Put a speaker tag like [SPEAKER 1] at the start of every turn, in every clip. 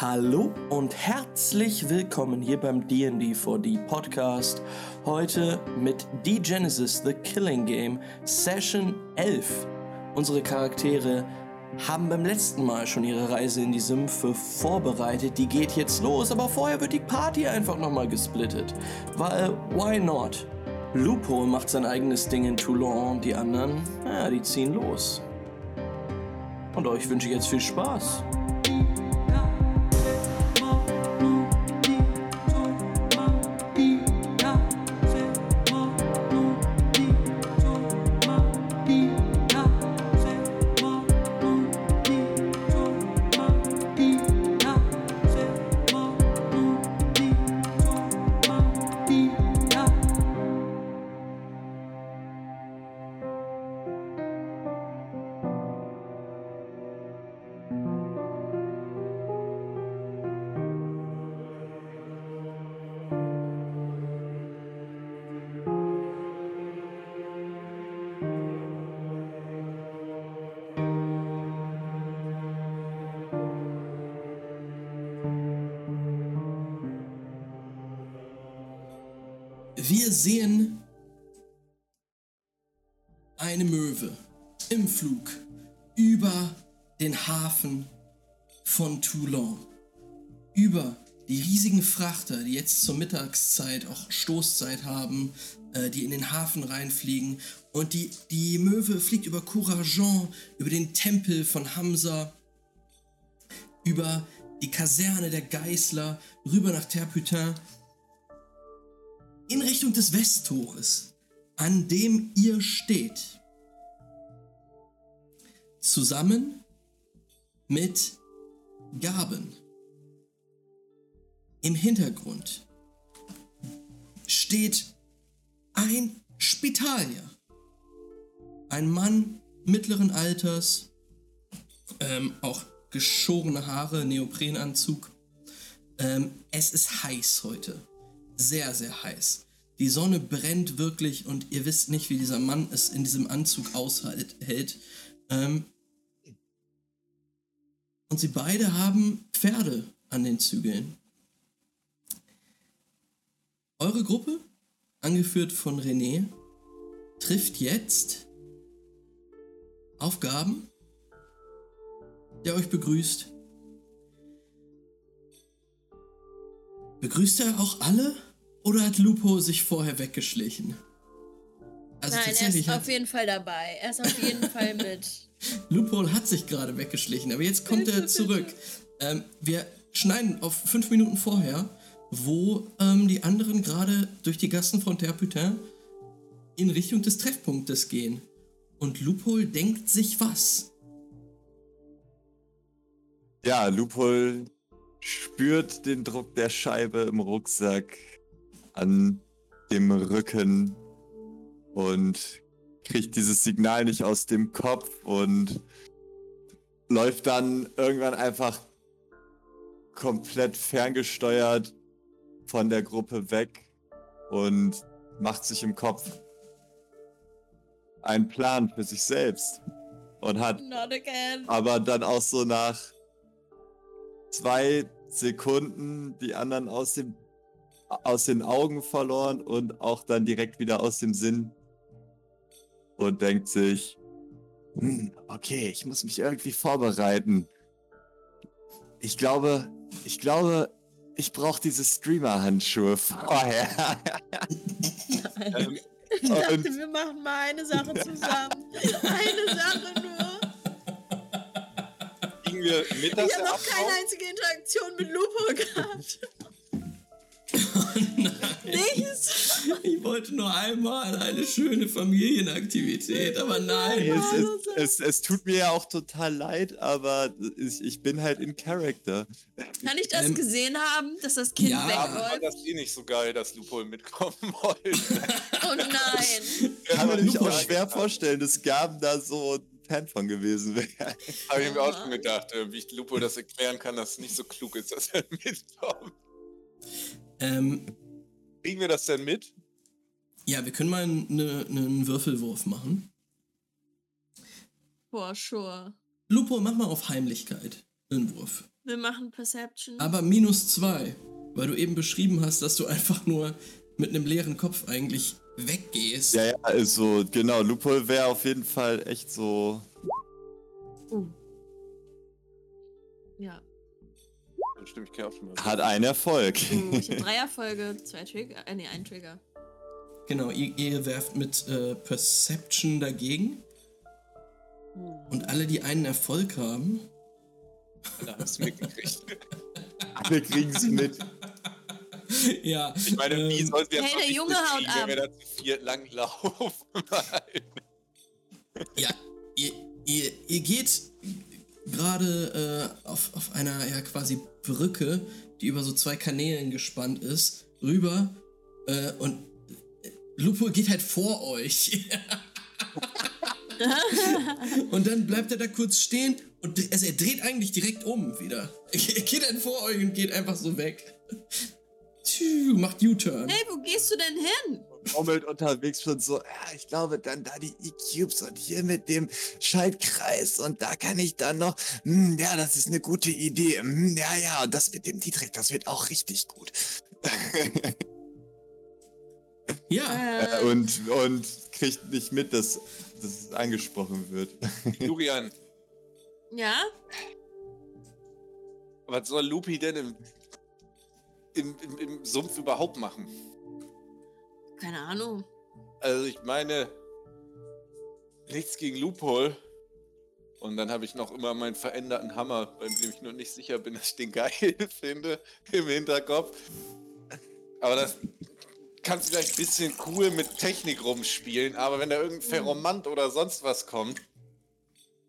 [SPEAKER 1] Hallo und herzlich willkommen hier beim D&D4D Podcast. Heute mit D-Genesis The Killing Game Session 11. Unsere Charaktere haben beim letzten Mal schon ihre Reise in die Sümpfe vorbereitet. Die geht jetzt los, aber vorher wird die Party einfach nochmal gesplittet. Weil, why not? Lupo macht sein eigenes Ding in Toulon die anderen, ja, die ziehen los. Und euch wünsche ich jetzt viel Spaß. Sehen eine Möwe im Flug über den Hafen von Toulon. Über die riesigen Frachter, die jetzt zur Mittagszeit auch Stoßzeit haben, äh, die in den Hafen reinfliegen. Und die, die Möwe fliegt über Courageon, über den Tempel von Hamza, über die Kaserne der Geißler, rüber nach Terputin in Richtung des Westtores, an dem ihr steht. Zusammen mit Gaben. Im Hintergrund steht ein Spitalier. Ein Mann mittleren Alters, ähm, auch geschorene Haare, Neoprenanzug. Ähm, es ist heiß heute sehr, sehr heiß. Die Sonne brennt wirklich und ihr wisst nicht, wie dieser Mann es in diesem Anzug aushält. Ähm und sie beide haben Pferde an den Zügeln. Eure Gruppe, angeführt von René, trifft jetzt Aufgaben, der euch begrüßt. Begrüßt er auch alle? Oder hat Lupo sich vorher weggeschlichen?
[SPEAKER 2] Also Nein, er ist auf jeden Fall dabei. Er ist auf jeden Fall mit.
[SPEAKER 1] Lupo hat sich gerade weggeschlichen, aber jetzt kommt er zurück. Ähm, wir schneiden auf fünf Minuten vorher, wo ähm, die anderen gerade durch die Gassen von Terputin in Richtung des Treffpunktes gehen. Und Lupol denkt sich was.
[SPEAKER 3] Ja, Lupol spürt den Druck der Scheibe im Rucksack an dem Rücken und kriegt dieses Signal nicht aus dem Kopf und läuft dann irgendwann einfach komplett ferngesteuert von der Gruppe weg und macht sich im Kopf einen Plan für sich selbst und hat aber dann auch so nach zwei Sekunden die anderen aus dem aus den Augen verloren und auch dann direkt wieder aus dem Sinn und denkt sich, hm, okay, ich muss mich irgendwie vorbereiten. Ich glaube, ich glaube, ich brauche diese Streamer-Handschuhe vorher.
[SPEAKER 2] ähm, ich dachte, wir machen mal eine Sache zusammen. eine Sache nur.
[SPEAKER 4] ich habe
[SPEAKER 2] noch keine einzige Interaktion mit Lupo gehabt.
[SPEAKER 1] Nichts. Ich wollte nur einmal eine schöne Familienaktivität, aber nein.
[SPEAKER 3] Es, es, es, es, tut mir ja auch total leid, aber ich, ich bin halt in Character.
[SPEAKER 2] Kann ich das ähm, gesehen haben, dass das Kind ja, wegläuft?
[SPEAKER 4] Aber das ist eh nicht so geil, dass Lupo mitkommen wollte.
[SPEAKER 2] oh nein.
[SPEAKER 3] Kann man sich auch schwer vorstellen, dass Gaben da so Fan von gewesen wäre.
[SPEAKER 4] Habe ich mir auch schon gedacht, äh, wie ich Lupo das erklären kann, dass es nicht so klug ist, dass er mitkommt.
[SPEAKER 1] Ähm,
[SPEAKER 4] Kriegen wir das denn mit?
[SPEAKER 1] Ja, wir können mal eine, einen Würfelwurf machen.
[SPEAKER 2] Boah, sure.
[SPEAKER 1] Lupo, mach mal auf Heimlichkeit. einen Wurf.
[SPEAKER 2] Wir machen Perception.
[SPEAKER 1] Aber minus zwei, weil du eben beschrieben hast, dass du einfach nur mit einem leeren Kopf eigentlich weggehst.
[SPEAKER 3] Ja, ja, also genau, Lupol wäre auf jeden Fall echt so.
[SPEAKER 2] Uh. Ja.
[SPEAKER 4] Dann stimme ich gerne auf schon mal.
[SPEAKER 3] Hat einen Erfolg.
[SPEAKER 2] Uh, ich habe drei Erfolge, zwei Trigger. Äh, nee, einen Trigger.
[SPEAKER 1] Genau, ihr, ihr werft mit äh, Perception dagegen.
[SPEAKER 2] Hm.
[SPEAKER 1] Und alle, die einen Erfolg haben,
[SPEAKER 4] Da hast du mitgekriegt.
[SPEAKER 3] Wir kriegen es mit.
[SPEAKER 1] ja.
[SPEAKER 4] Ich meine, wie
[SPEAKER 1] ähm,
[SPEAKER 4] soll sie jetzt
[SPEAKER 2] Hey, der Junge haut
[SPEAKER 4] besiegen, wenn wir
[SPEAKER 2] ab.
[SPEAKER 4] da zu viert langlaufen?
[SPEAKER 1] Ja, ihr, ihr, ihr geht gerade äh, auf, auf einer ja quasi Brücke, die über so zwei Kanälen gespannt ist, rüber äh, und äh, Lupo geht halt vor euch. und dann bleibt er da kurz stehen und also er dreht eigentlich direkt um wieder. Er geht dann vor euch und geht einfach so weg. Tschü, macht U-Turn.
[SPEAKER 2] Hey, wo gehst du denn hin?
[SPEAKER 3] Trommelt unterwegs schon so, ja, ich glaube dann da die E-Cubes und hier mit dem Schaltkreis und da kann ich dann noch, hm, ja, das ist eine gute Idee, hm, ja, ja, und das mit dem Dietrich, das wird auch richtig gut.
[SPEAKER 1] Ja,
[SPEAKER 3] Äh,
[SPEAKER 2] Äh,
[SPEAKER 3] und, und kriegt nicht mit, dass, dass es angesprochen wird.
[SPEAKER 4] Julian,
[SPEAKER 2] ja?
[SPEAKER 4] was soll Lupi denn im, im, im, im Sumpf überhaupt machen?
[SPEAKER 2] Keine Ahnung.
[SPEAKER 4] Also ich meine, nichts gegen Loophole. Und dann habe ich noch immer meinen veränderten Hammer, bei dem ich nur nicht sicher bin, dass ich den geil finde, im Hinterkopf. Aber das kannst du vielleicht ein bisschen cool mit Technik rumspielen, aber wenn da irgendein Feromant oder sonst was kommt,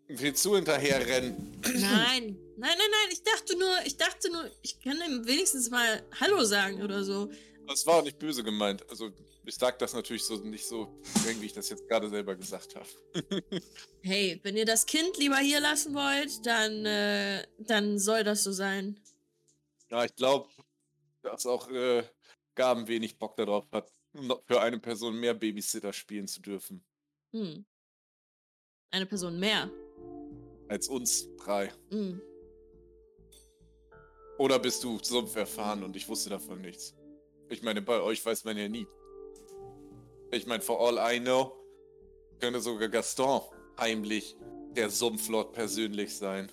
[SPEAKER 4] will zu hinterher rennen.
[SPEAKER 2] Nein. Nein, nein, nein. Ich dachte nur, ich dachte nur, ich kann ihm wenigstens mal Hallo sagen oder so.
[SPEAKER 4] Das war auch nicht böse gemeint. Also ich sag das natürlich so nicht so streng, wie ich das jetzt gerade selber gesagt habe.
[SPEAKER 2] Hey, wenn ihr das Kind lieber hier lassen wollt, dann, äh, dann soll das so sein.
[SPEAKER 4] Ja, ich glaube, dass auch äh, Gaben wenig Bock darauf hat, noch für eine Person mehr Babysitter spielen zu dürfen.
[SPEAKER 2] Hm. Eine Person mehr.
[SPEAKER 4] Als uns drei.
[SPEAKER 2] Hm.
[SPEAKER 4] Oder bist du Sumpf erfahren und ich wusste davon nichts? Ich meine, bei euch weiß man ja nie. Ich meine, for all I know, könnte sogar Gaston heimlich der Sumpflord persönlich sein.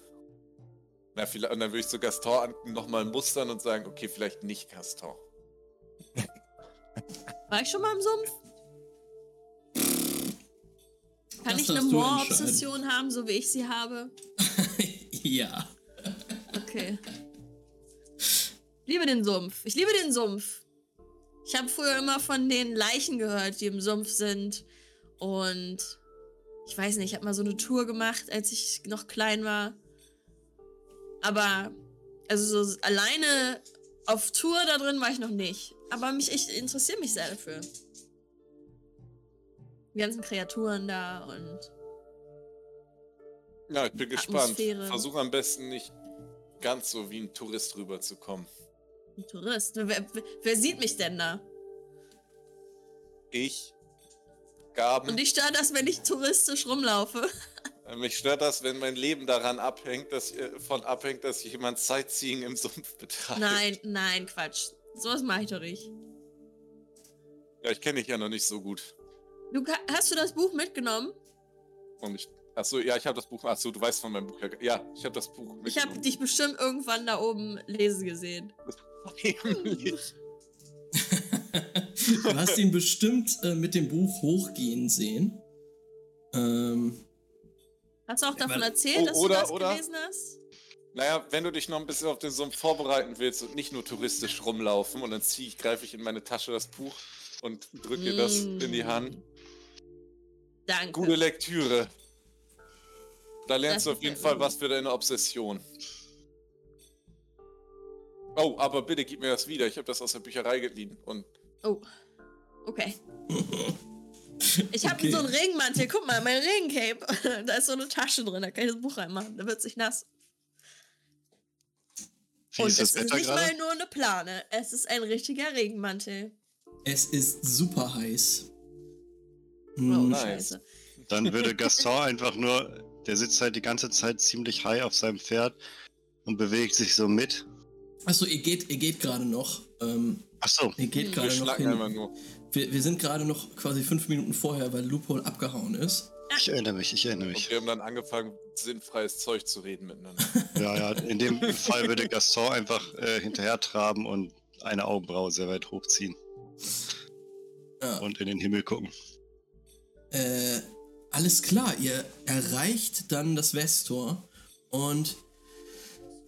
[SPEAKER 4] Na, vielleicht, und dann würde ich zu Gaston nochmal mustern und sagen, okay, vielleicht nicht Gaston.
[SPEAKER 2] War ich schon mal im Sumpf? Kann
[SPEAKER 1] Das
[SPEAKER 2] ich eine Moor-Obsession haben, so wie ich sie habe?
[SPEAKER 1] ja.
[SPEAKER 2] Okay. Liebe den Sumpf. Ich liebe den Sumpf. Ich habe früher immer von den Leichen gehört, die im Sumpf sind. Und ich weiß nicht, ich habe mal so eine Tour gemacht, als ich noch klein war. Aber, also so alleine auf Tour da drin war ich noch nicht. Aber mich, ich interessiere mich sehr dafür. Die ganzen Kreaturen da und.
[SPEAKER 4] Ja, ich bin gespannt.
[SPEAKER 2] Atmosphäre.
[SPEAKER 4] Versuch am besten nicht ganz so wie ein Tourist rüberzukommen.
[SPEAKER 2] Ein Tourist. Wer, wer, sieht mich denn da?
[SPEAKER 4] Ich, Gaben,
[SPEAKER 2] Und ich stört das, wenn ich touristisch rumlaufe.
[SPEAKER 4] äh, mich stört das, wenn mein Leben daran abhängt, dass äh, von abhängt, dass jemand Sightseeing im Sumpf betreibt.
[SPEAKER 2] Nein, nein, Quatsch. Sowas mache ich doch nicht.
[SPEAKER 4] Ja, ich kenne dich ja noch nicht so gut.
[SPEAKER 2] Du, hast du das Buch mitgenommen?
[SPEAKER 4] Und ich. Achso, ja, ich habe das Buch. Achso, du weißt von meinem Buch. ja- Ja, ich habe das Buch
[SPEAKER 2] Ich habe dich bestimmt irgendwann da oben lesen gesehen.
[SPEAKER 4] Nämlich.
[SPEAKER 1] Du hast ihn bestimmt äh, mit dem Buch hochgehen sehen. Ähm,
[SPEAKER 2] Hast du auch davon erzählt,
[SPEAKER 4] Oh,
[SPEAKER 2] dass
[SPEAKER 4] oder-
[SPEAKER 2] du das
[SPEAKER 4] oder-
[SPEAKER 2] gelesen hast?
[SPEAKER 4] Naja, wenn du dich noch ein bisschen auf den Sumpf vorbereiten willst und nicht nur touristisch rumlaufen und dann ziehe ich, greife ich in meine Tasche das Buch und drücke dir das in die Hand.
[SPEAKER 2] Danke.
[SPEAKER 4] Gute Lektüre. Da lernst
[SPEAKER 2] Das
[SPEAKER 4] du auf jeden Fall was für deine Obsession. Oh, aber bitte gib mir das wieder. Ich habe das aus der Bücherei geliehen. Und
[SPEAKER 2] Oh. Okay. Ich habe
[SPEAKER 1] Okay.
[SPEAKER 2] so einen Regenmantel. Guck mal, mein Regencape. da ist so eine Tasche drin. Da kann ich das Buch reinmachen. Da wird sich nass.
[SPEAKER 5] Wie
[SPEAKER 2] Und
[SPEAKER 5] ist
[SPEAKER 2] es
[SPEAKER 5] das
[SPEAKER 2] ist nicht mal
[SPEAKER 5] gerade?
[SPEAKER 2] nur eine Plane. Es ist ein richtiger Regenmantel.
[SPEAKER 1] es ist super heiß.
[SPEAKER 2] Oh,
[SPEAKER 1] Hm,
[SPEAKER 4] nice.
[SPEAKER 2] scheiße.
[SPEAKER 5] Dann würde Gaston einfach nur, der sitzt halt die ganze Zeit ziemlich high auf seinem Pferd, und bewegt sich so mit.
[SPEAKER 1] Achso, ihr geht, ihr geht gerade noch. Ähm,
[SPEAKER 5] Ach so,
[SPEAKER 1] ihr geht.
[SPEAKER 4] Wir
[SPEAKER 1] gerade noch
[SPEAKER 4] schlagen einfach
[SPEAKER 1] hin.
[SPEAKER 4] nur.
[SPEAKER 1] Wir, wir sind gerade noch quasi fünf Minuten vorher, weil Loophole abgehauen ist.
[SPEAKER 5] ich erinnere mich, ich erinnere
[SPEAKER 4] Und
[SPEAKER 5] mich.
[SPEAKER 4] wir haben dann angefangen, sinnfreies Zeug zu reden miteinander.
[SPEAKER 5] Ja, ja, in dem Fall würde Gaston einfach äh, hinterher traben und eine Augenbraue sehr weit hochziehen
[SPEAKER 1] Ja.
[SPEAKER 5] und in den Himmel gucken.
[SPEAKER 1] Äh, alles klar, ihr erreicht dann das Westtor und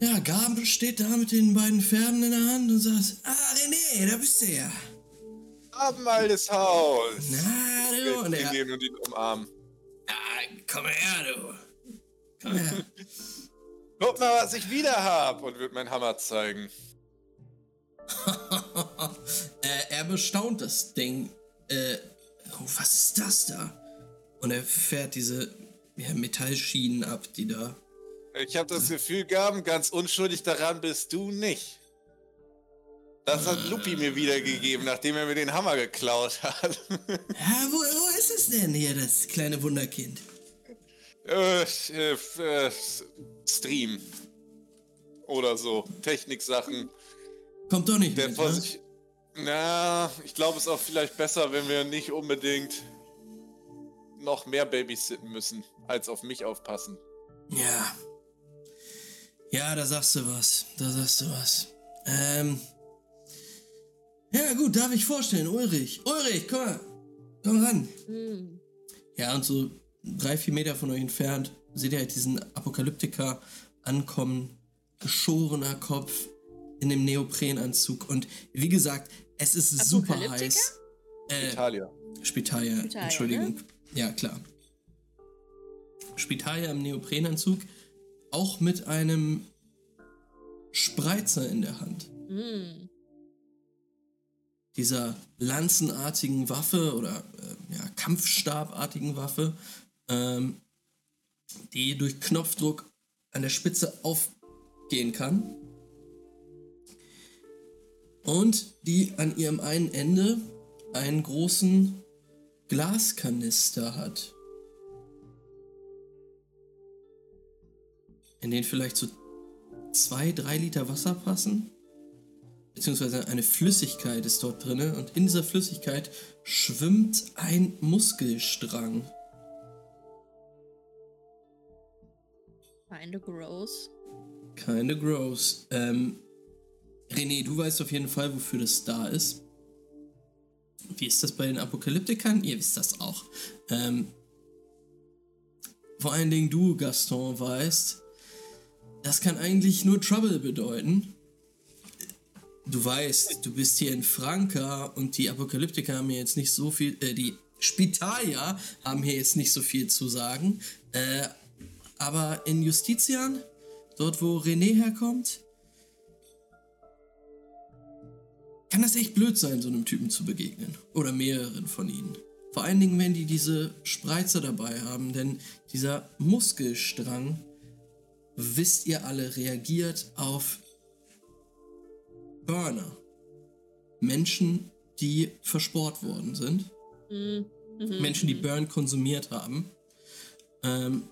[SPEAKER 1] ja, Gaben steht da mit den beiden Pferden in der Hand und sagt, ah René, da bist du ja.
[SPEAKER 4] Haben altes Haus!
[SPEAKER 1] Na, du. Und
[SPEAKER 4] Wir
[SPEAKER 1] er,
[SPEAKER 4] gehen und ihn umarmen.
[SPEAKER 1] ah, komm her, du. Komm her.
[SPEAKER 4] Guck mal, was ich wieder hab! Und wird meinen Hammer zeigen.
[SPEAKER 1] er bestaunt das Ding. Äh, oh, was ist das da? Und er fährt diese ja, Metallschienen ab, die da.
[SPEAKER 4] Ich habe das Gefühl, Gaben, ganz unschuldig daran bist du nicht. Das hat Lupi mir wiedergegeben, nachdem er mir den Hammer geklaut hat.
[SPEAKER 1] Ja, wo, wo ist es denn hier, das kleine Wunderkind?
[SPEAKER 4] äh, äh, äh, Stream. Oder so. Techniksachen.
[SPEAKER 1] Kommt doch nicht
[SPEAKER 4] Der
[SPEAKER 1] mit,
[SPEAKER 4] vor
[SPEAKER 1] ne?
[SPEAKER 4] sich. Na, ich glaube, es ist auch vielleicht besser, wenn wir nicht unbedingt noch mehr babysitten müssen, als auf mich aufpassen.
[SPEAKER 1] Ja. Ja, da sagst du was. Da sagst du was. Ähm. Ja, gut, darf ich vorstellen. Ulrich. Ulrich, komm mal. Komm ran.
[SPEAKER 2] Hm.
[SPEAKER 1] Ja, und so drei, vier Meter von euch entfernt seht ihr halt diesen Apokalyptiker ankommen. Geschorener Kopf in dem Neoprenanzug. Und wie gesagt, es ist super heiß. Äh,
[SPEAKER 4] Italia.
[SPEAKER 1] Spitalia,
[SPEAKER 2] Spitalia,
[SPEAKER 1] Entschuldigung. Ja, klar. Spitalia im Neoprenanzug, auch mit einem Spreizer in der Hand.
[SPEAKER 2] Hm.
[SPEAKER 1] Dieser lanzenartigen Waffe oder äh, ja, Kampfstabartigen Waffe, ähm, die durch Knopfdruck an der Spitze aufgehen kann. Und die an ihrem einen Ende einen großen Glaskanister hat. In den vielleicht so zwei, drei Liter Wasser passen. Beziehungsweise eine Flüssigkeit ist dort drin. Und in dieser Flüssigkeit schwimmt ein Muskelstrang.
[SPEAKER 2] Kinda gross.
[SPEAKER 1] Kinda gross. Ähm, René, du weißt auf jeden Fall, wofür das da ist. Wie ist das bei den Apokalyptikern? Ihr wisst das auch. Ähm, vor allen Dingen du, Gaston, weißt, das kann eigentlich nur Trouble bedeuten. Du weißt, du bist hier in Franka und die Apokalyptiker haben hier jetzt nicht so viel, äh, die Spitalia haben hier jetzt nicht so viel zu sagen. Äh, aber in Justitian, dort wo René herkommt, kann das echt blöd sein, so einem Typen zu begegnen. Oder mehreren von ihnen. Vor allen Dingen, wenn die diese Spreizer dabei haben, denn dieser Muskelstrang, wisst ihr alle, reagiert auf Burner. Menschen, die versport worden sind.
[SPEAKER 2] Hm. Mhm.
[SPEAKER 1] Menschen, die Burn konsumiert haben. Ähm,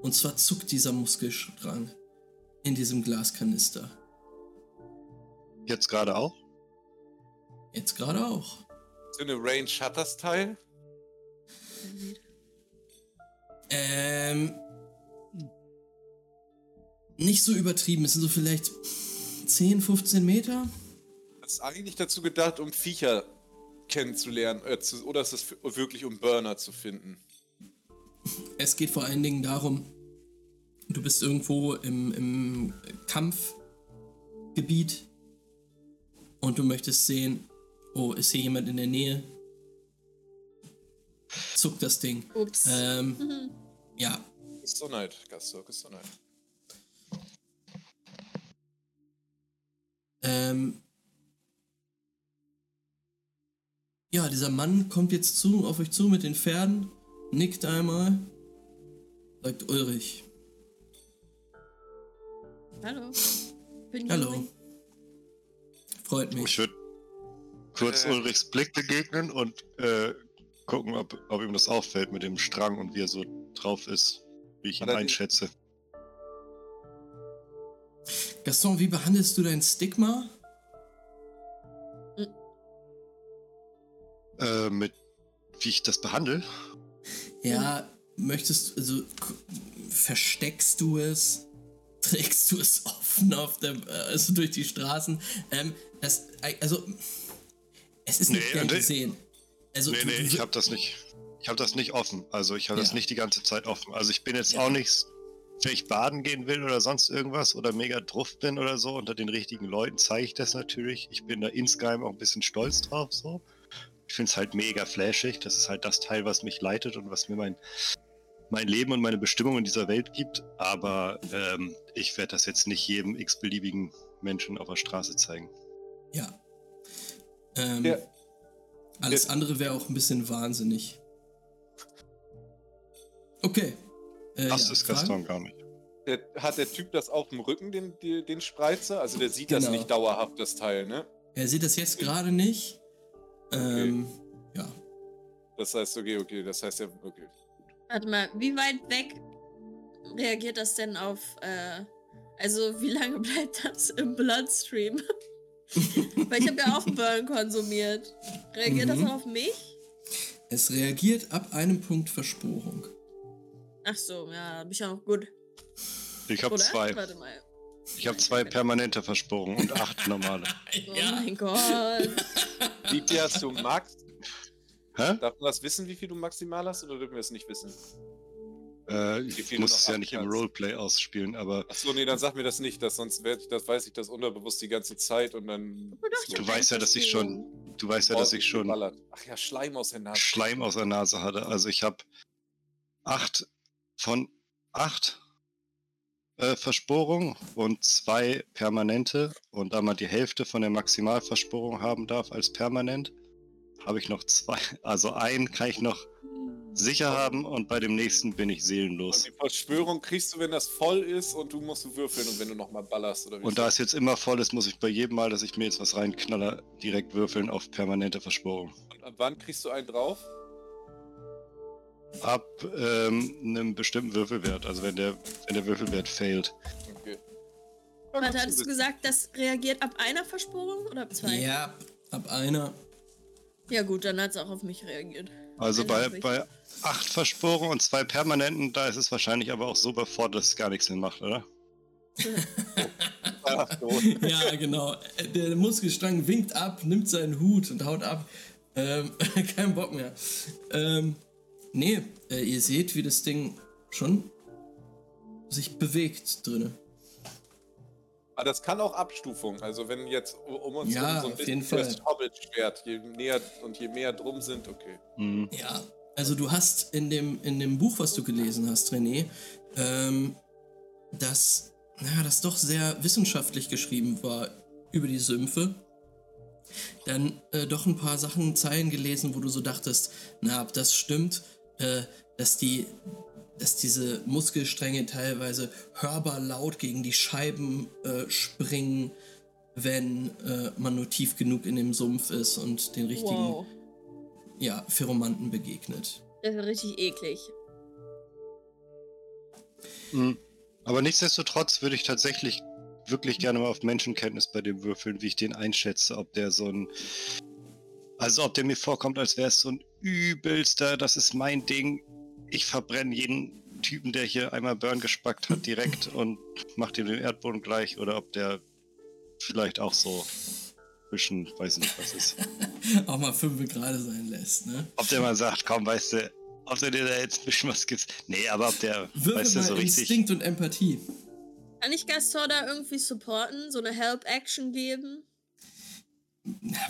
[SPEAKER 1] und zwar zuckt dieser Muskelstrang in diesem Glaskanister.
[SPEAKER 5] Jetzt gerade auch?
[SPEAKER 1] Jetzt gerade auch.
[SPEAKER 4] So eine Range hat das Teil.
[SPEAKER 1] Ähm. Nicht so übertrieben. Es sind so vielleicht 10, 15 Meter.
[SPEAKER 4] Das ist eigentlich dazu gedacht, um Viecher kennenzulernen. Äh, zu, oder ist das für, wirklich um Burner zu finden?
[SPEAKER 1] Es geht vor allen Dingen darum, du bist irgendwo im, im Kampfgebiet und du möchtest sehen, oh, ist hier jemand in der Nähe? Zuckt das Ding.
[SPEAKER 2] Ups.
[SPEAKER 1] Ähm,
[SPEAKER 2] Mhm.
[SPEAKER 1] ja,
[SPEAKER 4] Gesundheit, Gastor, Gesundheit.
[SPEAKER 1] Ähm, ja, dieser Mann kommt jetzt zu, auf euch zu mit den Pferden, nickt einmal, sagt Ulrich.
[SPEAKER 2] Hallo. Bin
[SPEAKER 1] Hallo. Freut
[SPEAKER 5] Ich
[SPEAKER 1] mich.
[SPEAKER 5] würde kurz
[SPEAKER 4] Äh.
[SPEAKER 5] Ulrichs Blick begegnen und äh, gucken, ob, ob ihm das auffällt mit dem Strang und wie er so drauf ist, wie ich ihn
[SPEAKER 4] er die-
[SPEAKER 5] einschätze.
[SPEAKER 1] Gaston, wie behandelst du dein Stigma?
[SPEAKER 5] Äh, mit wie ich das behandle?
[SPEAKER 1] Ja, möchtest also versteckst du es? Trägst du es offen auf der, äh, also durch die Straßen? Ähm, das, also, es ist nicht
[SPEAKER 5] Nee,
[SPEAKER 1] gern
[SPEAKER 5] nee.
[SPEAKER 1] gesehen. Also,
[SPEAKER 5] Nee, nee, ich habe das nicht. Ich habe das nicht offen. Also ich habe das
[SPEAKER 1] Ja.
[SPEAKER 5] nicht die ganze Zeit offen. Also ich bin jetzt
[SPEAKER 1] Ja.
[SPEAKER 5] auch nicht, wenn ich baden gehen will oder sonst irgendwas oder mega drauf bin oder so, unter den richtigen Leuten zeige ich das natürlich. Ich bin da insgeheim auch ein bisschen stolz drauf so. Ich finde es halt mega flashig. Das ist halt das Teil, was mich leitet und was mir mein, mein Leben und meine Bestimmung in dieser Welt gibt. Aber ähm, ich werde das jetzt nicht jedem x-beliebigen Menschen auf der Straße zeigen.
[SPEAKER 1] Ja. Ähm,
[SPEAKER 4] Ja.
[SPEAKER 1] Alles andere wäre auch ein bisschen wahnsinnig. Okay. Äh,
[SPEAKER 5] Das
[SPEAKER 1] ja,
[SPEAKER 5] ist
[SPEAKER 1] Fragen?
[SPEAKER 5] Gaston gar nicht.
[SPEAKER 4] Der, hat der Typ das auf dem Rücken, den, den, den Spreizer? Also der sieht das
[SPEAKER 1] Genau.
[SPEAKER 4] nicht dauerhaft, das Teil, ne?
[SPEAKER 1] Er sieht das jetzt gerade nicht. Ähm, ja.
[SPEAKER 4] Das heißt, okay, okay, das heißt ja, okay.
[SPEAKER 2] Warte mal, wie weit weg reagiert das denn auf, äh, also wie lange bleibt das im Bloodstream? Weil ich habe ja auch Burn konsumiert. Reagiert
[SPEAKER 1] Mhm.
[SPEAKER 2] das auch auf mich?
[SPEAKER 1] Es reagiert ab einem Punkt Versporung.
[SPEAKER 2] Ach so, ja, da bin ich ja noch gut.
[SPEAKER 5] Ich habe zwei.
[SPEAKER 2] Warte mal.
[SPEAKER 5] Ich habe zwei permanente Versporungen und acht normale.
[SPEAKER 2] Oh mein Gott.
[SPEAKER 4] Wie viel hast du Max?
[SPEAKER 5] Hä?
[SPEAKER 4] Darf man das wissen, wie viel du maximal hast, oder dürfen wir es nicht wissen?
[SPEAKER 5] Äh, ich muss es ja nicht im
[SPEAKER 4] abkannst.
[SPEAKER 5] Roleplay ausspielen, aber
[SPEAKER 4] Achso, nee, dann sag mir das nicht, das, sonst werd ich, das weiß ich das unterbewusst die ganze Zeit und dann.
[SPEAKER 5] Du weißt ja, dass ich schon, du weißt ja, dass ich schon.
[SPEAKER 4] Ach ja, Schleim aus der Nase.
[SPEAKER 5] Schleim aus der Nase hatte. Also ich habe acht von acht äh, Versporungen und zwei permanente. Und da man die Hälfte von der Maximalversporung haben darf als permanent, habe ich noch zwei. Also einen kann ich noch sicher haben und bei dem nächsten bin ich
[SPEAKER 4] Und
[SPEAKER 5] seelenlos.
[SPEAKER 4] die Verschwörung kriegst du, wenn das voll ist und du musst würfeln und wenn du nochmal ballerst oder wie
[SPEAKER 5] Und da es jetzt immer voll ist, muss ich bei jedem Mal, dass ich mir jetzt was reinknaller, direkt würfeln auf permanente Versporung.
[SPEAKER 4] Und ab wann kriegst du einen drauf?
[SPEAKER 5] Ab ähm, einem bestimmten Würfelwert. Also wenn der, wenn der Würfelwert failt.
[SPEAKER 4] Okay.
[SPEAKER 2] Warte, hattest du gesagt, das reagiert ab einer Versporung oder ab zwei?
[SPEAKER 1] Ja, ab einer.
[SPEAKER 2] Ja gut, dann hat es auch auf mich reagiert.
[SPEAKER 5] Also bei, bei acht Versporungen und zwei permanenten, da ist es wahrscheinlich aber auch so bevor das gar nichts Sinn macht, oder?
[SPEAKER 1] Ja, genau. Der Muskelstrang winkt ab, nimmt seinen Hut und haut ab. Ähm, kein Bock mehr. Ähm, nee, äh, ihr seht, wie das Ding schon sich bewegt drinne.
[SPEAKER 4] Aber das kann auch Abstufung. Also wenn jetzt um uns
[SPEAKER 1] Ja,
[SPEAKER 4] so ein
[SPEAKER 1] auf
[SPEAKER 4] bisschen
[SPEAKER 1] jeden Fall.
[SPEAKER 4] das Hobbit-Schwert, je näher und je mehr drum sind, okay.
[SPEAKER 5] Mhm.
[SPEAKER 1] Ja, also du hast in dem, in dem Buch, was du gelesen hast, René, ähm, das, na, das doch sehr wissenschaftlich geschrieben war über die Sümpfe. Dann äh, doch ein paar Sachen, Zeilen gelesen, wo du so dachtest, na, ob das stimmt, äh, dass die, dass diese Muskelstränge teilweise hörbar laut gegen die Scheiben äh, springen, wenn äh, man nur tief genug in dem Sumpf ist und den richtigen
[SPEAKER 2] Wow.
[SPEAKER 1] Ja, Pheromanten begegnet.
[SPEAKER 2] Das ist richtig eklig.
[SPEAKER 5] Mhm. Aber nichtsdestotrotz würde ich tatsächlich wirklich gerne mal auf Menschenkenntnis bei dem würfeln, wie ich den einschätze, ob der so ein. Also ob der mir vorkommt, als wäre es so ein übelster, das ist mein Ding. Ich verbrenne jeden Typen, der hier einmal Burn gespackt hat, direkt und macht ihm den Erdboden gleich, oder ob der vielleicht auch so bisschen, weiß nicht, was ist.
[SPEAKER 1] Auch mal fünf gerade sein lässt, ne?
[SPEAKER 5] Ob der mal sagt, komm, weißt du, ob der dir da jetzt ein bisschen was gibt. Nee, aber ob der,
[SPEAKER 1] Würfel
[SPEAKER 5] weißt du, so richtig.
[SPEAKER 1] Instinkt und Empathie.
[SPEAKER 2] Kann ich Gastor da irgendwie supporten? So eine Help-Action geben?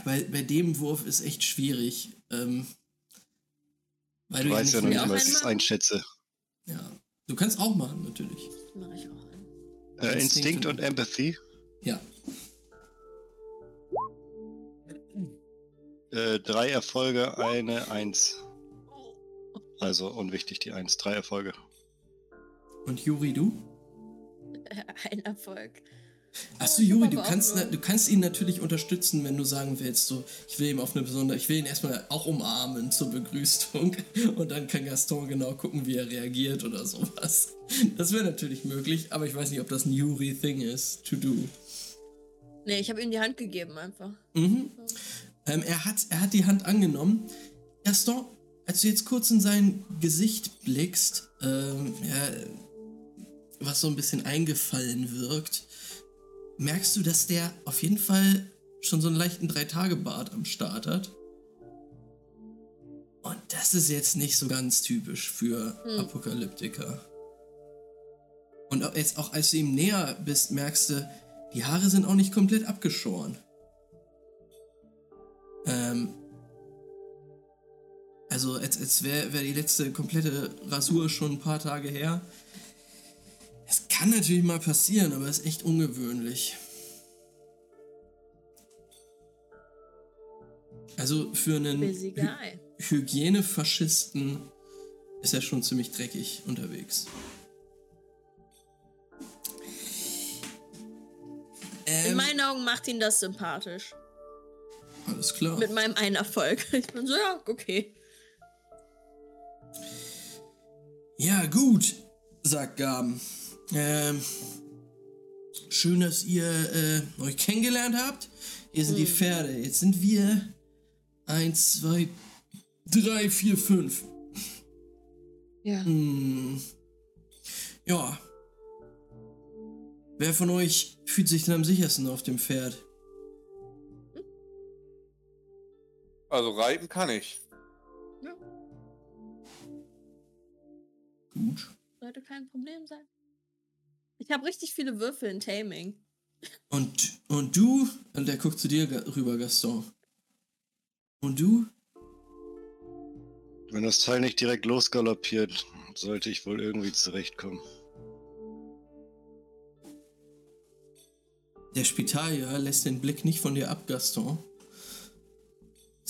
[SPEAKER 1] Bei, bei dem Wurf ist echt schwierig. Ähm, weil
[SPEAKER 5] Du
[SPEAKER 1] du ja
[SPEAKER 5] weißt
[SPEAKER 1] nicht,
[SPEAKER 5] ja noch nicht, was ich einschätze.
[SPEAKER 1] ja. Du kannst auch machen, natürlich.
[SPEAKER 2] Mache ich auch.
[SPEAKER 5] Äh,
[SPEAKER 1] Instinkt
[SPEAKER 5] Instinkt
[SPEAKER 1] und-
[SPEAKER 5] und Empathy.
[SPEAKER 1] Ja.
[SPEAKER 5] Äh, drei Erfolge, eine Eins. Also unwichtig die Eins. Drei Erfolge.
[SPEAKER 1] Und Juri, du?
[SPEAKER 2] Ein Erfolg.
[SPEAKER 1] Achso, Juri, du kannst, du kannst ihn natürlich unterstützen, wenn du sagen willst, so, ich will ihm auf eine besondere, ich will ihn erstmal auch umarmen zur Begrüßung und dann kann Gaston genau gucken, wie er reagiert oder sowas. Das wäre natürlich möglich, aber ich weiß nicht, ob das ein Juri-Thing ist, to do.
[SPEAKER 2] Nee, ich habe ihm die Hand gegeben einfach.
[SPEAKER 1] Mhm. Ähm, er, hat, er hat die Hand angenommen. Gaston, als du jetzt kurz in sein Gesicht blickst, ähm, ja, was so ein bisschen eingefallen wirkt, merkst du, dass der auf jeden Fall schon so einen leichten Drei-Tage-Bart am Start hat. Und das ist jetzt nicht so ganz typisch für
[SPEAKER 2] Hm.
[SPEAKER 1] Apokalyptiker. Und jetzt auch als du ihm näher bist, merkst du, die Haare sind auch nicht komplett abgeschoren. Ähm, also als, als wäre wär die letzte komplette Rasur schon ein paar Tage her. Es kann natürlich mal passieren, aber ist echt ungewöhnlich. Also für einen Hy. Hygienefaschisten ist er schon ziemlich dreckig unterwegs.
[SPEAKER 2] In
[SPEAKER 1] Ähm,
[SPEAKER 2] meinen Augen macht ihn das sympathisch.
[SPEAKER 1] Alles klar.
[SPEAKER 2] Mit meinem einen Erfolg. Ich bin so, ja, okay.
[SPEAKER 1] Ja, gut, sagt Gaben. Ähm, schön, dass ihr äh, euch kennengelernt habt. Hier sind die Pferde. Jetzt sind wir. Eins, zwei, drei, vier, fünf.
[SPEAKER 2] Ja.
[SPEAKER 1] Hm. Ja. Wer von euch fühlt sich denn am sichersten auf dem Pferd?
[SPEAKER 4] Also reiten kann ich.
[SPEAKER 1] Gut.
[SPEAKER 2] Sollte kein Problem sein. Ich habe richtig viele Würfel in Taming.
[SPEAKER 1] Und, und du? Und der guckt zu dir rüber, Gaston. Und du?
[SPEAKER 5] Wenn das Teil nicht direkt losgaloppiert, sollte ich wohl irgendwie zurechtkommen.
[SPEAKER 1] Der Spitalier lässt den Blick nicht von dir ab, Gaston.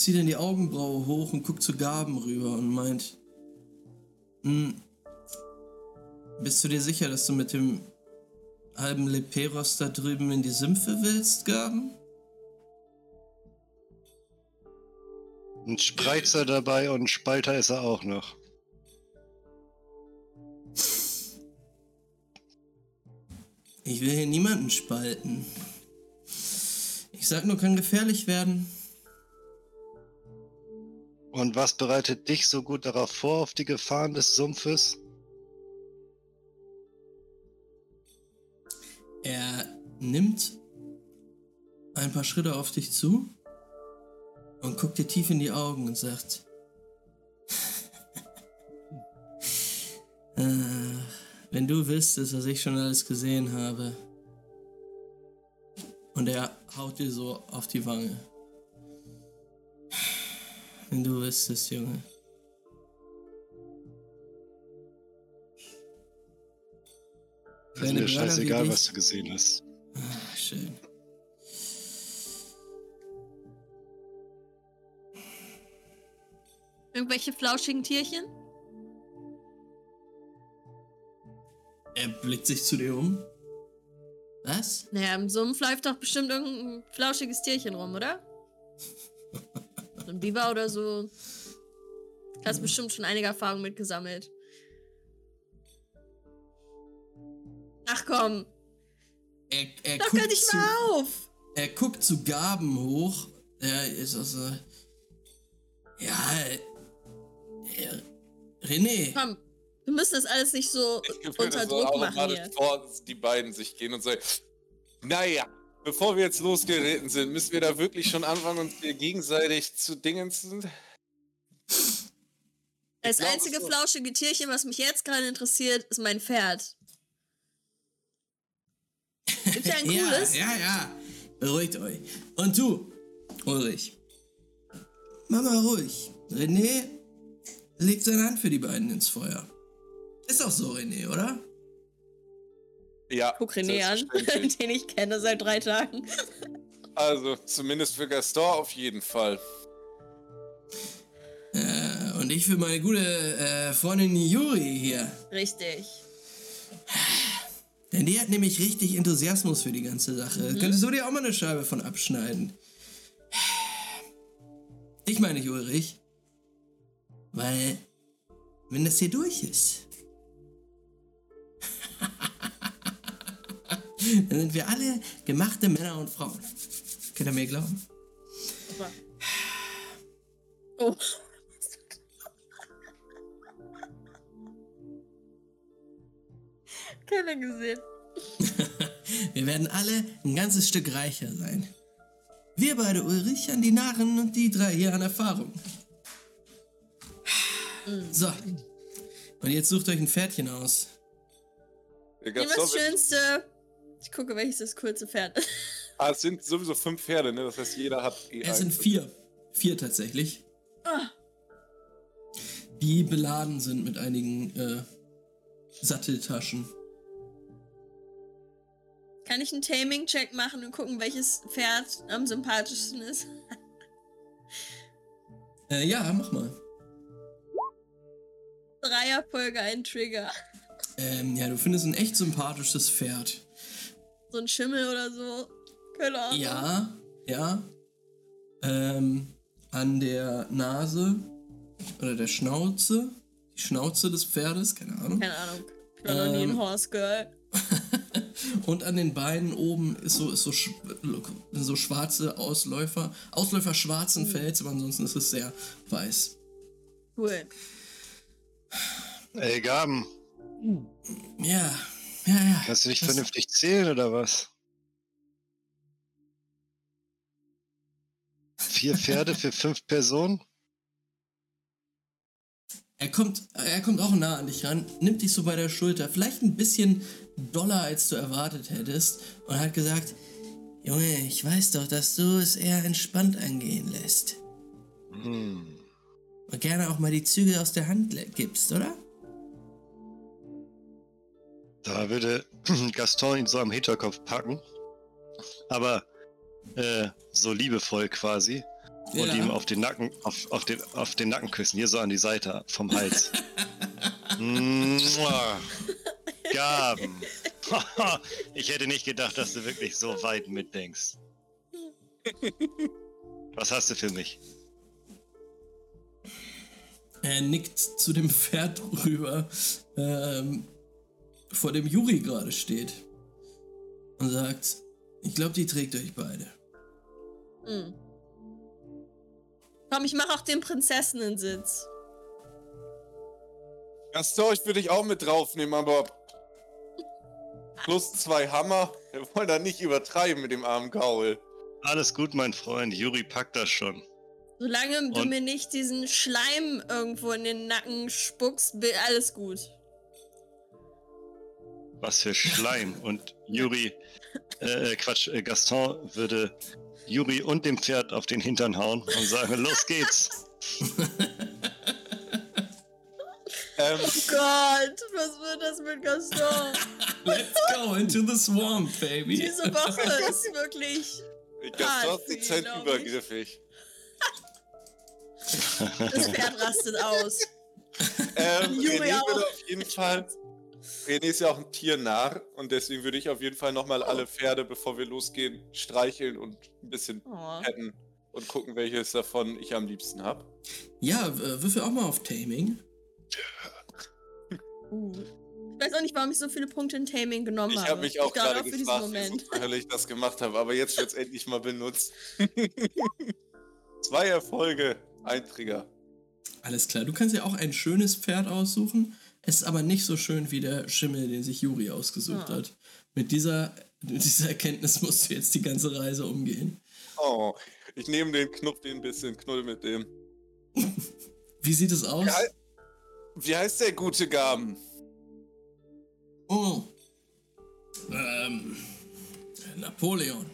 [SPEAKER 1] Zieht dann die Augenbraue hoch und guckt zu Gaben rüber und meint: "Hm, Bist du dir sicher, dass du mit dem halben Leperos da drüben in die Sümpfe willst, Gaben?
[SPEAKER 5] Ein Spreizer dabei und ein Spalter ist er auch noch.
[SPEAKER 1] Ich will hier niemanden spalten. Ich sag nur, kann gefährlich werden.
[SPEAKER 5] Und was bereitet dich so gut darauf vor, auf die Gefahren des Sumpfes?
[SPEAKER 1] Er nimmt ein paar Schritte auf dich zu und guckt dir tief in die Augen und sagt: äh, Wenn du wüsstest, was ich schon alles gesehen habe. Und er haut dir so auf die Wange. Wenn du wüsstest, Junge.
[SPEAKER 5] Ist
[SPEAKER 1] Kleine
[SPEAKER 5] mir scheißegal, was du gesehen hast.
[SPEAKER 1] Ah, schön.
[SPEAKER 2] Irgendwelche flauschigen Tierchen?
[SPEAKER 1] Er blickt sich zu dir um. Was?
[SPEAKER 2] Naja, im Sumpf läuft doch bestimmt irgendein flauschiges Tierchen rum, oder? So ein Biber oder so. Du hast bestimmt schon einige Erfahrungen mitgesammelt. Ach komm,
[SPEAKER 1] Er, er,
[SPEAKER 2] locker
[SPEAKER 1] guckt
[SPEAKER 2] dich
[SPEAKER 1] zu,
[SPEAKER 2] mal auf!
[SPEAKER 1] er guckt zu Gaben hoch. Er ist also. Ja. Er, René.
[SPEAKER 2] Komm, wir müssen das alles nicht so unter Druck machen hier.
[SPEAKER 4] vor die beiden sich gehen und sagen, naja, bevor wir jetzt losgeritten sind, müssen wir da wirklich schon anfangen, uns hier gegenseitig zu Dingen zu...
[SPEAKER 2] Das einzige
[SPEAKER 4] so-
[SPEAKER 2] flauschige Tierchen, was mich jetzt gerade interessiert, ist mein Pferd. Gibt's ja ein cooles?
[SPEAKER 1] Ja, ja, ja. Beruhigt euch. Und du, Ulrich. Mach mal ruhig. René legt seine Hand für die beiden ins Feuer. Ist doch so, René, oder?
[SPEAKER 4] Ja,
[SPEAKER 2] Guck René an,
[SPEAKER 4] selbstverständlich.
[SPEAKER 2] den ich kenne seit drei Tagen.
[SPEAKER 4] Also, zumindest für Gaston auf jeden Fall.
[SPEAKER 1] Äh, und ich für meine gute äh, Freundin Juri hier.
[SPEAKER 2] Richtig.
[SPEAKER 1] Denn die hat nämlich richtig Enthusiasmus für die ganze Sache. Könntest du dir auch mal eine Scheibe von abschneiden? Ich meine nicht Ulrich. Weil, wenn das hier durch ist, dann sind wir alle gemachte Männer und Frauen. Könnt ihr mir glauben?
[SPEAKER 2] Oh. Keiner gesehen.
[SPEAKER 1] Wir werden alle ein ganzes Stück reicher sein. Wir beide, Ulrich, an die Narren und die drei hier an Erfahrung. So. Und jetzt sucht euch ein Pferdchen aus.
[SPEAKER 4] Gaston
[SPEAKER 2] das Schönste. Ich gucke, welches das kurze Pferd ist.
[SPEAKER 4] Ah, es sind sowieso fünf Pferde, ne? Das heißt, jeder hat eh
[SPEAKER 1] Es sind vier. Vier tatsächlich.
[SPEAKER 2] Ah.
[SPEAKER 1] Die beladen sind mit einigen äh, Satteltaschen.
[SPEAKER 2] Kann ich einen Taming-Check machen und gucken, welches Pferd am sympathischsten ist?
[SPEAKER 1] Äh, ja, mach mal.
[SPEAKER 2] Dreierfolge ein Trigger.
[SPEAKER 1] Ähm, ja, du findest ein echt sympathisches Pferd.
[SPEAKER 2] So ein Schimmel oder so. Keine Ahnung.
[SPEAKER 1] Ja, ja. Ähm, an der Nase oder der Schnauze. Die Schnauze des Pferdes, keine Ahnung.
[SPEAKER 2] Keine Ahnung. Ich war noch nie ein
[SPEAKER 1] Ähm.
[SPEAKER 2] Horse Girl.
[SPEAKER 1] Und an den Beinen oben ist so, ist so, sch so schwarze Ausläufer. Ausläufer schwarzen Fells, aber ansonsten ist es sehr weiß.
[SPEAKER 2] Cool.
[SPEAKER 5] Ey, Gaben,
[SPEAKER 1] Ja, ja, ja.
[SPEAKER 5] kannst du nicht
[SPEAKER 1] Das-
[SPEAKER 5] vernünftig zählen oder was? Vier Pferde für fünf Personen?
[SPEAKER 1] Er kommt, er kommt auch nah an dich ran, nimmt dich so bei der Schulter, vielleicht ein bisschen doller, als du erwartet hättest, und hat gesagt, Junge, ich weiß doch, dass du es eher entspannt angehen lässt.
[SPEAKER 5] Hm.
[SPEAKER 1] Und gerne auch mal die Züge aus der Hand gibst, oder?
[SPEAKER 5] Da würde Gaston ihn so am Hinterkopf packen. Aber äh, so liebevoll quasi. Und
[SPEAKER 1] Ja.
[SPEAKER 5] ihm auf den Nacken, auf, auf, den, auf den Nacken küssen. Hier so an die Seite vom Hals. Gaben. ich hätte nicht gedacht, dass du wirklich so weit mitdenkst. Was hast du für mich?
[SPEAKER 1] Er nickt zu dem Pferd rüber, ähm, vor dem Juri gerade steht. Und sagt, ich glaube, die trägt euch beide.
[SPEAKER 2] Hm. Komm, ich mach auch den Prinzessinnensitz.
[SPEAKER 4] Gaston, ich würde dich auch mit draufnehmen, aber plus zwei Hammer. Wir wollen da nicht übertreiben mit dem armen Gaul.
[SPEAKER 5] Alles gut, mein Freund. Juri packt das schon.
[SPEAKER 2] Solange du
[SPEAKER 5] Und-
[SPEAKER 2] mir nicht diesen Schleim irgendwo in den Nacken spuckst, alles gut.
[SPEAKER 5] Was für Schleim. Und Juri, äh, Quatsch, äh, Gaston würde Juri und dem Pferd auf den Hintern hauen und sagen, los geht's.
[SPEAKER 4] Ähm,
[SPEAKER 2] Oh Gott, was wird das mit Gaston?
[SPEAKER 1] Let's go into the swamp, baby.
[SPEAKER 2] Diese Woche ist wirklich.
[SPEAKER 4] Gaston ist
[SPEAKER 2] glaub ich.
[SPEAKER 4] übergriffig.
[SPEAKER 2] Das Pferd rastet aus.
[SPEAKER 4] Ähm,
[SPEAKER 2] Juri
[SPEAKER 4] René
[SPEAKER 2] auch.
[SPEAKER 4] würde auf jeden Fall. René ist ja auch ein Tiernarr und deswegen würde ich auf jeden Fall nochmal alle Pferde, bevor wir losgehen, streicheln und ein bisschen
[SPEAKER 2] Oh.
[SPEAKER 4] petten und gucken, welches davon ich am liebsten habe.
[SPEAKER 1] Ja, äh, würfel auch mal auf Taming.
[SPEAKER 2] Uh. Ich weiß auch nicht, warum ich so viele Punkte in Taming genommen
[SPEAKER 4] Ich
[SPEAKER 2] habe.
[SPEAKER 4] habe mich auch gerade
[SPEAKER 2] für diesen
[SPEAKER 4] gefragt,
[SPEAKER 2] Moment.
[SPEAKER 4] wieso ich das gemacht habe, aber jetzt wird es endlich mal benutzt. Zwei Erfolge, ein Trigger.
[SPEAKER 1] Alles klar, du kannst ja auch ein schönes Pferd aussuchen. Es ist aber nicht so schön wie der Schimmel, den sich Juri ausgesucht
[SPEAKER 2] Ah.
[SPEAKER 1] hat. Mit dieser, mit dieser Erkenntnis musst du jetzt die ganze Reise umgehen.
[SPEAKER 4] Oh, ich nehme den Knopf, den ein bisschen knull mit dem.
[SPEAKER 1] Wie sieht es aus?
[SPEAKER 4] Ja, Wie heißt der gute Gaben?
[SPEAKER 1] Oh. Ähm. Napoleon.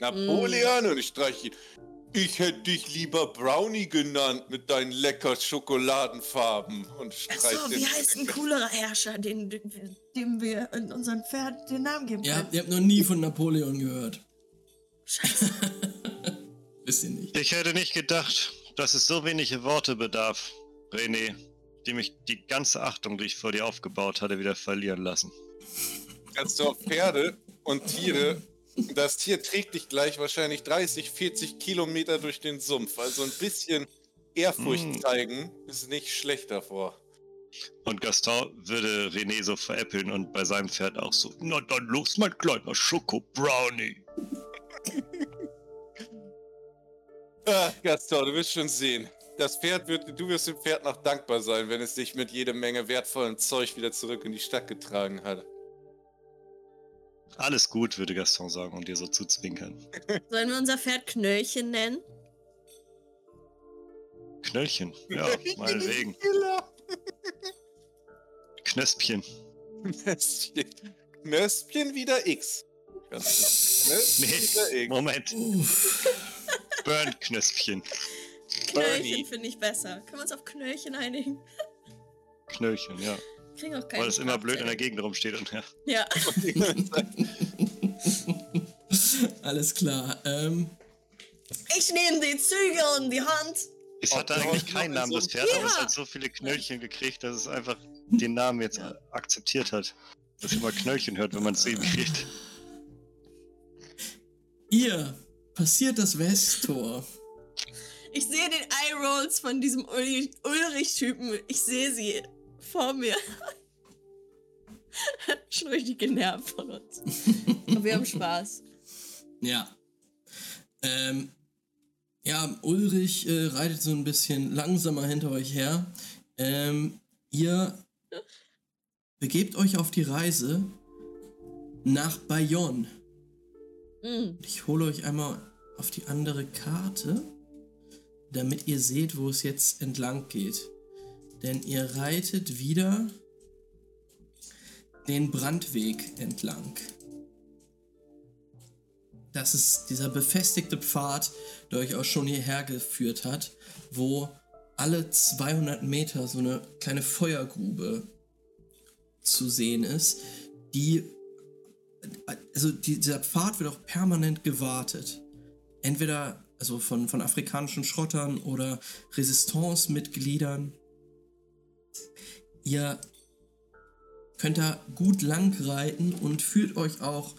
[SPEAKER 4] Napoleon und ich streiche ihn. Ich hätte dich lieber Brownie genannt mit deinen lecker Schokoladenfarben und streiche
[SPEAKER 2] Achso, wie heißt ein coolerer Herrscher, den, dem wir in unserem Pferd den Namen geben
[SPEAKER 1] Ja, ihr habt noch nie von Napoleon gehört.
[SPEAKER 2] Scheiße.
[SPEAKER 1] Wisst ihr nicht.
[SPEAKER 5] Ich hätte nicht gedacht, dass es so wenige Worte bedarf, René, die mich die ganze Achtung, die ich vor dir aufgebaut hatte, wieder verlieren lassen.
[SPEAKER 4] Gaston, Pferde und Tiere. Das Tier trägt dich gleich wahrscheinlich 30, 40 Kilometer durch den Sumpf. Also ein bisschen Ehrfurcht
[SPEAKER 5] Mm.
[SPEAKER 4] zeigen ist nicht schlecht davor.
[SPEAKER 5] Und Gaston würde René so veräppeln und bei seinem Pferd auch so, na dann los, mein kleiner Schoko-Brownie.
[SPEAKER 4] Ah, Gaston, du wirst schon sehen. Das Pferd wird, du wirst dem Pferd noch dankbar sein, wenn es dich mit jede Menge wertvollem Zeug wieder zurück in die Stadt getragen hat.
[SPEAKER 5] Alles gut, würde Gaston sagen und dir so zuzwinkern.
[SPEAKER 2] Sollen wir unser Pferd Knöllchen nennen?
[SPEAKER 5] Knöllchen, ja, meinetwegen. Knöspchen.
[SPEAKER 4] Knöspchen. Knöspchen wieder X. Knöspchen
[SPEAKER 5] Nee,
[SPEAKER 4] wieder X.
[SPEAKER 5] Moment. Burn-Knöspchen.
[SPEAKER 2] Knöllchen finde ich besser. Können wir uns auf Knöllchen einigen?
[SPEAKER 5] Knöllchen, ja.
[SPEAKER 2] Kriegen auch keine
[SPEAKER 5] Weil es immer blöd in der. Gegend rumsteht und ja.
[SPEAKER 2] Ja.
[SPEAKER 1] Alles klar. Ähm,
[SPEAKER 2] Ich nehme die Zügel in die Hand.
[SPEAKER 5] Es hatte
[SPEAKER 4] draußen
[SPEAKER 5] eigentlich keinen
[SPEAKER 4] in
[SPEAKER 5] Namen,
[SPEAKER 4] so
[SPEAKER 5] das Pferd, aber es
[SPEAKER 2] Ja.
[SPEAKER 5] hat so viele Knöllchen gekriegt, dass es einfach den Namen jetzt
[SPEAKER 2] Ja.
[SPEAKER 5] akzeptiert hat. Dass immer Knöllchen hört, wenn man es eben kriegt.
[SPEAKER 1] ihr passiert das Westtor.
[SPEAKER 2] Ich sehe den Eye-Rolls von diesem Ulrich-Typen. Ich sehe sie vor mir. Schon richtig genervt von uns. Aber wir haben Spaß.
[SPEAKER 1] Ja. Ähm, ja, Ulrich äh, reitet so ein bisschen langsamer hinter euch her. Ähm, ihr begebt euch auf die Reise nach Bayonne.
[SPEAKER 2] Mm.
[SPEAKER 1] Ich hole euch einmal auf die andere Karte, damit ihr seht, wo es jetzt entlang geht. Denn ihr reitet wieder den Brandweg entlang. Das ist dieser befestigte Pfad, der euch auch schon hierher geführt hat, wo alle 200 Meter so eine kleine Feuergrube zu sehen ist, die also die, dieser Pfad wird auch permanent gewartet. Entweder also von, von afrikanischen Schrottern oder Resistance-Mitgliedern. Ihr könnt da gut lang reiten und fühlt euch auch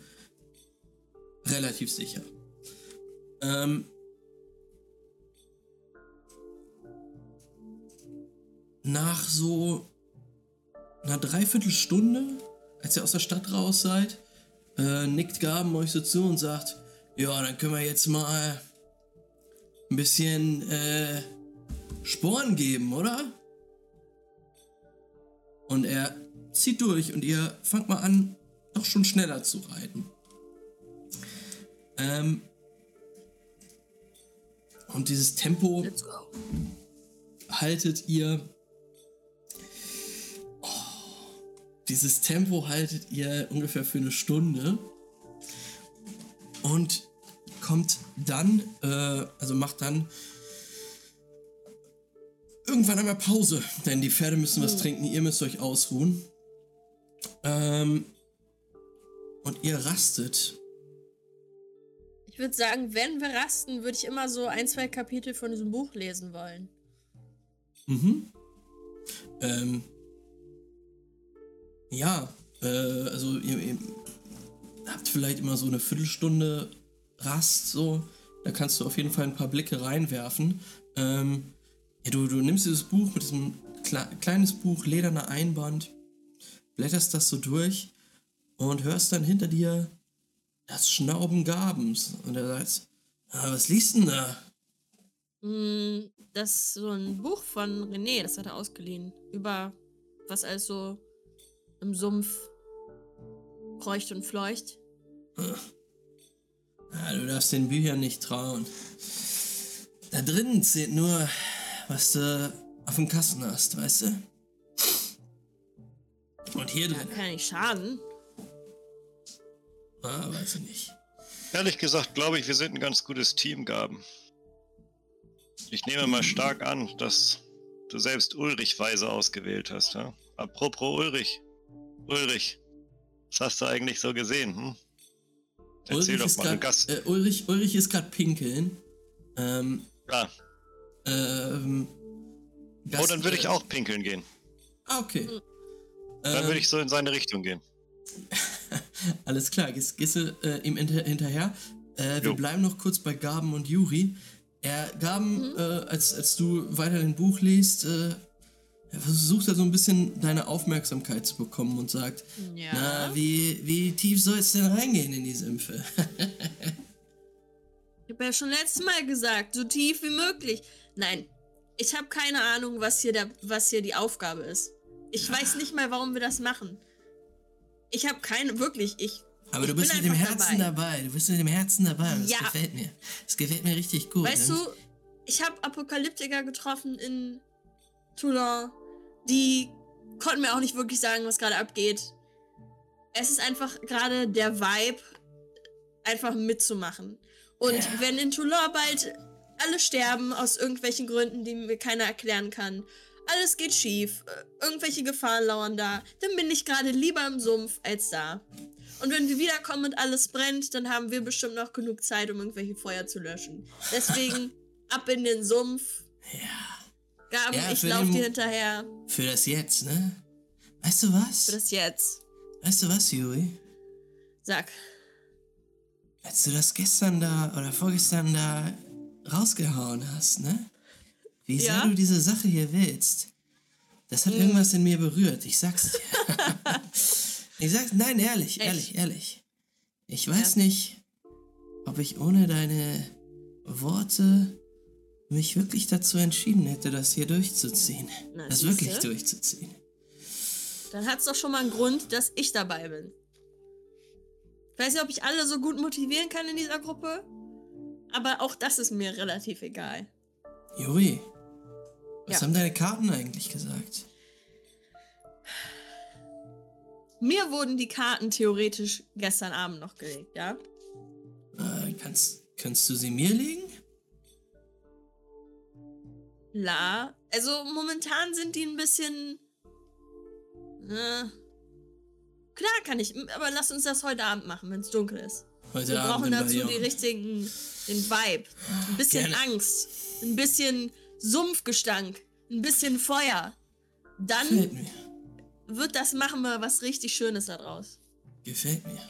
[SPEAKER 1] relativ sicher. Ähm, nach so einer Dreiviertelstunde, als ihr aus der Stadt raus seid, äh, nickt Gaben euch so zu und sagt, ja, dann können wir jetzt mal ein bisschen äh, Sporen geben, oder? Und er zieht durch und ihr fangt mal an, doch schon schneller zu reiten. Ähm, und dieses Tempo haltet ihr. Oh, dieses Tempo haltet ihr ungefähr für eine Stunde. Und kommt dann, äh, also macht dann irgendwann einmal Pause, denn die Pferde müssen was trinken, ihr müsst euch ausruhen. Ähm, und ihr rastet.
[SPEAKER 2] Ich würde sagen, wenn wir rasten, würde ich immer so ein, zwei Kapitel von diesem Buch lesen wollen.
[SPEAKER 1] Mhm. Ähm, ja, äh, also ihr, ihr habt vielleicht immer so eine Viertelstunde Rast, so. Da kannst du auf jeden Fall ein paar Blicke reinwerfen. Ähm, ja, du, du nimmst dieses Buch mit diesem kle kleines Buch, lederner Einband, blätterst das so durch und hörst dann hinter dir das Schnauben Gabens. Und er sagt, ah, was liest denn da?
[SPEAKER 2] Mm, Das ist so ein Buch von René, das hat er ausgeliehen. Über was alles so im Sumpf kreucht und fleucht.
[SPEAKER 1] Ah, du darfst den Büchern nicht trauen. Da drinnen zählt nur, was du auf dem Kasten hast, weißt du? Und hier
[SPEAKER 2] Ja,
[SPEAKER 1] drin,
[SPEAKER 2] kann nicht schaden.
[SPEAKER 1] ah, weiß ich nicht.
[SPEAKER 5] Ehrlich gesagt glaube ich, wir sind ein ganz gutes Team, Gaben. Ich nehme mal stark an, dass du selbst Ulrich weise ausgewählt hast. Ja? Apropos Ulrich. Ulrich, was hast du eigentlich so gesehen? Hm? Erzähl doch
[SPEAKER 1] ist
[SPEAKER 5] mal,
[SPEAKER 1] grad,
[SPEAKER 5] Gast.
[SPEAKER 1] äh, Ulrich, Ulrich ist gerade pinkeln. Ähm,
[SPEAKER 5] Ja.
[SPEAKER 1] Ähm,
[SPEAKER 5] Oh, dann würde ich auch pinkeln gehen.
[SPEAKER 1] Ah, okay.
[SPEAKER 5] Dann
[SPEAKER 1] Ähm,
[SPEAKER 5] würde ich so in seine Richtung gehen.
[SPEAKER 1] Alles klar, gehst, gehst du äh, ihm hinter, hinterher. Äh, wir bleiben noch kurz bei Gaben und Juri. Er, Gaben, äh, als, als du weiter ein Buch liest, äh, er versucht er so ein bisschen deine Aufmerksamkeit zu bekommen und sagt,
[SPEAKER 2] Ja.
[SPEAKER 1] na, wie, wie tief soll es denn reingehen in die Sümpfe?
[SPEAKER 2] Ich habe ja schon letztes Mal gesagt, so tief wie möglich. Nein, ich habe keine Ahnung, was hier, der, was hier die Aufgabe ist. Ich weiß nicht mal, warum wir das machen. Ich habe keine, wirklich, ich.
[SPEAKER 1] Aber
[SPEAKER 2] ich
[SPEAKER 1] du bist mit dem Herzen dabei. Du bist mit dem Herzen dabei. Das
[SPEAKER 2] Ja.
[SPEAKER 1] gefällt mir. Das gefällt mir richtig gut.
[SPEAKER 2] Weißt du, ich habe Apokalyptiker getroffen in Toulon. Die konnten mir auch nicht wirklich sagen, was gerade abgeht. Es ist einfach gerade der Vibe, einfach mitzumachen. Und
[SPEAKER 1] Ja.
[SPEAKER 2] wenn in Toulon bald alle sterben aus irgendwelchen Gründen, die mir keiner erklären kann, alles geht schief, äh, irgendwelche Gefahren lauern da, dann bin ich gerade lieber im Sumpf als da. Und wenn wir wiederkommen und alles brennt, dann haben wir bestimmt noch genug Zeit, um irgendwelche Feuer zu löschen. Deswegen ab in den Sumpf.
[SPEAKER 1] Ja.
[SPEAKER 2] Gaben,
[SPEAKER 1] Ja,
[SPEAKER 2] ich lauf dir hinterher.
[SPEAKER 1] Für das Jetzt, ne? Weißt du was?
[SPEAKER 2] Für das jetzt.
[SPEAKER 1] Weißt du was, Juri?
[SPEAKER 2] Sag.
[SPEAKER 1] Als du das gestern da oder vorgestern da rausgehauen hast, ne? Wie sehr
[SPEAKER 2] Ja?
[SPEAKER 1] du diese Sache hier willst. Das hat irgendwas in mir berührt, ich sag's dir. ich sag's, nein, ehrlich,
[SPEAKER 2] Echt?
[SPEAKER 1] ehrlich, ehrlich. Ich weiß nicht, ob ich ohne deine Worte mich wirklich dazu entschieden hätte, das hier durchzuziehen.
[SPEAKER 2] Na,
[SPEAKER 1] das
[SPEAKER 2] siehste.
[SPEAKER 1] wirklich durchzuziehen.
[SPEAKER 2] Dann hat's doch schon mal einen Grund, dass ich dabei bin. Ich weiß nicht, ob ich alle so gut motivieren kann in dieser Gruppe. Aber auch das ist mir relativ egal.
[SPEAKER 1] Juri, was
[SPEAKER 2] Ja.
[SPEAKER 1] haben deine Karten eigentlich gesagt?
[SPEAKER 2] Mir wurden die Karten theoretisch gestern Abend noch gelegt, ja?
[SPEAKER 1] Äh, kannst, kannst du sie mir legen?
[SPEAKER 2] La. Also momentan sind die ein bisschen. Äh, klar kann ich, aber lass uns das heute Abend machen, wenn es dunkel ist.
[SPEAKER 1] Heute
[SPEAKER 2] Wir brauchen
[SPEAKER 1] Abend in
[SPEAKER 2] dazu die
[SPEAKER 1] Bayonne.
[SPEAKER 2] richtigen, den Vibe. Ein bisschen
[SPEAKER 1] Gerne.
[SPEAKER 2] Angst, ein bisschen Sumpfgestank, ein bisschen Feuer. Dann wird das machen wir was richtig Schönes da draus.
[SPEAKER 1] Gefällt mir.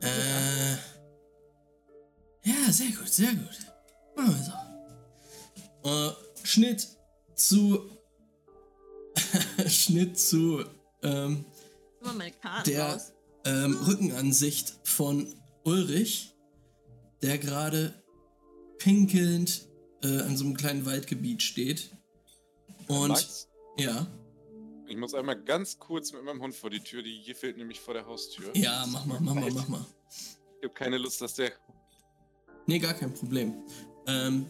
[SPEAKER 1] Äh. Ja, sehr gut, sehr gut. Machen wir so. Äh, Schnitt zu. Schnitt zu ähm, der ähm, Rückenansicht von Ulrich, der gerade pinkelnd äh, an so einem kleinen Waldgebiet steht. Und
[SPEAKER 4] Max,
[SPEAKER 1] ja,
[SPEAKER 4] ich muss einmal ganz kurz mit meinem Hund vor die Tür. Die fehlt nämlich vor der Haustür.
[SPEAKER 1] ja, mach mal, mach mal, mach mal.
[SPEAKER 4] Ich habe keine Lust, dass der.
[SPEAKER 1] Nee, gar kein Problem. Ähm,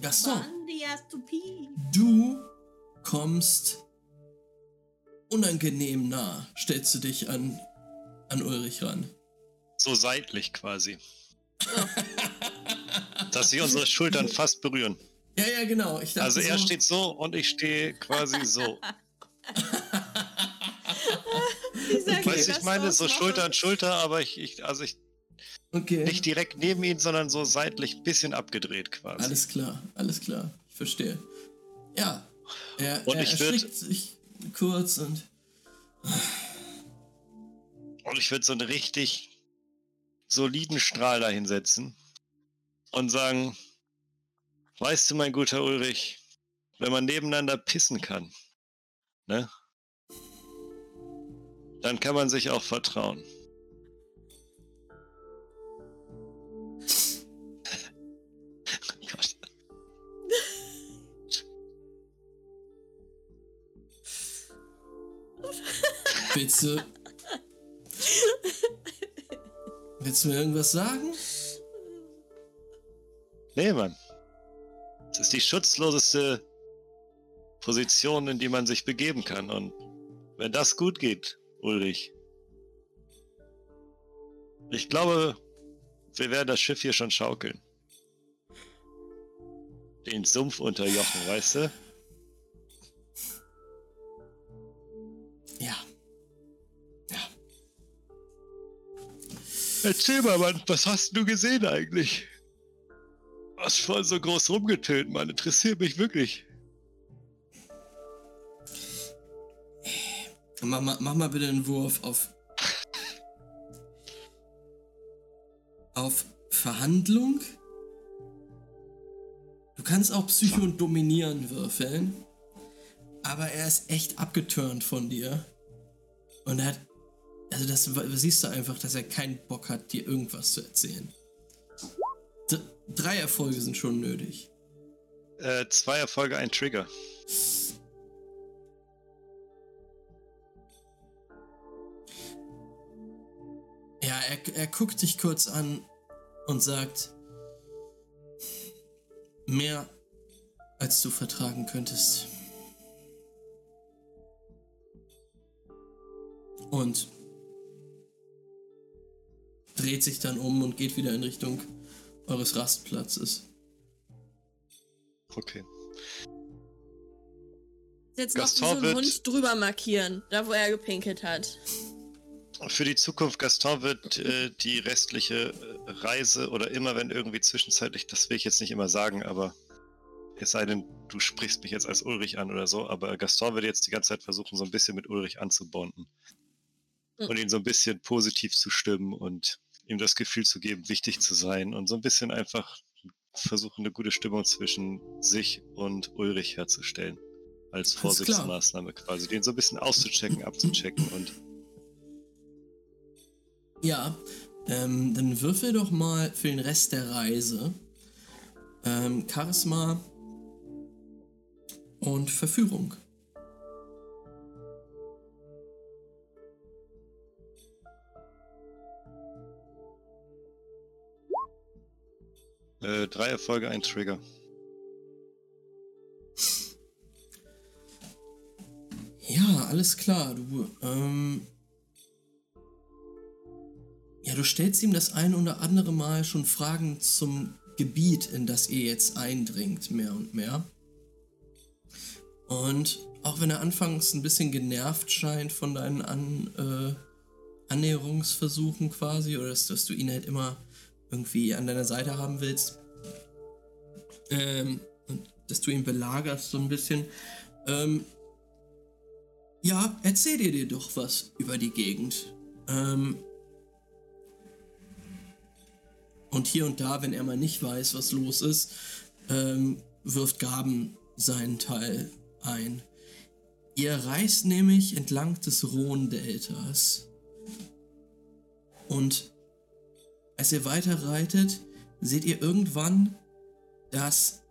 [SPEAKER 1] Gaston, du kommst unangenehm nah, stellst du dich an, an Ulrich ran.
[SPEAKER 5] So seitlich quasi. Dass sich unsere Schultern fast berühren.
[SPEAKER 1] Ja, ja, genau. Ich dachte
[SPEAKER 5] Also er
[SPEAKER 1] so,
[SPEAKER 5] steht so und ich stehe quasi so. Weißt du, ich meine, so Schulter an Schulter, aber ich, ich also ich
[SPEAKER 1] Okay.
[SPEAKER 5] nicht direkt neben ihn, sondern so seitlich bisschen abgedreht quasi.
[SPEAKER 1] Alles klar, alles klar. Ich verstehe. Ja. Er,
[SPEAKER 5] Und
[SPEAKER 1] er
[SPEAKER 5] ich würd-
[SPEAKER 1] erschrickt sich kurz und.
[SPEAKER 5] Und ich würde so einen richtig soliden Strahl da hinsetzen und sagen, weißt du, mein guter Ulrich, wenn man nebeneinander pissen kann, ne? Dann kann man sich auch vertrauen. Gott.
[SPEAKER 1] Du. Willst du mir irgendwas sagen?
[SPEAKER 5] Nee, Mann. Es ist die schutzloseste Position, in die man sich begeben kann. Und wenn das gut geht, Ulrich, ich glaube, wir werden das Schiff hier schon schaukeln. Den Sumpf unterjochen, weißt du? Erzähl mal, Mann, was hast du gesehen eigentlich? Was voll so groß rumgetönt, Mann, interessiert mich wirklich.
[SPEAKER 1] Mach mal, mach mal bitte einen Wurf auf. auf Verhandlung. Du kannst auch Psycho und Dominieren würfeln. Aber er ist echt abgeturnt von dir. Und er hat. Also, das siehst du einfach, dass er keinen Bock hat, dir irgendwas zu erzählen. D drei Erfolge sind schon nötig.
[SPEAKER 5] Äh, zwei Erfolge, ein Trigger.
[SPEAKER 1] Ja, er, er guckt dich kurz an und sagt, mehr als du vertragen könntest. Und dreht sich dann um und geht wieder in Richtung eures Rastplatzes.
[SPEAKER 5] Okay.
[SPEAKER 2] Jetzt noch
[SPEAKER 5] Gaston wird-
[SPEAKER 2] Hund drüber markieren, da wo er gepinkelt hat.
[SPEAKER 5] Für die Zukunft, Gaston wird äh, die restliche äh, Reise oder immer, wenn irgendwie zwischenzeitlich, das will ich jetzt nicht immer sagen, aber es sei denn, du sprichst mich jetzt als Ulrich an oder so, aber Gaston wird jetzt die ganze Zeit versuchen, so ein bisschen mit Ulrich anzubonden.
[SPEAKER 2] Mhm.
[SPEAKER 5] Und ihn so ein bisschen positiv zu stimmen und ihm das Gefühl zu geben, wichtig zu sein und so ein bisschen einfach versuchen, eine gute Stimmung zwischen sich und Ulrich herzustellen. Als. Vorsichtsmaßnahme quasi, den so ein bisschen auszuchecken, abzuchecken und
[SPEAKER 1] Ja, ähm, dann würfel doch mal für den Rest der Reise ähm, Charisma und Verführung.
[SPEAKER 5] Äh, drei Erfolge, ein Trigger.
[SPEAKER 1] Ja, alles klar. Du, ähm, ja, du stellst ihm das ein oder andere Mal schon Fragen zum Gebiet, in das ihr jetzt eindringt, mehr und mehr. Und auch wenn er anfangs ein bisschen genervt scheint von deinen An, äh, Annäherungsversuchen quasi, oder dass, dass du ihn halt immer irgendwie an deiner Seite haben willst, ähm, dass du ihn belagerst so ein bisschen, ähm, ja, erzähl dir dir doch was über die Gegend. Ähm, und hier und da, wenn er mal nicht weiß, was los ist, ähm, wirft Gaben seinen Teil ein. Ihr reist nämlich entlang des Rhone-Deltas. Und als ihr weiter reitet, seht ihr irgendwann, dass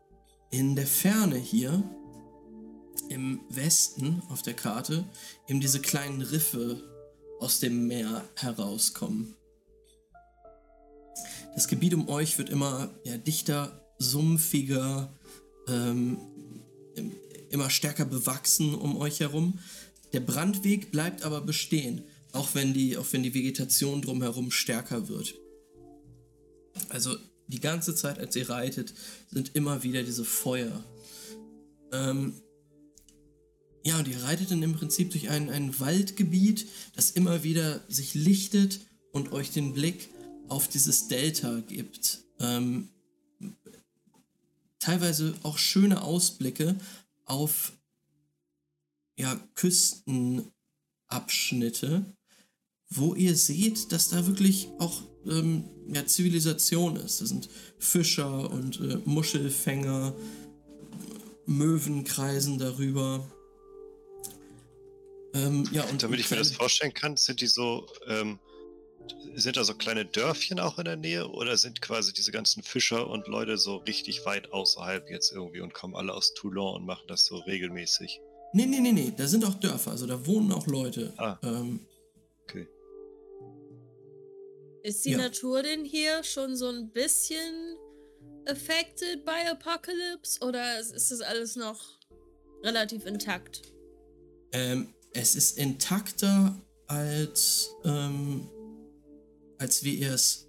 [SPEAKER 1] in der Ferne hier im Westen auf der Karte eben diese kleinen Riffe aus dem Meer herauskommen. Das Gebiet um euch wird immer ja, dichter, sumpfiger, ähm, im- immer stärker bewachsen um euch herum. Der Brandweg bleibt aber bestehen, auch wenn die, auch wenn die Vegetation drumherum stärker wird. Also die ganze Zeit, als ihr reitet, sind immer wieder diese Feuer. Ähm, ja, und ihr reitet dann im Prinzip durch ein, ein Waldgebiet, das immer wieder sich lichtet und euch den Blick auf dieses Delta gibt. Ähm, teilweise auch schöne Ausblicke auf ja, Küstenabschnitte, wo ihr seht, dass da wirklich auch ähm, ja, Zivilisation ist. Da sind Fischer und äh, Muschelfänger, Möwen kreisen darüber. Ähm, ja, und
[SPEAKER 5] Damit ich mir das vorstellen kann, sind die so, ähm, sind da so kleine Dörfchen auch in der Nähe oder sind quasi diese ganzen Fischer und Leute so richtig weit außerhalb jetzt irgendwie und kommen alle aus Toulon und machen das so regelmäßig?
[SPEAKER 1] Nee, nee, nee, nee, da sind auch Dörfer, also da wohnen auch Leute.
[SPEAKER 5] Ah.
[SPEAKER 1] Ähm,
[SPEAKER 5] Okay.
[SPEAKER 2] Ist die
[SPEAKER 1] Ja.
[SPEAKER 2] Natur denn hier schon so ein bisschen affected by Apocalypse oder ist das alles noch relativ intakt?
[SPEAKER 1] ähm, es ist intakter als, ähm, als wie ihr es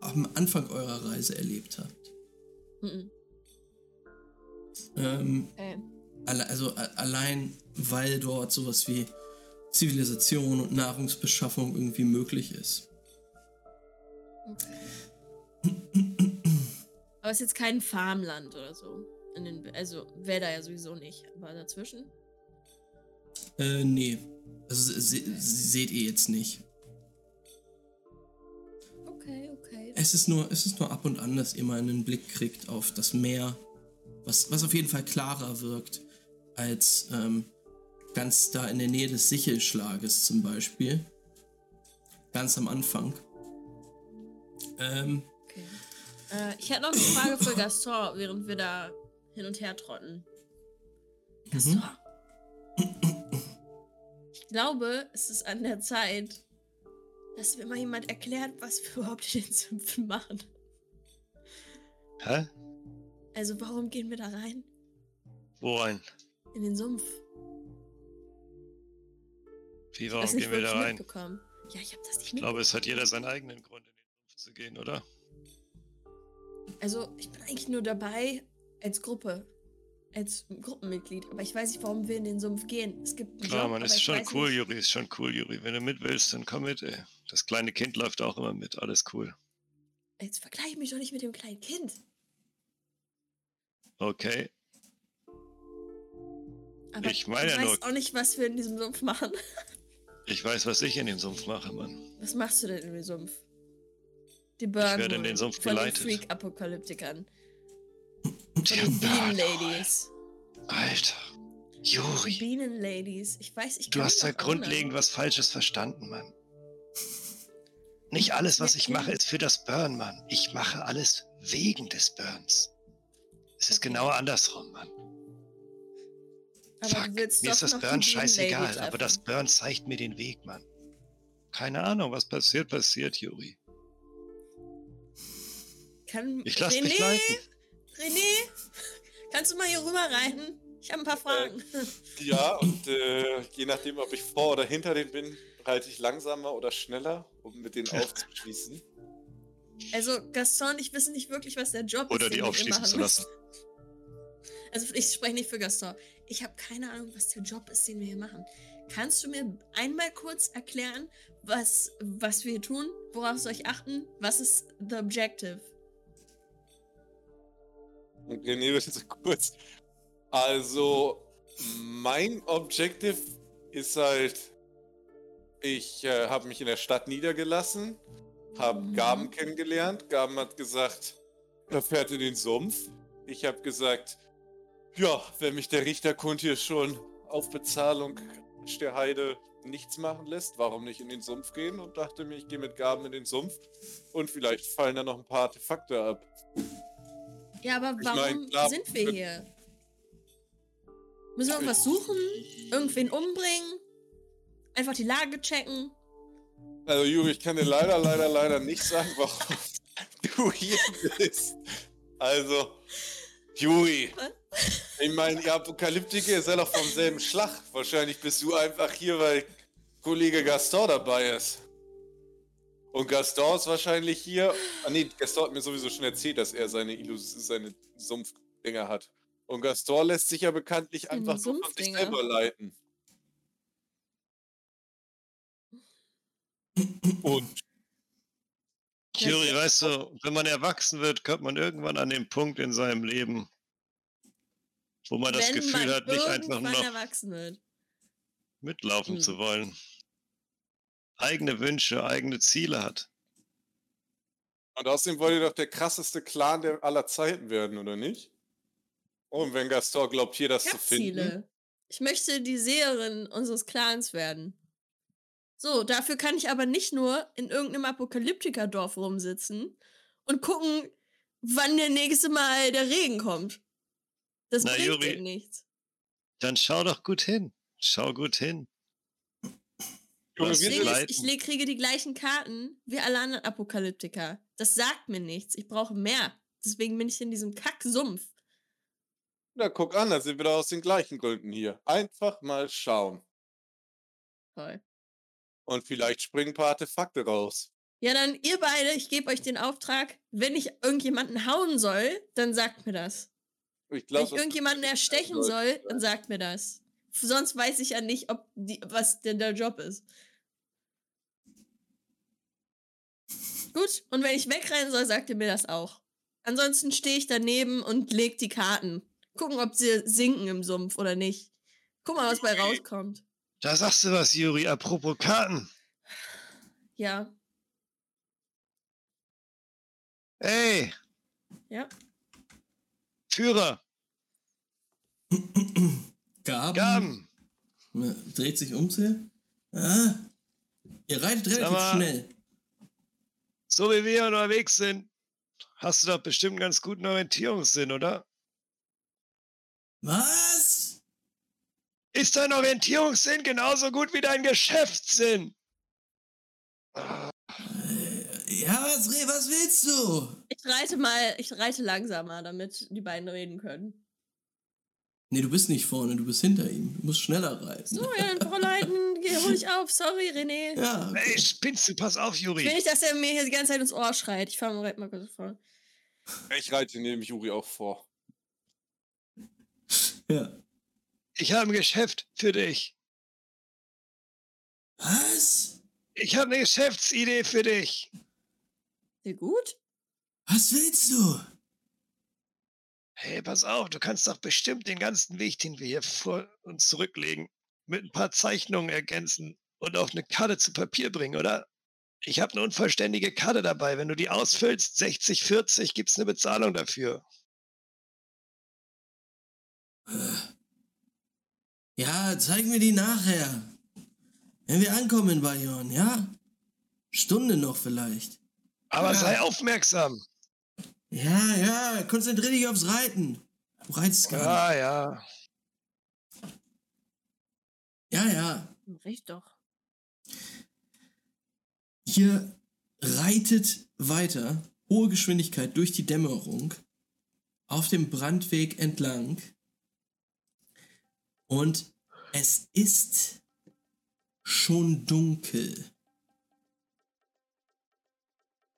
[SPEAKER 1] am Anfang eurer Reise erlebt habt.
[SPEAKER 2] Mhm.
[SPEAKER 1] Ähm,
[SPEAKER 2] Okay.
[SPEAKER 1] also allein, weil dort sowas wie Zivilisation und Nahrungsbeschaffung irgendwie möglich ist.
[SPEAKER 2] Aber es ist jetzt kein Farmland oder so. Den, also Wälder ja sowieso nicht. Aber dazwischen?
[SPEAKER 1] Äh, nee. Also se se seht ihr jetzt nicht. Es ist nur, es ist nur ab und an, dass ihr mal einen Blick kriegt auf das Meer, was, was auf jeden Fall klarer wirkt als ähm, ganz da in der Nähe des Sichelschlages zum Beispiel. Ganz am Anfang. Ähm,
[SPEAKER 2] Okay. Äh, ich hätte noch eine Frage für Gaston, während wir da hin und her trotten. Gaston. Ich glaube, es ist an der Zeit, dass mir mal jemand erklärt, was wir überhaupt in den Sümpfen machen.
[SPEAKER 5] Hä?
[SPEAKER 2] Also, warum gehen wir da rein?
[SPEAKER 5] Wo ein?
[SPEAKER 2] In den Sumpf.
[SPEAKER 5] Wie,
[SPEAKER 2] Ich
[SPEAKER 5] warum gehen wir da rein?
[SPEAKER 2] Ja, ich habe das nicht
[SPEAKER 5] Ich glaube, es hat jeder seinen eigenen Grund, in den Sumpf zu gehen, oder?
[SPEAKER 2] Also, ich bin eigentlich nur dabei als Gruppe. Als Gruppenmitglied. Aber ich weiß nicht, warum wir in den Sumpf gehen. Es gibt
[SPEAKER 5] Klar,
[SPEAKER 2] Job,
[SPEAKER 5] man, ist
[SPEAKER 2] ich
[SPEAKER 5] schon cool,
[SPEAKER 2] nicht-
[SPEAKER 5] Juri, ist schon cool, Juri. Wenn du mit willst, dann komm mit, ey. Das kleine Kind läuft auch immer mit, alles cool.
[SPEAKER 2] Jetzt vergleiche mich doch nicht mit dem kleinen Kind.
[SPEAKER 5] Okay,
[SPEAKER 2] Aber
[SPEAKER 5] Ich meine
[SPEAKER 2] ich weiß
[SPEAKER 5] nur-
[SPEAKER 2] auch nicht, was wir in diesem Sumpf machen.
[SPEAKER 5] ich weiß, was ich in dem Sumpf mache, Mann.
[SPEAKER 2] Was machst du denn in dem Sumpf? Die Burn
[SPEAKER 5] werde in den Sumpf
[SPEAKER 2] von
[SPEAKER 5] geleitet.
[SPEAKER 2] den Freak-Apokalyptikern.
[SPEAKER 5] Die
[SPEAKER 2] Von den Bienen-Ladies.
[SPEAKER 5] Alter.
[SPEAKER 2] Die
[SPEAKER 5] Juri,
[SPEAKER 2] Bienen-Ladies. Ich weiß, ich
[SPEAKER 5] du hast da grundlegend was Falsches verstanden, Mann. Nicht alles, was ich mache, ist für das Burn, Mann. Ich mache alles wegen des Burns. Es ist
[SPEAKER 2] Okay.
[SPEAKER 5] genau andersrum, Mann.
[SPEAKER 2] Aber
[SPEAKER 5] Fuck,
[SPEAKER 2] du willst
[SPEAKER 5] mir
[SPEAKER 2] doch
[SPEAKER 5] ist das
[SPEAKER 2] noch die
[SPEAKER 5] Burn scheißegal, aber das Burn zeigt mir den Weg, Mann. Keine Ahnung, was passiert, passiert, Juri.
[SPEAKER 2] Kann
[SPEAKER 5] Ich lass
[SPEAKER 2] René,
[SPEAKER 5] mich leiten.
[SPEAKER 2] René, kannst du mal hier rüber reiten? Ich habe ein paar Fragen.
[SPEAKER 4] Ja, und äh, je nachdem, ob ich vor oder hinter denen bin, reite ich langsamer oder schneller, um mit denen aufzuschließen.
[SPEAKER 2] Also, Gaston ich wissen nicht wirklich, was der Job
[SPEAKER 5] Oder
[SPEAKER 2] ist.
[SPEAKER 5] die
[SPEAKER 2] den wir
[SPEAKER 5] aufschließen zu lassen.
[SPEAKER 2] Also, ich spreche nicht für Gaston. Ich habe keine Ahnung, was der Job ist, den wir hier machen. Kannst du mir einmal kurz erklären, was, was wir hier tun? Worauf soll ich achten? Was ist the objective?
[SPEAKER 4] Und René wird jetzt kurz. Also, mein Objective ist halt, ich äh, habe mich in der Stadt niedergelassen, habe
[SPEAKER 2] Mhm.
[SPEAKER 4] Gaben kennengelernt. Gaben hat gesagt, er fährt in den Sumpf. Ich habe gesagt, ja, wenn mich der Richterkund hier schon auf Bezahlung der Heide nichts machen lässt, warum nicht in den Sumpf gehen? Und dachte mir, ich gehe mit Gaben in den Sumpf und vielleicht fallen da noch ein paar Artefakte ab.
[SPEAKER 2] Ja, aber
[SPEAKER 4] Ich
[SPEAKER 2] warum
[SPEAKER 4] mein, klar,
[SPEAKER 2] sind wir hier? Müssen wir irgendwas suchen? Irgendwen umbringen? Einfach die Lage checken?
[SPEAKER 4] Also Juri, ich kann dir leider, leider, leider nicht sagen, warum du hier bist. Also, Juri, ich meine, ihr Apokalyptiker ihr seid doch vom selben Schlag. Wahrscheinlich bist du einfach hier, weil Kollege Gaston dabei ist. Und Gaston ist wahrscheinlich hier. Ah nee, Gaston hat mir sowieso schon erzählt, dass er seine, Illus seine Sumpfdinger hat. Und Gaston lässt sich ja bekanntlich einfach nur von sich selber leiten. Und
[SPEAKER 2] Ja,
[SPEAKER 5] Juri, weißt du, wenn man erwachsen wird, kommt man irgendwann an den Punkt in seinem Leben, wo man das
[SPEAKER 2] Wenn
[SPEAKER 5] Gefühl
[SPEAKER 2] man
[SPEAKER 5] hat, nicht einfach noch
[SPEAKER 2] erwachsen wird.
[SPEAKER 5] mitlaufen
[SPEAKER 2] Hm.
[SPEAKER 5] zu wollen. Eigene Wünsche, eigene Ziele hat.
[SPEAKER 4] Und außerdem wollt ihr doch der krasseste Clan der aller Zeiten werden, oder nicht? Und wenn Gaston glaubt, hier das
[SPEAKER 2] Ich
[SPEAKER 4] zu finden.
[SPEAKER 2] Ziele. Ich möchte die Seherin unseres Clans werden. So, dafür kann ich aber nicht nur in irgendeinem Apokalyptikerdorf rumsitzen und gucken, wann der nächste Mal der Regen kommt. Das
[SPEAKER 5] Na,
[SPEAKER 2] bringt
[SPEAKER 5] Juri.
[SPEAKER 2] dir nichts.
[SPEAKER 5] Dann schau doch gut hin. Schau gut hin. Was
[SPEAKER 2] ich le- kriege die gleichen Karten wie alle anderen Apokalyptiker. Das sagt mir nichts. Ich brauche mehr. Deswegen bin ich in diesem Kacksumpf.
[SPEAKER 4] na guck an, da sind wir doch aus den gleichen Gründen hier. Einfach mal schauen.
[SPEAKER 2] Toll.
[SPEAKER 4] Und vielleicht springen ein paar Artefakte raus.
[SPEAKER 2] Ja, dann ihr beide, ich gebe euch den Auftrag, wenn ich irgendjemanden hauen soll, dann sagt mir das.
[SPEAKER 4] Ich
[SPEAKER 2] Wenn
[SPEAKER 4] glaube,
[SPEAKER 2] ich irgendjemanden erstechen soll, dann sagt mir das. Sonst weiß ich ja nicht, ob die, was denn der Job ist. Gut, und wenn ich wegrennen soll, sagt ihr mir das auch. Ansonsten stehe ich daneben und leg die Karten. Gucken, ob sie sinken im Sumpf oder nicht. Guck mal, was bei rauskommt.
[SPEAKER 5] Da sagst du was, Juri, apropos Karten.
[SPEAKER 2] Ja. Ja.
[SPEAKER 5] Führer,
[SPEAKER 1] Gaben,
[SPEAKER 5] Gaben,
[SPEAKER 1] Ne, dreht sich um zu ihr. Ah, ihr reitet relativ
[SPEAKER 5] mal.
[SPEAKER 1] schnell.
[SPEAKER 5] so wie wir unterwegs sind, hast du doch bestimmt einen ganz guten Orientierungssinn, oder?
[SPEAKER 1] Was?
[SPEAKER 5] Ist dein Orientierungssinn genauso gut wie dein Geschäftssinn?
[SPEAKER 1] Ja, was, re- was willst du?
[SPEAKER 2] Ich reite mal, ich reite langsamer, damit die beiden reden können.
[SPEAKER 1] Nee, du bist nicht vorne, du bist hinter ihm. Du musst schneller reiten.
[SPEAKER 2] So, ja, dann Fräulein, geh, ich auf. Sorry, René.
[SPEAKER 1] Ja, okay.
[SPEAKER 5] Ey, spinnst du, pass auf,
[SPEAKER 2] Ich will
[SPEAKER 5] Juri.
[SPEAKER 2] nicht, dass er mir hier die ganze Zeit ins Ohr schreit. Ich fahr mal, mal kurz vor.
[SPEAKER 4] Ich reite nämlich Juri auch vor.
[SPEAKER 1] ja.
[SPEAKER 5] Ich habe ein Geschäft für dich.
[SPEAKER 1] Was?
[SPEAKER 5] Ich habe eine Geschäftsidee für dich.
[SPEAKER 2] Sehr gut.
[SPEAKER 1] Was willst du?
[SPEAKER 5] Hey, pass auf, du kannst doch bestimmt den ganzen Weg, den wir hier vor uns zurücklegen, mit ein paar Zeichnungen ergänzen und auf eine Karte zu Papier bringen, oder? Ich habe eine unvollständige Karte dabei. Wenn du die ausfüllst, 60, 40, gibt's eine Bezahlung dafür.
[SPEAKER 1] Ja, zeig mir die nachher. Wenn wir ankommen in Bayonne, ja? Stunde noch vielleicht.
[SPEAKER 5] Aber
[SPEAKER 1] Ja.
[SPEAKER 5] sei aufmerksam.
[SPEAKER 1] Ja, ja, konzentrier dich aufs Reiten. Du reitest gar
[SPEAKER 5] Ja, ja.
[SPEAKER 1] nicht. Ja, ja.
[SPEAKER 2] Recht doch.
[SPEAKER 1] Ihr reitet weiter, hohe Geschwindigkeit durch die Dämmerung, auf dem Brandweg entlang. Und es ist schon dunkel.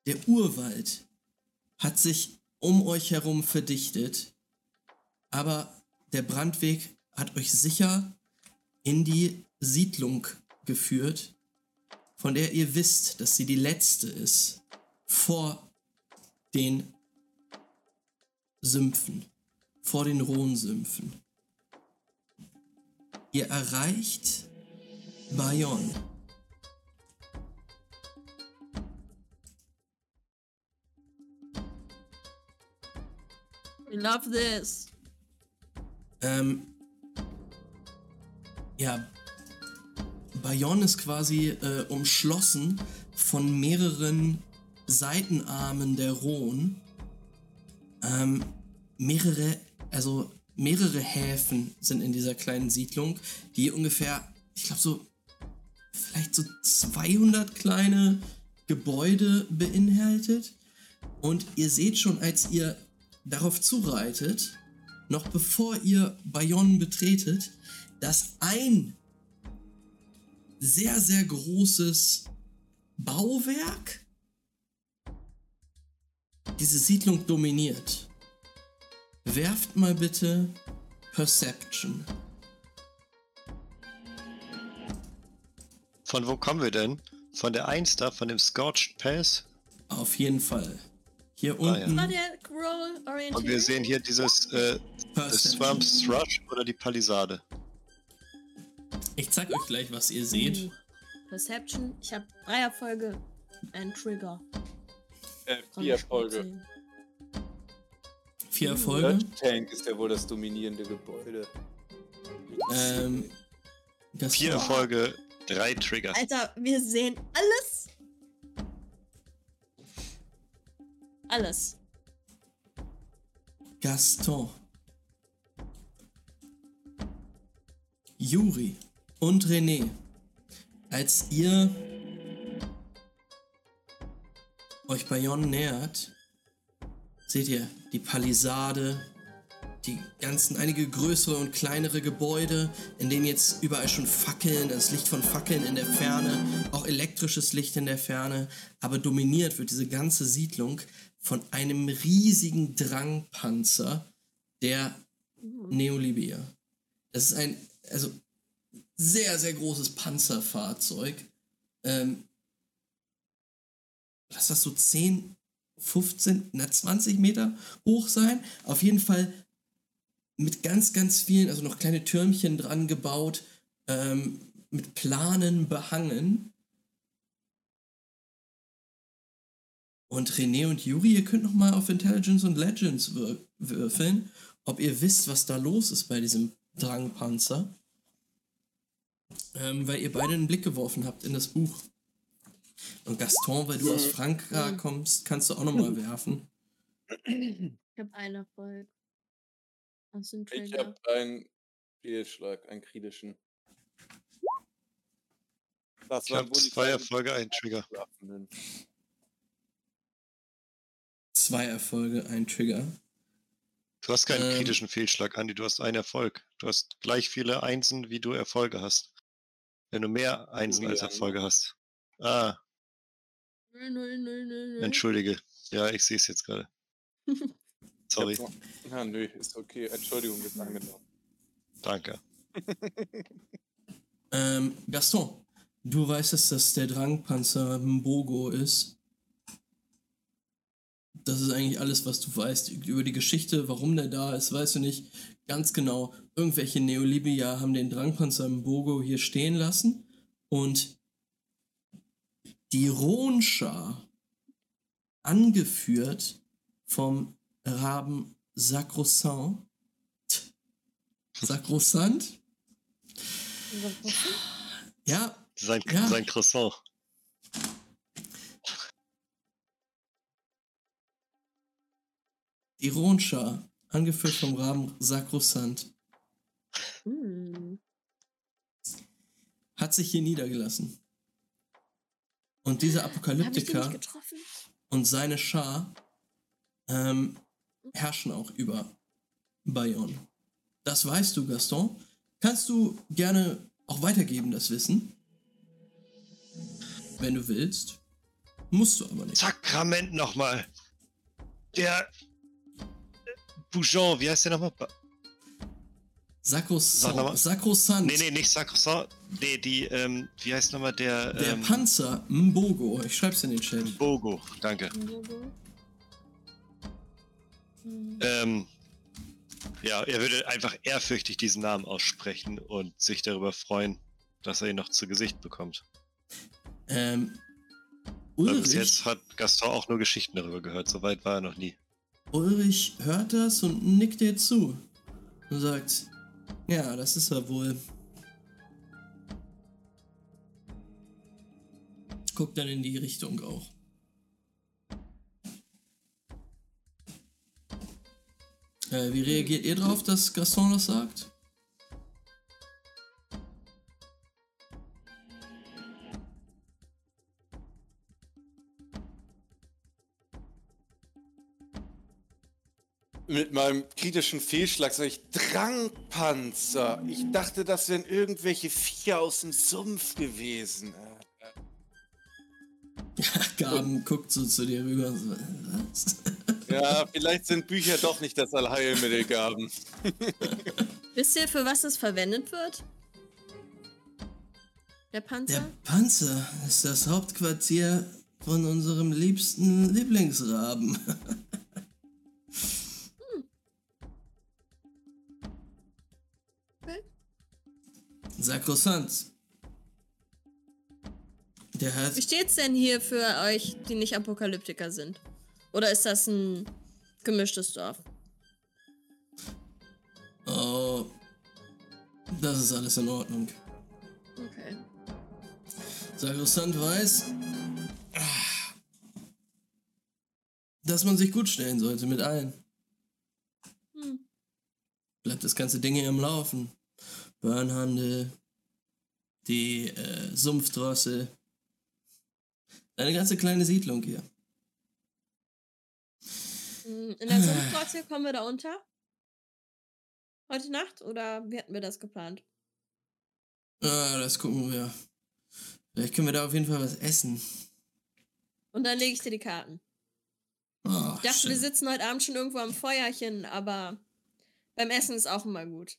[SPEAKER 1] Der Urwald hat sich um euch herum verdichtet, aber der Brandweg hat euch sicher in die Siedlung geführt, von der ihr wisst, dass sie die letzte ist vor den Sümpfen, vor den Rhonsümpfen. Ihr erreicht Bayonne.
[SPEAKER 2] We love this.
[SPEAKER 1] Ähm, ja, Bayonne ist quasi äh, umschlossen von mehreren Seitenarmen der Rhone. Ähm, mehrere, also mehrere Häfen sind in dieser kleinen Siedlung, die ungefähr, ich glaube so, vielleicht so 200 kleine Gebäude beinhaltet. Und ihr seht schon, als ihr darauf zureitet, noch bevor ihr Bayonne betretet, dass ein sehr, sehr großes Bauwerk diese Siedlung dominiert. Werft mal bitte Perception.
[SPEAKER 5] Von wo kommen wir denn? Von der 1 da, von dem Scorched Pass?
[SPEAKER 1] Auf jeden Fall. Hier
[SPEAKER 5] Ah, ja.
[SPEAKER 1] unten
[SPEAKER 2] orientiert?
[SPEAKER 5] Und wir sehen hier dieses äh, Swamp. Thrush oder die Palisade.
[SPEAKER 1] Ich zeig euch gleich, was ihr seht.
[SPEAKER 2] Uh, Perception. Ich habe drei Erfolge. Ein Trigger.
[SPEAKER 4] Äh, vier Erfolge.
[SPEAKER 1] Vier Erfolge.
[SPEAKER 4] Blood Tank ist ja wohl das dominierende Gebäude.
[SPEAKER 1] Ähm, das
[SPEAKER 5] Vier
[SPEAKER 1] war-
[SPEAKER 5] Erfolge, drei Trigger.
[SPEAKER 2] Alter, wir sehen alles. Alles.
[SPEAKER 1] Gaston, Juri und René, als ihr euch Bayonne nähert, seht ihr die Palisade, die ganzen, einige größere und kleinere Gebäude, in denen jetzt überall schon Fackeln, das Licht von Fackeln in der Ferne, auch elektrisches Licht in der Ferne, aber dominiert wird diese ganze Siedlung von einem riesigen Drangpanzer der Neolibia. Das ist ein, also sehr, sehr großes Panzerfahrzeug. Ähm, lass das so 10, 15, na 20 Meter hoch sein. Auf jeden Fall mit ganz, ganz vielen, also noch kleine Türmchen dran gebaut, ähm, mit Planen behangen. Und René und Juri, ihr könnt noch mal auf Intelligence und Legends wür würfeln, ob ihr wisst, was da los ist bei diesem Drangpanzer. Ähm, weil ihr beide einen Blick geworfen habt in das Buch. Und Gaston, weil du aus Frankreich kommst, kannst du auch noch mal werfen.
[SPEAKER 2] Ich habe einen Erfolg. Aus dem
[SPEAKER 4] Ich
[SPEAKER 2] Trigger.
[SPEAKER 4] habe einen Fehlschlag, einen kritischen. Das
[SPEAKER 5] Ich habe zwei Erfolge, ein Trigger.
[SPEAKER 1] Zwei Erfolge, ein Trigger.
[SPEAKER 5] Du hast keinen
[SPEAKER 1] Ähm.
[SPEAKER 5] kritischen Fehlschlag, Andi, du hast einen Erfolg. Du hast gleich viele Einsen, wie du Erfolge hast. Wenn du mehr Einsen als? Erfolge hast. Ah,
[SPEAKER 2] Null, null, null, null, null.
[SPEAKER 5] Entschuldige. Ja, ich sehe es jetzt gerade. Sorry,
[SPEAKER 4] noch- Ja, nö, ist okay. Entschuldigung, ist angenommen.
[SPEAKER 5] danke.
[SPEAKER 1] Ähm, Gaston, du weißt, dass das der Drangpanzer Mbogo ist. Das ist eigentlich alles, was du weißt über die Geschichte, warum der da ist, weißt du nicht ganz genau. Irgendwelche Neolibia haben den Drangpanzer Mbogo hier stehen lassen und die Ronschar, angeführt vom Raben Sacrosant, Sacrosant, ja,
[SPEAKER 5] Sein,
[SPEAKER 1] Ja.
[SPEAKER 5] sein Croissant.
[SPEAKER 1] Die Ronschar, angeführt vom Raben Sakrosant,
[SPEAKER 2] Hm.
[SPEAKER 1] hat sich hier niedergelassen. Und dieser Apokalyptiker und seine Schar ähm, herrschen auch über Bayonne. Das weißt du, Gaston. Kannst du gerne auch weitergeben, das Wissen. Wenn du willst. Musst du aber nicht.
[SPEAKER 5] Sakrament nochmal. Der äh, Boujon, wie heißt der nochmal? Mal.
[SPEAKER 1] Sakrosant.
[SPEAKER 5] Nee, nee, nicht Sakrosant. Nee, die, ähm, wie heißt nochmal der?
[SPEAKER 1] Der
[SPEAKER 5] ähm,
[SPEAKER 1] Panzer Mbogo. Ich schreib's in den Chat.
[SPEAKER 5] Bogo, danke.
[SPEAKER 2] Hm.
[SPEAKER 5] Ähm, ja, er würde einfach ehrfürchtig diesen Namen aussprechen und sich darüber freuen, dass er ihn noch zu Gesicht bekommt.
[SPEAKER 1] Ähm,
[SPEAKER 5] Weil bis
[SPEAKER 1] Ulrich,
[SPEAKER 5] jetzt hat Gaston auch nur Geschichten darüber gehört, soweit war er noch nie.
[SPEAKER 1] Ulrich hört das und nickt dir zu. Und sagt, ja, das ist er wohl. Guckt dann in die Richtung auch. Äh, wie reagiert ihr drauf, dass Gaston das sagt?
[SPEAKER 4] Mit meinem kritischen Fehlschlag sage ich Drangpanzer. Ich dachte, das wären irgendwelche Viecher aus dem Sumpf gewesen.
[SPEAKER 1] Gaben guckt so zu dir rüber.
[SPEAKER 4] Ja, vielleicht sind Bücher doch nicht das Allheilmittel, Gaben.
[SPEAKER 2] Wisst ihr, für was es verwendet wird? Der Panzer?
[SPEAKER 1] Der Panzer ist das Hauptquartier von unserem liebsten Lieblingsraben. Sakrosant. Der hat.
[SPEAKER 2] Wie steht's denn hier für euch, die nicht Apokalyptiker sind? Oder ist das ein gemischtes Dorf?
[SPEAKER 1] Oh. Das ist alles in Ordnung.
[SPEAKER 2] Okay.
[SPEAKER 1] Sakrosant weiß, dass man sich gut stellen sollte mit allen.
[SPEAKER 2] Hm.
[SPEAKER 1] Bleibt das ganze Ding hier am Laufen. Börnhandel, die äh, Sumpfdrossel. Eine ganze kleine Siedlung hier.
[SPEAKER 2] Hm, In der Sumpfdrossel kommen wir da unter? Heute Nacht? Oder wie hatten wir das geplant?
[SPEAKER 1] Ah, das gucken wir. Vielleicht können wir da auf jeden Fall was essen.
[SPEAKER 2] Und dann lege ich dir die Karten.
[SPEAKER 1] Oh,
[SPEAKER 2] Ich dachte, wir sitzen heute Abend schon irgendwo am Feuerchen, aber beim Essen ist auch immer gut.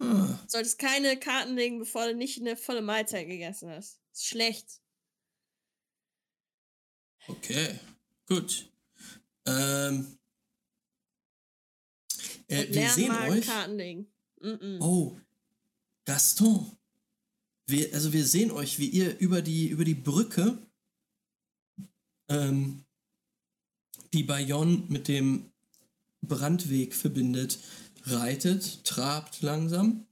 [SPEAKER 1] Ah,
[SPEAKER 2] Solltest keine Karten legen, bevor du nicht eine volle Mahlzeit gegessen hast. Ist schlecht.
[SPEAKER 1] okay, gut. Ähm, äh, wir sehen euch.
[SPEAKER 2] Karten legen. Mm-mm.
[SPEAKER 1] Oh, Gaston. Wir, also wir sehen euch, wie ihr über die, über die Brücke ähm, die Bayonne mit dem Brandweg verbindet, reitet, trabt langsam.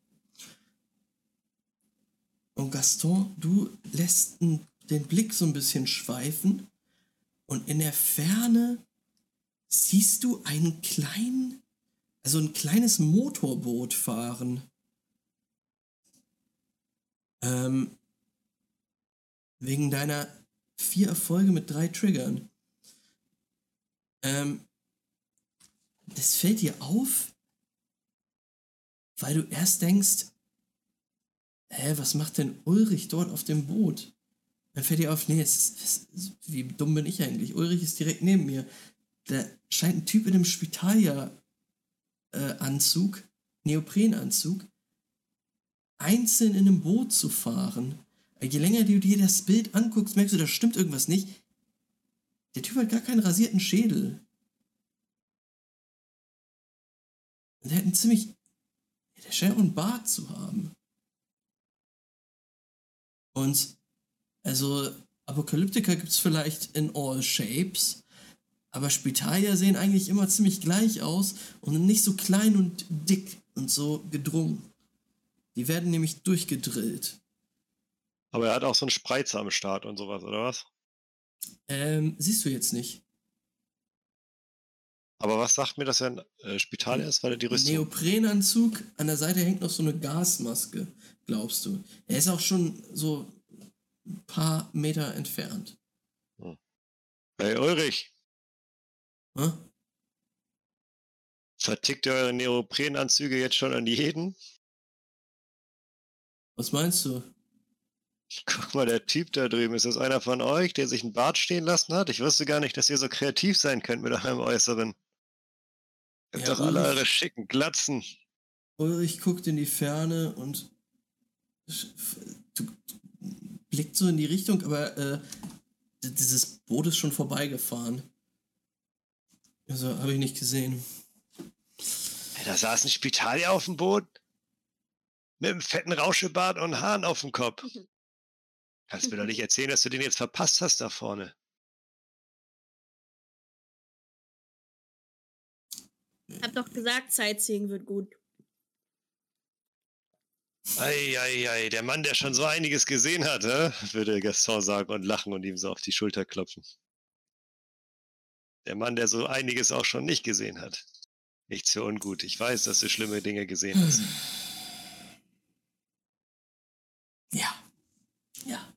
[SPEAKER 1] Und Gaston, du lässt den Blick so ein bisschen schweifen und in der Ferne siehst du einen kleinen, also ein kleines Motorboot fahren. Ähm, wegen deiner vier Erfolge mit drei Triggern. Ähm, das fällt dir auf, weil du erst denkst, hä, was macht denn Ulrich dort auf dem Boot? Dann fällt dir auf, nee, es ist, es ist, wie dumm bin ich eigentlich? Ulrich ist direkt neben mir. Da scheint ein Typ in einem Spitalia-Anzug, Neoprenanzug, einzeln in einem Boot zu fahren. Je länger du dir das Bild anguckst, merkst du, da stimmt irgendwas nicht. Der Typ hat gar keinen rasierten Schädel. Und Der hat einen ziemlich. Auch einen Bart zu haben. Und. Also, Apokalyptiker gibt es vielleicht in all shapes. Aber Spitalier sehen eigentlich immer ziemlich gleich aus und nicht so klein und dick und so gedrungen. Die werden nämlich durchgedrillt.
[SPEAKER 5] Aber er hat auch so einen Spreizer am Start und sowas, oder was?
[SPEAKER 1] Ähm, siehst du jetzt nicht.
[SPEAKER 5] Aber was sagt mir, dass er ein äh, Spital ist, weil er die Rüstung...
[SPEAKER 1] Neoprenanzug, an der Seite hängt noch so eine Gasmaske, glaubst du. Er ist auch schon so ein paar Meter entfernt.
[SPEAKER 5] Hey Ulrich,
[SPEAKER 1] Hä?
[SPEAKER 5] vertickt ihr eure Neoprenanzüge jetzt schon an jeden?
[SPEAKER 1] Was meinst du?
[SPEAKER 5] Guck mal, der Typ da drüben, ist das einer von euch, der sich einen Bart stehen lassen hat? Ich wusste gar nicht, dass ihr so kreativ sein könnt mit eurem Äußeren. Ihr habt
[SPEAKER 1] Ja,
[SPEAKER 5] doch alle eure schicken Glatzen.
[SPEAKER 1] Ulrich guckt in die Ferne und blickt so in die Richtung, aber äh, dieses Boot ist schon vorbeigefahren. Also habe ich nicht gesehen.
[SPEAKER 5] Da saß ein Spitalier auf dem Boot. Mit einem fetten Rauschebart und Hahn auf dem Kopf. Kannst mir doch nicht erzählen, dass du den jetzt verpasst hast da vorne.
[SPEAKER 2] Hab doch gesagt, Sightseeing wird gut.
[SPEAKER 5] Eieiei, der Mann, der schon so einiges gesehen hat, hä? würde Gaston sagen und lachen und ihm so auf die Schulter klopfen. Der Mann, der so einiges auch schon nicht gesehen hat. Nichts für ungut. Ich weiß, dass du schlimme Dinge gesehen hast.
[SPEAKER 1] Ja. Ja.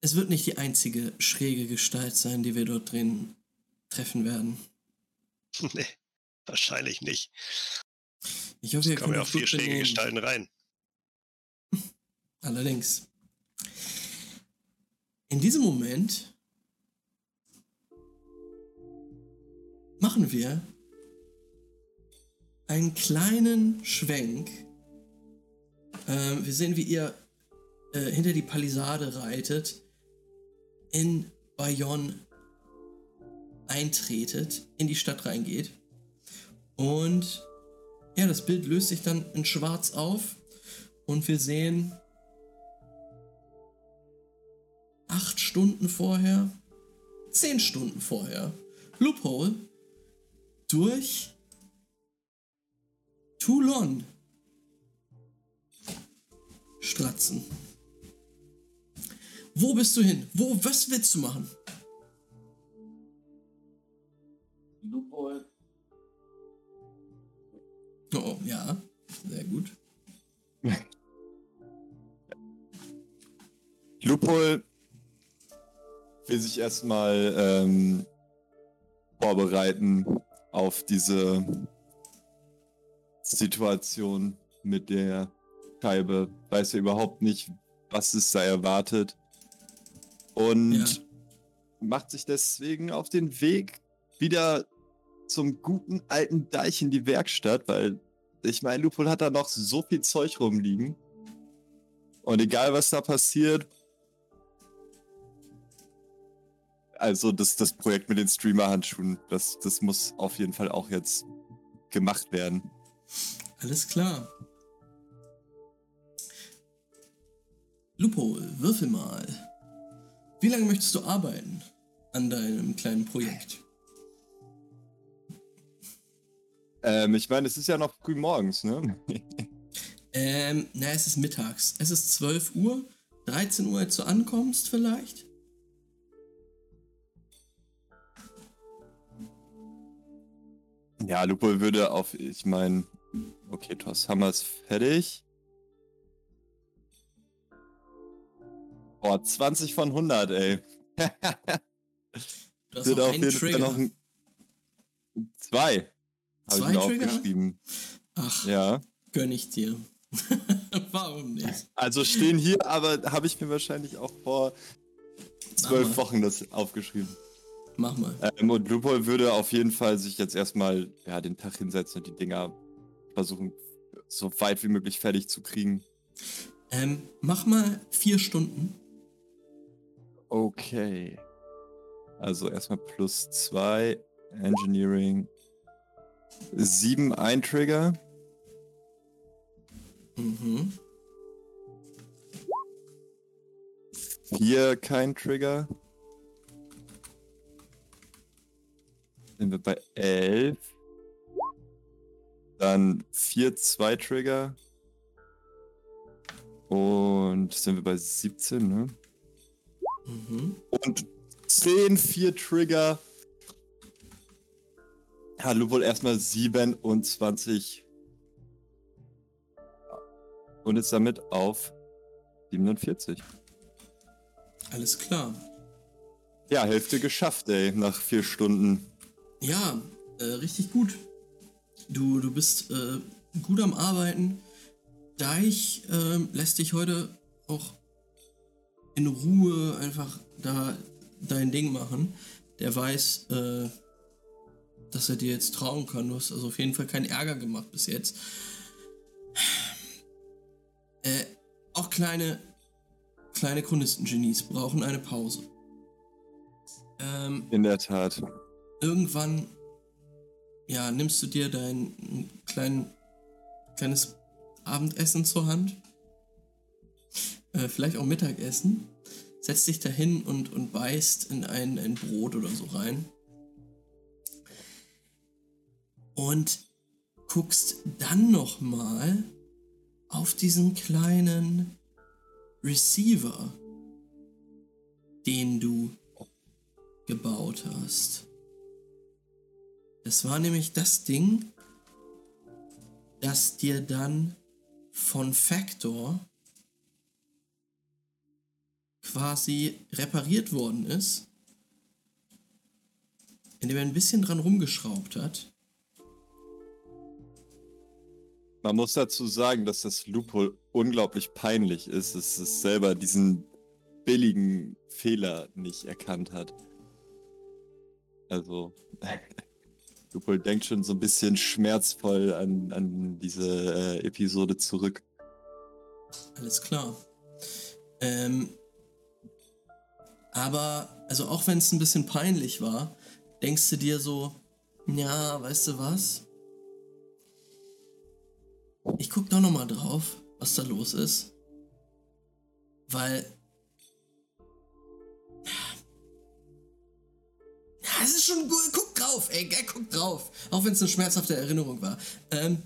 [SPEAKER 1] Es wird nicht die einzige schräge Gestalt sein, die wir dort drin treffen werden.
[SPEAKER 5] nee, wahrscheinlich nicht.
[SPEAKER 1] Ich hoffe, ihr
[SPEAKER 5] kommen ja auch vier schräge. Gestalten rein.
[SPEAKER 1] Allerdings. In diesem Moment machen wir einen kleinen Schwenk. Ähm, wir sehen, wie ihr äh, hinter die Palisade reitet, in Bayonne eintretet, in die Stadt reingeht. Und ja, das Bild löst sich dann in schwarz auf und wir sehen acht Stunden vorher, zehn Stunden vorher, Loophole durch Toulon stratzen. Wo bist du hin? Wo, was willst du machen?
[SPEAKER 4] Loophole.
[SPEAKER 1] Oh, ja, sehr gut.
[SPEAKER 3] Lupol will sich erstmal ähm, vorbereiten auf diese Situation mit der Scheibe. Weiß ja überhaupt nicht, was es da erwartet. Und
[SPEAKER 1] Ja.
[SPEAKER 3] macht sich deswegen auf den Weg wieder zum guten alten Deich in die Werkstatt, weil ich meine, Lupol hat da noch so viel Zeug rumliegen. Und egal was da passiert, also das, das Projekt mit den Streamer-Handschuhen, das, das muss auf jeden Fall auch jetzt gemacht werden.
[SPEAKER 1] Alles klar. Lupo, würfel mal. Wie lange möchtest du arbeiten an deinem kleinen Projekt?
[SPEAKER 3] Ähm, ich meine, es ist ja noch früh morgens, ne?
[SPEAKER 1] Ähm, na, es ist mittags. Es ist 12 Uhr, 13 Uhr, als du ankommst vielleicht.
[SPEAKER 3] Ja, Lupo würde auf, ich meine, okay, Toss Hammer ist fertig. Boah, 20 von 100, ey.
[SPEAKER 1] Du hast noch
[SPEAKER 3] auf Fall
[SPEAKER 1] Trigger.
[SPEAKER 3] noch ein... Zwei. Habe ich mir
[SPEAKER 1] Trigger?
[SPEAKER 3] aufgeschrieben.
[SPEAKER 1] Ach,
[SPEAKER 3] Ja.
[SPEAKER 1] gönn ich dir. Warum nicht?
[SPEAKER 3] Also stehen hier, aber habe ich mir wahrscheinlich auch vor zwölf. Wochen das aufgeschrieben.
[SPEAKER 1] Mach mal.
[SPEAKER 3] Ähm, und Lupol würde auf jeden Fall sich jetzt erstmal ja, den Tag hinsetzen und die Dinger versuchen, so weit wie möglich fertig zu kriegen.
[SPEAKER 1] Ähm, mach mal vier Stunden.
[SPEAKER 3] Okay. Also erstmal plus zwei. Engineering. Sieben ein Trigger.
[SPEAKER 1] Mhm.
[SPEAKER 3] Vier kein Trigger. Sind wir bei elf. Dann vier zwei Trigger. Und sind wir bei 17, ne?
[SPEAKER 1] Mhm.
[SPEAKER 3] Und 10, 4 Trigger. Hallo wohl erstmal 27. Und ist damit auf 47.
[SPEAKER 1] Alles klar.
[SPEAKER 3] Ja, Hälfte geschafft, ey, nach vier Stunden.
[SPEAKER 1] Ja, äh, richtig gut. Du, du bist äh, gut am Arbeiten. Deich ähm, lässt dich heute auch in Ruhe einfach da dein Ding machen. Der weiß, äh, dass er dir jetzt trauen kann. Du hast also auf jeden Fall keinen Ärger gemacht bis jetzt. Äh, auch kleine, kleine Chronisten-Genies brauchen eine Pause. Ähm,
[SPEAKER 3] In der Tat.
[SPEAKER 1] irgendwann, ja, nimmst du dir dein klein, kleines Abendessen zur Hand. Äh, vielleicht auch Mittagessen. Setzt dich dahin und, und beißt in ein, ein Brot oder so rein. Und guckst dann nochmal auf diesen kleinen Receiver, den du gebaut hast. Das war nämlich das Ding, das dir dann von Factor quasi repariert worden ist, indem er ein bisschen dran rumgeschraubt hat.
[SPEAKER 3] Man muss dazu sagen, dass das Loophole unglaublich peinlich ist, dass es selber diesen billigen Fehler nicht erkannt hat. Also, Loophole denkt schon so ein bisschen schmerzvoll an, an diese äh, Episode zurück.
[SPEAKER 1] Alles klar. Ähm, aber, also auch wenn es ein bisschen peinlich war, denkst du dir so, ja, weißt du was? Ich guck doch noch mal drauf, was da los ist. Weil... Es ist schon gut. Guck drauf, ey, guck drauf. Auch wenn es eine schmerzhafte Erinnerung war. Ähm,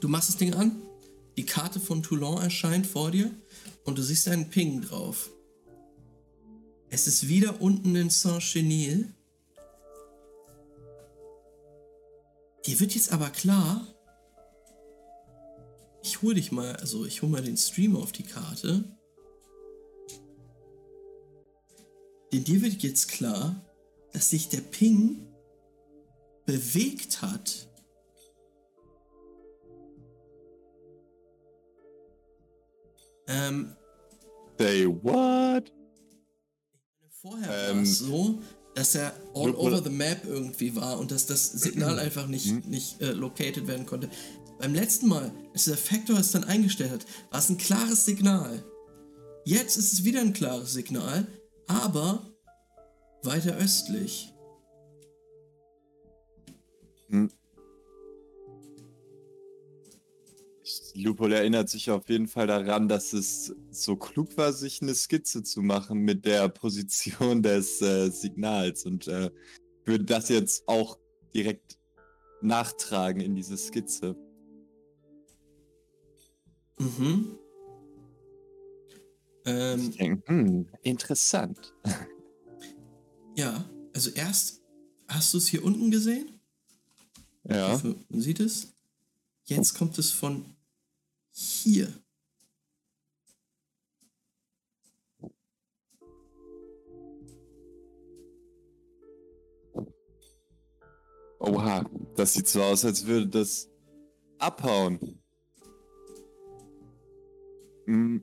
[SPEAKER 1] du machst das Ding an, die Karte von Toulon erscheint vor dir und du siehst einen Ping drauf. Es ist wieder unten in Saint-Chenil. Dir wird jetzt aber klar, ich hol dich mal, also ich hol mal den Stream auf die Karte. Denn dir wird jetzt klar, dass sich der Ping bewegt hat. Ähm,
[SPEAKER 3] Say what?
[SPEAKER 1] Vorher war
[SPEAKER 3] Ähm,
[SPEAKER 1] es so, dass er all over the map irgendwie war und dass das Signal einfach nicht, nicht äh, located werden konnte. Beim letzten Mal, als der Factor es dann eingestellt hat, war es ein klares Signal. Jetzt ist es wieder ein klares Signal, aber weiter östlich.
[SPEAKER 3] Lupol erinnert sich auf jeden Fall daran, dass es so klug war, sich eine Skizze zu machen mit der Position des äh, Signals und äh, würde das jetzt auch direkt nachtragen in diese Skizze.
[SPEAKER 1] Mhm. Ähm,
[SPEAKER 3] denke, hm, interessant.
[SPEAKER 1] ja, also erst hast du es hier unten gesehen?
[SPEAKER 3] Ja.
[SPEAKER 1] hoffe, man sieht es. Jetzt kommt es von hier.
[SPEAKER 3] Oha, das sieht so aus, als würde das abhauen. Hm.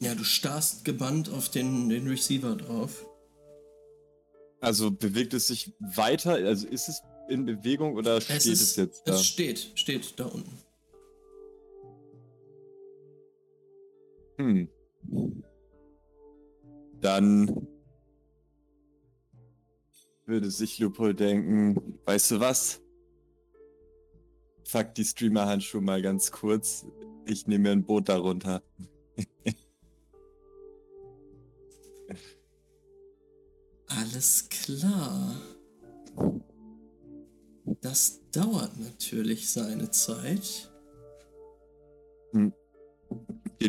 [SPEAKER 1] Ja, du starrst gebannt auf den, den Receiver drauf.
[SPEAKER 3] Also bewegt es sich weiter? Also ist es in Bewegung oder steht es, jetzt da?
[SPEAKER 1] Es steht, steht da unten.
[SPEAKER 3] Hm. Dann würde sich Lupo denken, weißt du was? Fuck die Streamer-Handschuhe mal ganz kurz. Ich nehme mir ein Boot darunter.
[SPEAKER 1] Alles klar. Das dauert natürlich seine Zeit.
[SPEAKER 3] Den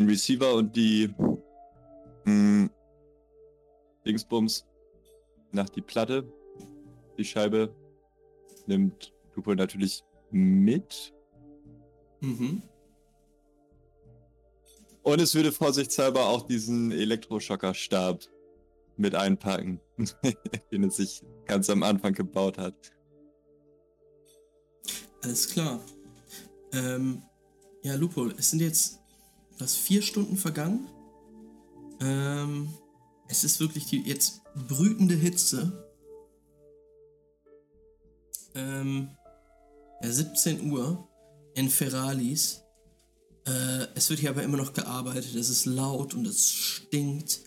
[SPEAKER 3] Receiver und die mh, Dingsbums nach die Platte. Die Scheibe nimmt Lupo natürlich mit.
[SPEAKER 1] Mhm.
[SPEAKER 3] Und es würde vorsichtshalber auch diesen Elektroschockerstab mit einpacken, den es sich ganz am Anfang gebaut hat.
[SPEAKER 1] Alles klar. Ähm, ja, Lupol, es sind jetzt was vier Stunden vergangen. Ähm, es ist wirklich die jetzt brütende Hitze. Ähm, 17 Uhr in Ferralis. Äh, es wird hier aber immer noch gearbeitet. Es ist laut und es stinkt.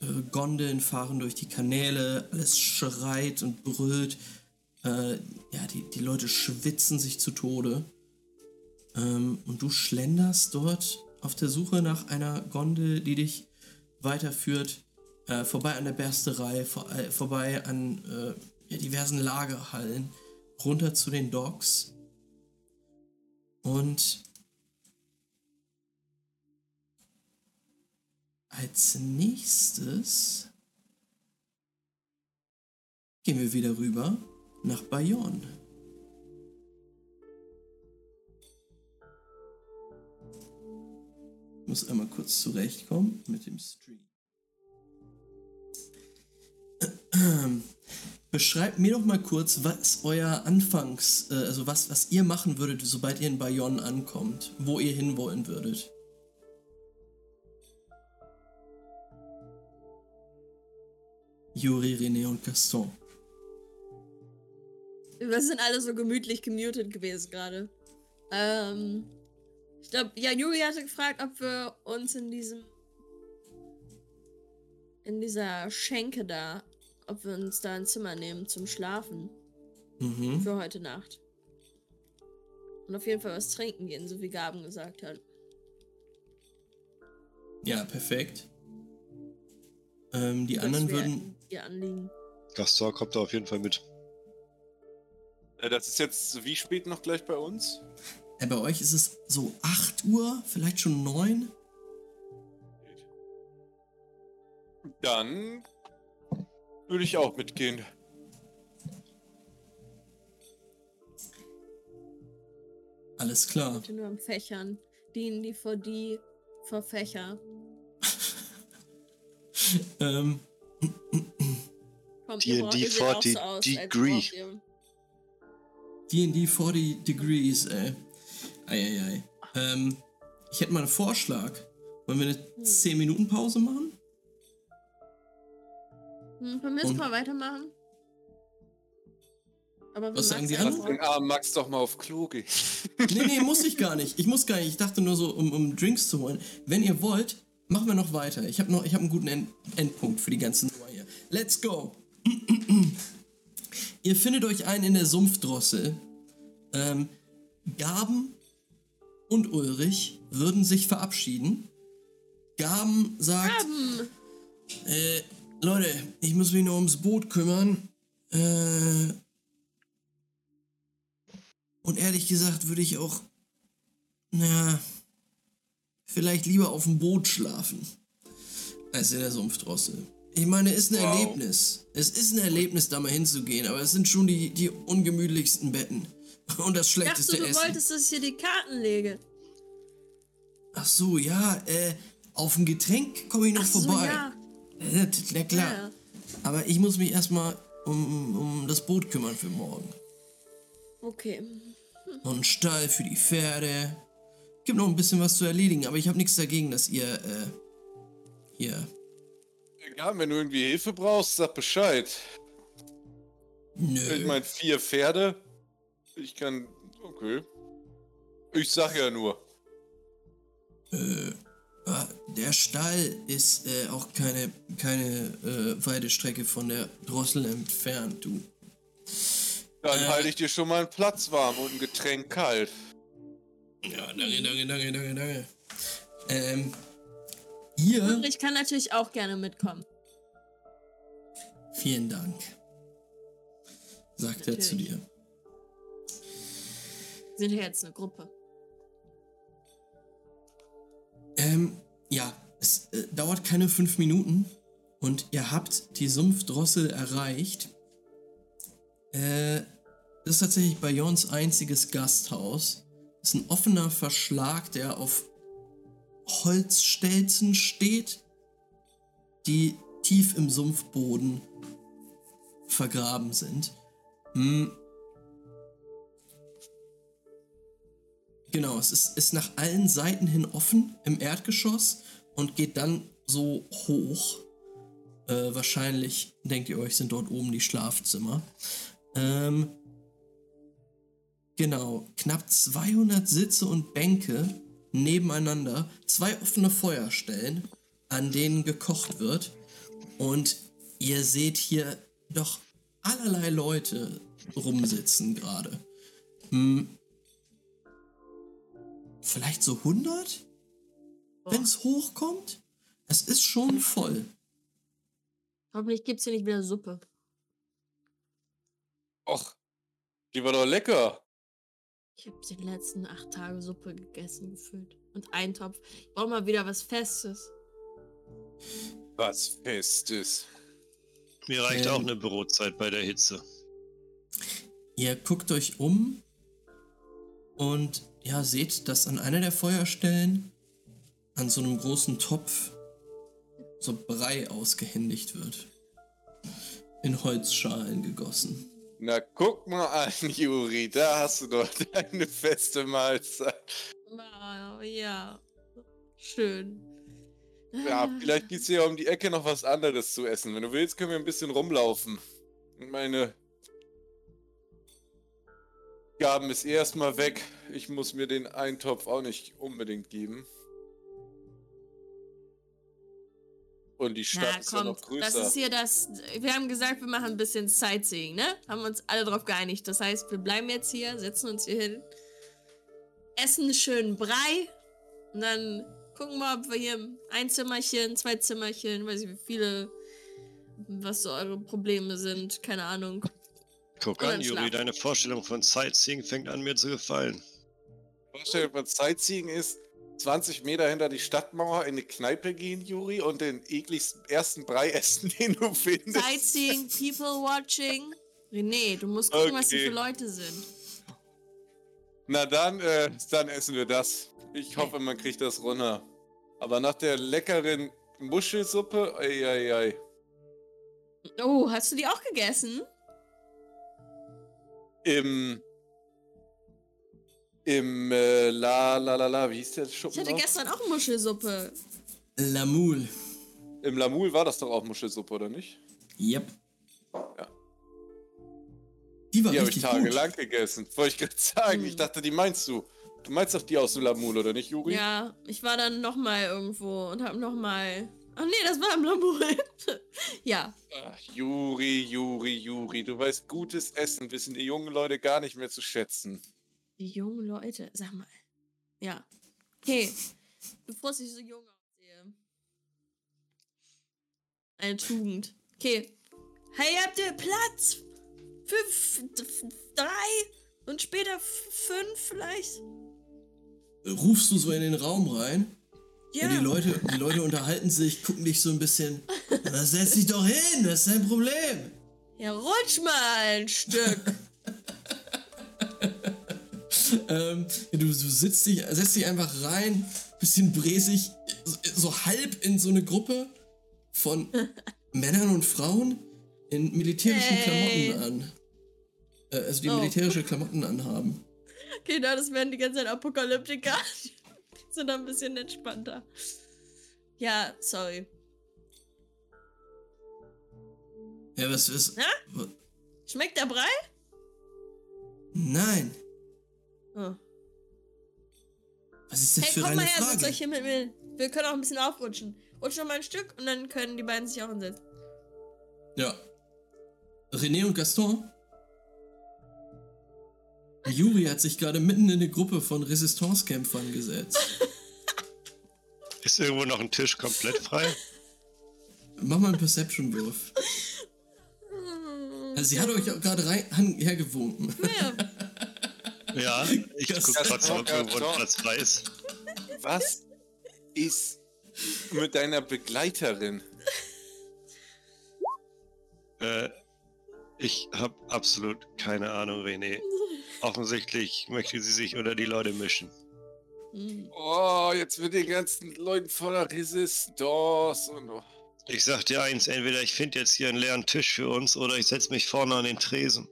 [SPEAKER 1] Äh, Gondeln fahren durch die Kanäle. Alles schreit und brüllt. Äh, ja, die, die Leute schwitzen sich zu Tode. Ähm, und du schlenderst dort auf der Suche nach einer Gondel, die dich weiterführt, äh, vorbei an der Bersterei, vor, äh, vorbei an äh, ja, diversen Lagerhallen, runter zu den Docks. Und als nächstes gehen wir wieder rüber nach Bayonne. Ich muss einmal kurz zurechtkommen mit dem Stream. Beschreibt mir doch mal kurz, was euer Anfangs, äh, also was, was ihr machen würdet, sobald ihr in Bayonne ankommt, wo ihr hinwollen würdet. Juri, René und Gaston.
[SPEAKER 2] Wir sind alle so gemütlich gemutet gewesen gerade. Ähm, ich glaube, ja, Juri hatte gefragt, ob wir uns in diesem. in dieser Schenke da, ob wir uns da ein Zimmer nehmen zum Schlafen
[SPEAKER 1] Mhm.
[SPEAKER 2] für heute Nacht. Und auf jeden Fall was trinken gehen, so wie Gaben gesagt hat.
[SPEAKER 1] Ja, perfekt. Ähm, die
[SPEAKER 2] Das
[SPEAKER 1] anderen würden.
[SPEAKER 2] Ihr Anliegen.
[SPEAKER 5] Gastor kommt da auf jeden Fall mit.
[SPEAKER 4] Äh, Das ist jetzt wie spät noch gleich bei uns?
[SPEAKER 1] Ja, bei euch ist es so 8 Uhr, vielleicht schon 9.
[SPEAKER 4] Dann würde ich auch mitgehen.
[SPEAKER 1] Alles klar.
[SPEAKER 2] Bitte nur am Fächern. Dienen die vor die vor Fächer.
[SPEAKER 1] Ähm,
[SPEAKER 2] Kommt, auch
[SPEAKER 5] die
[SPEAKER 2] so aus, als
[SPEAKER 5] Degree.
[SPEAKER 1] D&D 40 Degrees, ey. Eieiei. Ähm, ich hätte mal einen Vorschlag. Wollen wir eine
[SPEAKER 2] Hm.
[SPEAKER 1] 10 Minuten Pause machen?
[SPEAKER 2] Hm, können wir jetzt mal weitermachen? Aber
[SPEAKER 1] Was sagen die anderen?
[SPEAKER 4] Lass den armen Max doch mal auf Klo gehen.
[SPEAKER 1] Nee, nee, muss ich gar nicht. Ich muss gar nicht. Ich dachte nur so, um, um Drinks zu holen. Wenn ihr wollt, machen wir noch weiter. Ich habe noch, ich habe einen guten End Endpunkt für die ganze Nummer hier. Let's go. ihr findet euch ein in der Sumpfdrossel. Ähm, Gaben und Ulrich würden sich verabschieden. Gaben sagt,
[SPEAKER 2] Gaben.
[SPEAKER 1] äh, Leute, ich muss mich noch ums Boot kümmern. Äh, und ehrlich gesagt würde ich auch, naja, vielleicht lieber auf dem Boot schlafen, als in der Sumpfdrossel. Ich meine, ist ein
[SPEAKER 4] Wow.
[SPEAKER 1] Erlebnis. Es ist ein Erlebnis, da mal hinzugehen, aber es sind schon die, die ungemütlichsten Betten. Und das
[SPEAKER 2] Ich
[SPEAKER 1] schlechteste
[SPEAKER 2] dachte, du
[SPEAKER 1] Essen.
[SPEAKER 2] wolltest, dass ich hier die Karten lege.
[SPEAKER 1] Ach so, ja, äh, auf ein Getränk komme ich noch
[SPEAKER 2] Ach so,
[SPEAKER 1] vorbei.
[SPEAKER 2] ja.
[SPEAKER 1] Äh, na klar.
[SPEAKER 2] Ja.
[SPEAKER 1] Aber ich muss mich erstmal um, um das Boot kümmern für morgen.
[SPEAKER 2] Okay.
[SPEAKER 1] Und einen Stall für die Pferde. Gibt noch ein bisschen was zu erledigen, aber ich habe nichts dagegen, dass ihr, äh, hier.
[SPEAKER 4] Ja, wenn du irgendwie Hilfe brauchst, sag Bescheid.
[SPEAKER 1] Nö.
[SPEAKER 4] Ich meine, vier Pferde. Ich kann. Okay. Ich sag ja nur.
[SPEAKER 1] Ah, Der Stall ist äh, auch keine, keine äh, weite Strecke von der Drossel entfernt, du.
[SPEAKER 4] Dann
[SPEAKER 1] Äh.
[SPEAKER 4] halte ich dir schon mal einen Platz warm und ein Getränk kalt.
[SPEAKER 1] Ja, danke, danke, danke, danke, danke. Ähm, hier.
[SPEAKER 2] Und ich kann natürlich auch gerne mitkommen.
[SPEAKER 1] Vielen Dank. Sagt er zu
[SPEAKER 2] Natürlich.
[SPEAKER 1] dir.
[SPEAKER 2] Wir sind ja jetzt eine Gruppe.
[SPEAKER 1] Ähm, ja, es äh, dauert keine fünf Minuten und ihr habt die Sumpfdrossel erreicht. Äh, das ist tatsächlich Bayons einziges Gasthaus. Das ist ein offener Verschlag, der auf Holzstelzen steht, die tief im Sumpfboden vergraben sind. Hm. Genau, es ist, ist nach allen Seiten hin offen im Erdgeschoss und geht dann so hoch. Äh, wahrscheinlich, denkt ihr euch, sind dort oben die Schlafzimmer. Ähm, genau, knapp 200 Sitze und Bänke nebeneinander, zwei offene Feuerstellen, an denen gekocht wird. Und ihr seht hier doch allerlei Leute rumsitzen gerade. Hm, vielleicht so 100? Wenn es hochkommt? Es ist schon voll.
[SPEAKER 2] Hoffentlich gibt's hier nicht wieder Suppe.
[SPEAKER 4] Och, die war doch lecker.
[SPEAKER 2] Ich habe die letzten acht Tage Suppe gegessen gefühlt. Und einen Topf. Ich brauche mal wieder was Festes.
[SPEAKER 4] Was Festes.
[SPEAKER 5] Mir reicht
[SPEAKER 1] Ähm.
[SPEAKER 5] auch eine Bürozeit bei der Hitze.
[SPEAKER 1] Ihr guckt euch um und ja, seht, dass an einer der Feuerstellen an so einem großen Topf so Brei ausgehändigt wird. In Holzschalen gegossen.
[SPEAKER 4] Na, guck mal an, Juri. Da hast du doch deine feste Mahlzeit.
[SPEAKER 2] Wow, ja. Schön.
[SPEAKER 4] Ja, vielleicht gibt's hier um die Ecke noch was anderes zu essen. Wenn du willst, können wir ein bisschen rumlaufen. Und Meine Gaben ist erstmal weg. Ich muss mir den Eintopf auch nicht unbedingt geben. Und die Stadt
[SPEAKER 2] Na
[SPEAKER 4] ist ja
[SPEAKER 2] komm,
[SPEAKER 4] noch größer.
[SPEAKER 2] das ist hier das. Wir haben gesagt, wir machen ein bisschen Sightseeing, ne? Haben uns alle drauf geeinigt. Das heißt, wir bleiben jetzt hier, setzen uns hier hin, essen einen schönen Brei und dann gucken wir, ob wir hier ein Zimmerchen, zwei Zimmerchen, weiß ich wie viele, was so eure Probleme sind, keine Ahnung.
[SPEAKER 5] Guck an, Juri, deine Vorstellung von Sightseeing fängt an mir zu gefallen.
[SPEAKER 4] Vorstellung von Sightseeing ist, 20 Meter hinter die Stadtmauer in eine Kneipe gehen, Juri, und den ekligsten ersten Brei essen, den du findest.
[SPEAKER 2] Sightseeing, People Watching. René, du musst gucken, was hier
[SPEAKER 4] Okay.
[SPEAKER 2] für Leute sind.
[SPEAKER 4] Na dann, äh, dann essen wir das. Ich hoffe, man kriegt das runter. Aber nach der leckeren Muschelsuppe, ei, ei, ei.
[SPEAKER 2] Oh, hast du die auch gegessen?
[SPEAKER 4] Im. Im, äh, la, la, la, la, wie hieß der Schuppen
[SPEAKER 2] Ich hatte
[SPEAKER 4] noch?
[SPEAKER 2] gestern auch Muschelsuppe.
[SPEAKER 1] Lamul.
[SPEAKER 4] Im Lamul war das doch auch Muschelsuppe, oder nicht?
[SPEAKER 1] Yep.
[SPEAKER 4] Ja.
[SPEAKER 1] Die war
[SPEAKER 4] Die habe ich tagelang
[SPEAKER 1] gut.
[SPEAKER 4] gegessen. Wollte ich gerade sagen. Ich
[SPEAKER 2] Hm.
[SPEAKER 4] dachte, die meinst du. Du meinst doch die aus dem Lamul, oder nicht, Juri?
[SPEAKER 2] Ja, ich war dann nochmal irgendwo und habe nochmal Ach nee, das war im Labor. ja.
[SPEAKER 4] Ach, Juri, Juri, Juri, du weißt, gutes Essen wissen die jungen Leute gar nicht mehr zu schätzen.
[SPEAKER 2] Die jungen Leute, sag mal. Ja. Okay. Bevor ich so jung aussehe. Eine Tugend. Okay. Hey, habt ihr Platz? Fünf, drei und später fünf vielleicht?
[SPEAKER 1] Rufst du so in den Raum rein? Ja.
[SPEAKER 2] Ja.
[SPEAKER 1] die, Leute, die Leute unterhalten sich, gucken dich so ein bisschen. Na, setz dich doch hin, was ist dein Problem?
[SPEAKER 2] Ja, rutsch mal ein Stück.
[SPEAKER 1] Ähm, du, du sitzt dich, setzt dich einfach rein, bisschen bräsig, so, so halb in so eine Gruppe von Männern und Frauen in militärischen
[SPEAKER 2] Hey.
[SPEAKER 1] Klamotten an. Äh, also die
[SPEAKER 2] Oh.
[SPEAKER 1] militärische Klamotten anhaben.
[SPEAKER 2] Genau, das werden die ganze Zeit Apokalyptiker. Sind ein bisschen entspannter. Ja, sorry.
[SPEAKER 1] Ja, was ist.
[SPEAKER 2] Ja? Schmeckt der Brei?
[SPEAKER 1] Nein.
[SPEAKER 2] Oh.
[SPEAKER 1] Was ist das
[SPEAKER 2] Hey,
[SPEAKER 1] für
[SPEAKER 2] komm
[SPEAKER 1] eine
[SPEAKER 2] mal her,
[SPEAKER 1] Frage?
[SPEAKER 2] euch hier mit mir. Wir können auch ein bisschen aufrutschen. Rutsch noch mal ein Stück und dann können die beiden sich auch hinsetzen.
[SPEAKER 1] Ja. René und Gaston? Juri hat sich gerade mitten in eine Gruppe von Resistance-Kämpfern gesetzt.
[SPEAKER 5] Ist irgendwo noch ein Tisch komplett frei?
[SPEAKER 1] Mach mal einen Perception-Wurf. Also sie hat euch auch gerade hergewunken.
[SPEAKER 2] Ja.
[SPEAKER 5] Ja, ich
[SPEAKER 1] Das-
[SPEAKER 5] guck trotzdem, ob irgendwo ein Platz frei ist.
[SPEAKER 4] Was ist mit deiner Begleiterin?
[SPEAKER 5] Äh, ich habe absolut keine Ahnung, René. Offensichtlich möchte sie sich unter die Leute mischen.
[SPEAKER 4] Oh, jetzt wird den ganzen Leuten voller Resistance und. Oh.
[SPEAKER 5] Ich sag dir eins, entweder ich finde jetzt hier einen leeren Tisch für uns oder ich setz mich vorne an den Tresen.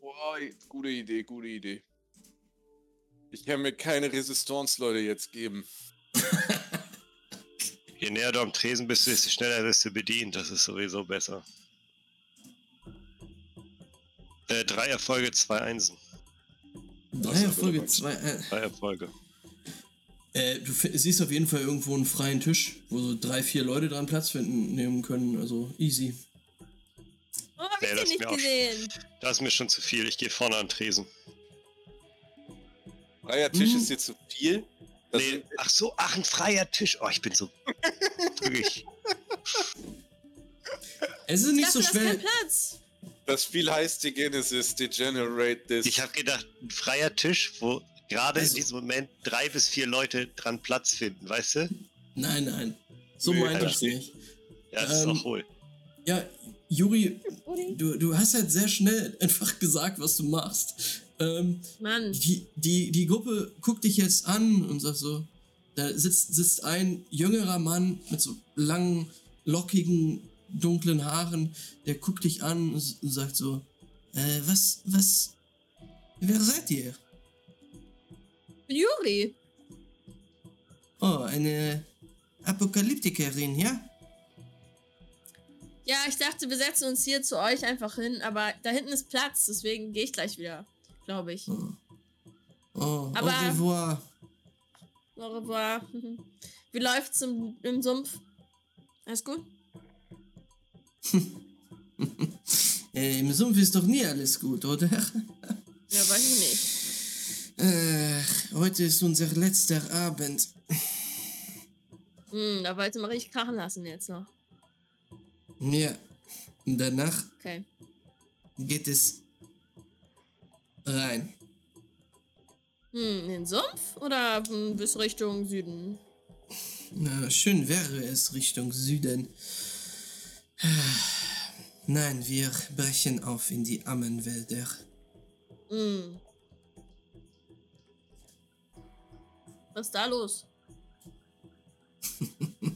[SPEAKER 4] Boah, gute Idee, gute Idee. Ich kann mir keine Resistance-Leute jetzt geben.
[SPEAKER 5] Je näher du am Tresen bist, desto schneller wirst du bedient. Das ist sowieso besser. Äh, drei Erfolge, zwei Einsen.
[SPEAKER 1] Drei Erfolge, zwei. Äh,
[SPEAKER 5] Drei Erfolge.
[SPEAKER 1] äh, du siehst auf jeden Fall irgendwo einen freien Tisch, wo so drei, vier Leute dran Platz finden, nehmen können. Also easy.
[SPEAKER 2] Oh, hab
[SPEAKER 5] Nee,
[SPEAKER 2] ich
[SPEAKER 5] das
[SPEAKER 2] den nicht gesehen.
[SPEAKER 5] Das ist mir schon zu viel. Ich gehe vorne an den Tresen.
[SPEAKER 4] Freier Tisch
[SPEAKER 1] Mhm.
[SPEAKER 4] ist dir zu viel? Das
[SPEAKER 5] Nee, ach so, ach, ein freier Tisch. Oh, ich bin so drückig.
[SPEAKER 1] Es ist
[SPEAKER 2] Ich
[SPEAKER 1] nicht
[SPEAKER 2] dachte,
[SPEAKER 1] so
[SPEAKER 2] das ist
[SPEAKER 1] schwer.
[SPEAKER 2] kein Platz.
[SPEAKER 4] Das Spiel heißt die Genesis Degenerate This.
[SPEAKER 5] Ich habe gedacht, ein freier Tisch, wo gerade
[SPEAKER 1] Also-
[SPEAKER 5] in diesem Moment drei bis vier Leute dran Platz finden, weißt du?
[SPEAKER 1] Nein, nein. So
[SPEAKER 4] Nee,
[SPEAKER 1] meinte
[SPEAKER 5] Alter.
[SPEAKER 1] ich nicht.
[SPEAKER 5] Ja, das ist
[SPEAKER 1] Ähm,
[SPEAKER 5] auch wohl.
[SPEAKER 1] Ja, Juri, du, du hast halt sehr schnell einfach gesagt, was du machst. Ähm,
[SPEAKER 2] Mann.
[SPEAKER 1] die, die, die Gruppe guckt dich jetzt an und sagt so, da sitzt, sitzt ein jüngerer Mann mit so langen, lockigen, dunklen Haaren, der guckt dich an und sagt so, äh, was, was, wer seid ihr?
[SPEAKER 2] Juri.
[SPEAKER 1] Oh, eine Apokalyptikerin, ja?
[SPEAKER 2] Ja, ich dachte, wir setzen uns hier zu euch einfach hin, aber da hinten ist Platz, deswegen gehe ich gleich wieder, glaube ich.
[SPEAKER 1] Oh, oh
[SPEAKER 2] Aber-
[SPEAKER 1] au revoir.
[SPEAKER 2] Au revoir. Wie läuft's im, im Sumpf? Alles gut?
[SPEAKER 1] Äh, Im Sumpf ist doch nie alles gut, oder?
[SPEAKER 2] Ja, weiß ich nicht.
[SPEAKER 1] Äh, heute ist unser letzter Abend.
[SPEAKER 2] Hm, da wollte man richtig krachen lassen jetzt noch.
[SPEAKER 1] Ja. Danach
[SPEAKER 2] Okay.
[SPEAKER 1] geht es rein.
[SPEAKER 2] Hm, in den Sumpf oder hm, bis Richtung Süden?
[SPEAKER 1] Na, schön wäre es Richtung Süden. Nein, wir brechen auf in die Ammenwälder.
[SPEAKER 2] Hm. Was ist da los?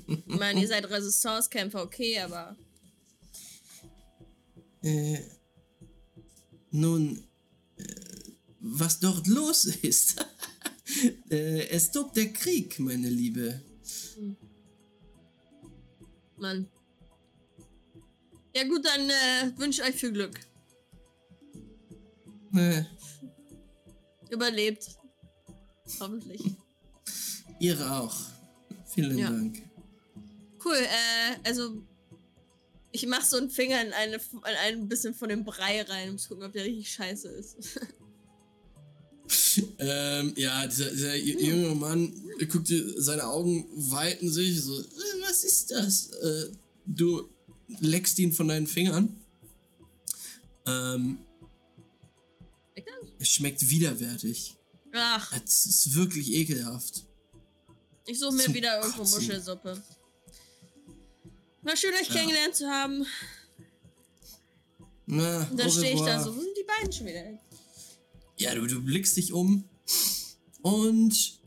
[SPEAKER 2] ich meine, ihr seid Resistance-Kämpfer, okay, aber.
[SPEAKER 1] Äh, nun, äh, was dort los ist? äh, es tobt der Krieg, meine Liebe.
[SPEAKER 2] Mann. Ja, gut, dann äh, wünsche ich euch viel Glück.
[SPEAKER 1] Äh,
[SPEAKER 2] Überlebt. Hoffentlich.
[SPEAKER 1] ihr auch. Vielen
[SPEAKER 2] Ja.
[SPEAKER 1] Dank.
[SPEAKER 2] Cool, äh, also ich mach so einen Finger in, eine, in ein bisschen von dem Brei rein, um zu gucken, ob der richtig scheiße ist.
[SPEAKER 1] ähm, ja, dieser, dieser junge Mann guckt seine Augen weiten sich so, äh, was ist das? Äh, du leckst ihn von deinen Fingern. Ähm, es schmeckt widerwärtig.
[SPEAKER 2] Ach,
[SPEAKER 1] Es ist wirklich ekelhaft.
[SPEAKER 2] ich suche mir
[SPEAKER 1] Zum
[SPEAKER 2] wieder irgendwo
[SPEAKER 1] Kotzen.
[SPEAKER 2] Muschelsuppe. War schön, euch
[SPEAKER 1] Ja.
[SPEAKER 2] kennengelernt zu haben.
[SPEAKER 1] Na,
[SPEAKER 2] Und dann
[SPEAKER 1] au
[SPEAKER 2] stehe ich da so, wo sind die beiden schon wieder?
[SPEAKER 1] Ja, du, du blickst dich um und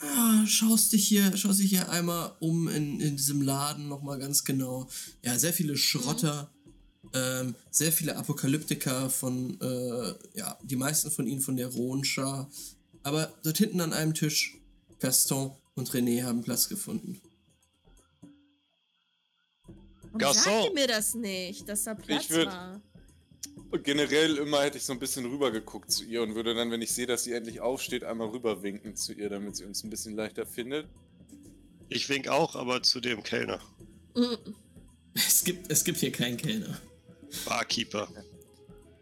[SPEAKER 1] ah, schaust dich hier, schaust dich hier einmal um in, in diesem Laden nochmal ganz genau. Ja, sehr viele Schrotter, ähm, sehr viele Apokalyptiker von, äh, ja, die meisten von ihnen von der Rhonschar. Aber dort hinten an einem Tisch, Gaston und René haben Platz gefunden.
[SPEAKER 2] Warum
[SPEAKER 5] Garçon.
[SPEAKER 2] sagt ihr mir das nicht, dass da Platz
[SPEAKER 4] würd-
[SPEAKER 2] war?
[SPEAKER 4] Generell immer hätte ich so ein bisschen rüber geguckt zu ihr und würde dann, wenn ich sehe, dass sie endlich aufsteht, einmal rüber winken zu ihr, damit sie uns ein bisschen leichter findet.
[SPEAKER 5] Ich wink auch, aber zu dem Kellner.
[SPEAKER 2] Mhm.
[SPEAKER 1] Es gibt, es gibt hier keinen Kellner.
[SPEAKER 5] Barkeeper.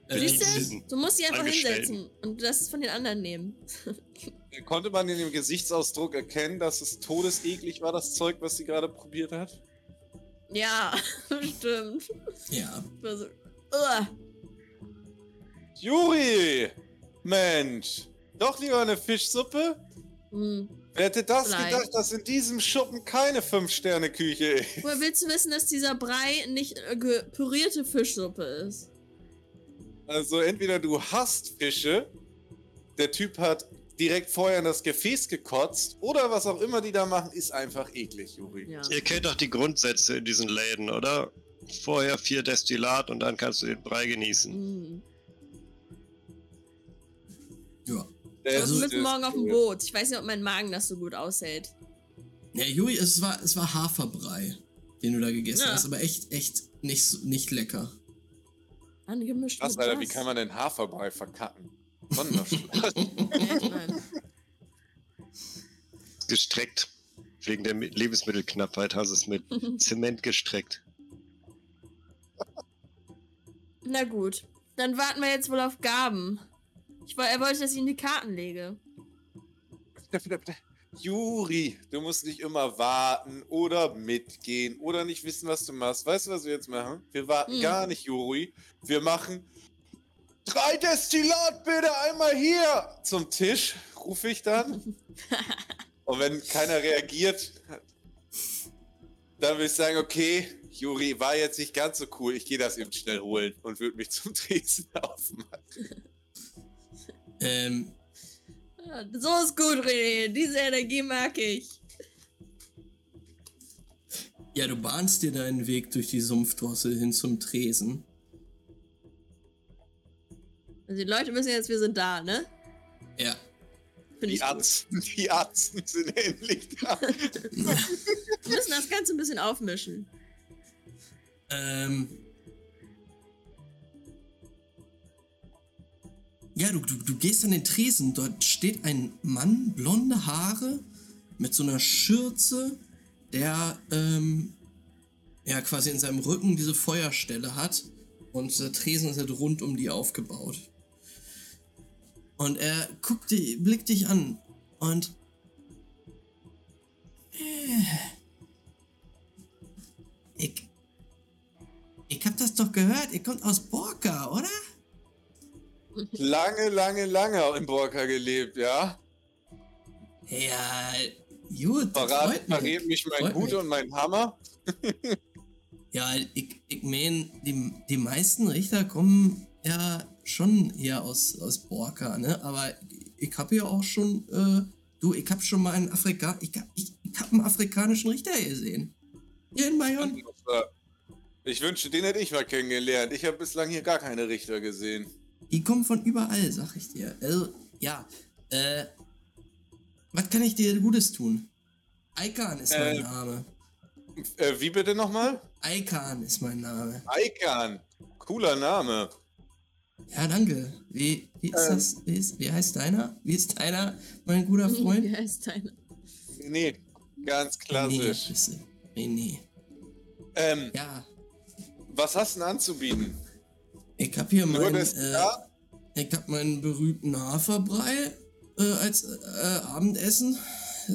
[SPEAKER 1] Äh,
[SPEAKER 2] Siehst du? Du musst sie einfach hinsetzen und das von den anderen nehmen.
[SPEAKER 4] Konnte man in dem Gesichtsausdruck erkennen, dass es todeseklig war, das Zeug, was sie gerade probiert hat?
[SPEAKER 2] Ja, stimmt.
[SPEAKER 1] ja,
[SPEAKER 2] War so, uah.
[SPEAKER 4] Juri! Mensch! Doch lieber eine Fischsuppe?
[SPEAKER 2] Hm.
[SPEAKER 4] Wer hätte das
[SPEAKER 2] Vielleicht.
[SPEAKER 4] gedacht, dass in diesem Schuppen keine Fünf-Sterne-Küche ist?
[SPEAKER 2] Woher willst du wissen, dass dieser Brei nicht äh, pürierte Fischsuppe ist?
[SPEAKER 4] Also entweder du hast Fische, der Typ hat direkt vorher in das Gefäß gekotzt, oder was auch immer die da machen, ist einfach eklig, Juri.
[SPEAKER 2] Ja.
[SPEAKER 5] Ihr kennt doch die Grundsätze in diesen Läden, oder? Vorher vier Destillat und dann kannst du den Brei genießen.
[SPEAKER 2] Hm.
[SPEAKER 1] Ja.
[SPEAKER 4] Der
[SPEAKER 2] Also,
[SPEAKER 1] Also,
[SPEAKER 2] wir müssen morgen auf dem. Boot. Ich weiß nicht, ob mein Magen das so gut aushält.
[SPEAKER 1] Ja, Juri, es war, es war Haferbrei, den du da gegessen
[SPEAKER 2] Ja.
[SPEAKER 1] hast, aber echt, echt nicht, nicht lecker.
[SPEAKER 2] Angemischt mit
[SPEAKER 4] Alter, wie
[SPEAKER 2] was?
[SPEAKER 4] kann man denn Haferbrei verkacken?
[SPEAKER 5] Gestreckt. Wegen der Mi- Lebensmittelknappheit hast du es mit Zement gestreckt.
[SPEAKER 2] Na gut. Dann warten wir jetzt wohl auf Gaben. Ich, er wollte, dass ich in die Karten lege.
[SPEAKER 4] Juri, du musst nicht immer warten oder mitgehen oder nicht wissen, was du machst. Weißt du, was wir jetzt machen? Wir warten
[SPEAKER 2] Hm.
[SPEAKER 4] gar nicht, Juri. Wir machen drei Destillat bitte einmal hier zum Tisch, rufe ich dann. Und wenn keiner reagiert, dann würde ich sagen, okay, Juri, war jetzt nicht ganz so cool. Ich gehe das eben schnell holen und würde mich zum Tresen aufmachen.
[SPEAKER 1] Ähm,
[SPEAKER 2] so ist gut, René. Diese Energie mag ich.
[SPEAKER 1] ja, du bahnst dir deinen Weg durch die Sumpfdrossel hin zum Tresen.
[SPEAKER 2] Also die Leute wissen jetzt, wir sind da, ne?
[SPEAKER 1] Ja.
[SPEAKER 4] Die. Arzten, die Arzten sind endlich da.
[SPEAKER 2] Wir müssen das Ganze ein bisschen aufmischen.
[SPEAKER 1] Ähm. Ja, du, du, du gehst an den Tresen. Dort steht ein Mann, blonde Haare, mit so einer Schürze, der ähm, ja quasi in seinem Rücken diese Feuerstelle hat. Und der Tresen ist halt rund um die aufgebaut. Und er guckt dich, blickt dich an und. Äh, ich. Ich hab das doch gehört. Ihr kommt aus Borka, oder?
[SPEAKER 4] Lange, lange, lange in Borka gelebt, ja?
[SPEAKER 1] Ja, gut.
[SPEAKER 4] Verrat, verrät mich mein Hut und mein Hammer.
[SPEAKER 1] Ja, ich, ich mein, die, die meisten Richter kommen ja schon hier aus, aus Borka, ne? Aber ich hab ja auch schon, äh, du, ich hab schon mal einen Afrika, ich ich, ich hab einen afrikanischen Richter gesehen. Hier in Bayonne.
[SPEAKER 4] Ich wünschte, den hätte ich mal kennengelernt. Ich habe bislang hier gar keine Richter gesehen.
[SPEAKER 1] Die kommen von überall, sag ich dir. Also, ja, äh, was kann ich dir Gutes tun? Aikan ist mein
[SPEAKER 4] Äh.
[SPEAKER 1] Name.
[SPEAKER 4] Äh, wie bitte nochmal?
[SPEAKER 1] Aikan ist mein Name.
[SPEAKER 4] Aikan. Cooler Name.
[SPEAKER 1] Ja, danke. Wie, wie ist
[SPEAKER 4] Ähm.
[SPEAKER 1] das? Wie, ist, wie heißt deiner? Wie ist deiner, mein guter Freund?
[SPEAKER 2] Wie heißt deine?
[SPEAKER 4] Nee, ganz
[SPEAKER 1] Nee,
[SPEAKER 4] klassisch.
[SPEAKER 1] du. René.
[SPEAKER 4] Ähm,
[SPEAKER 1] Ja,
[SPEAKER 4] was hast du denn anzubieten?
[SPEAKER 1] Ich hab hier meinen,
[SPEAKER 4] das,
[SPEAKER 1] äh,
[SPEAKER 4] ja?
[SPEAKER 1] ich hab meinen berühmten Haferbrei äh, als äh, Abendessen.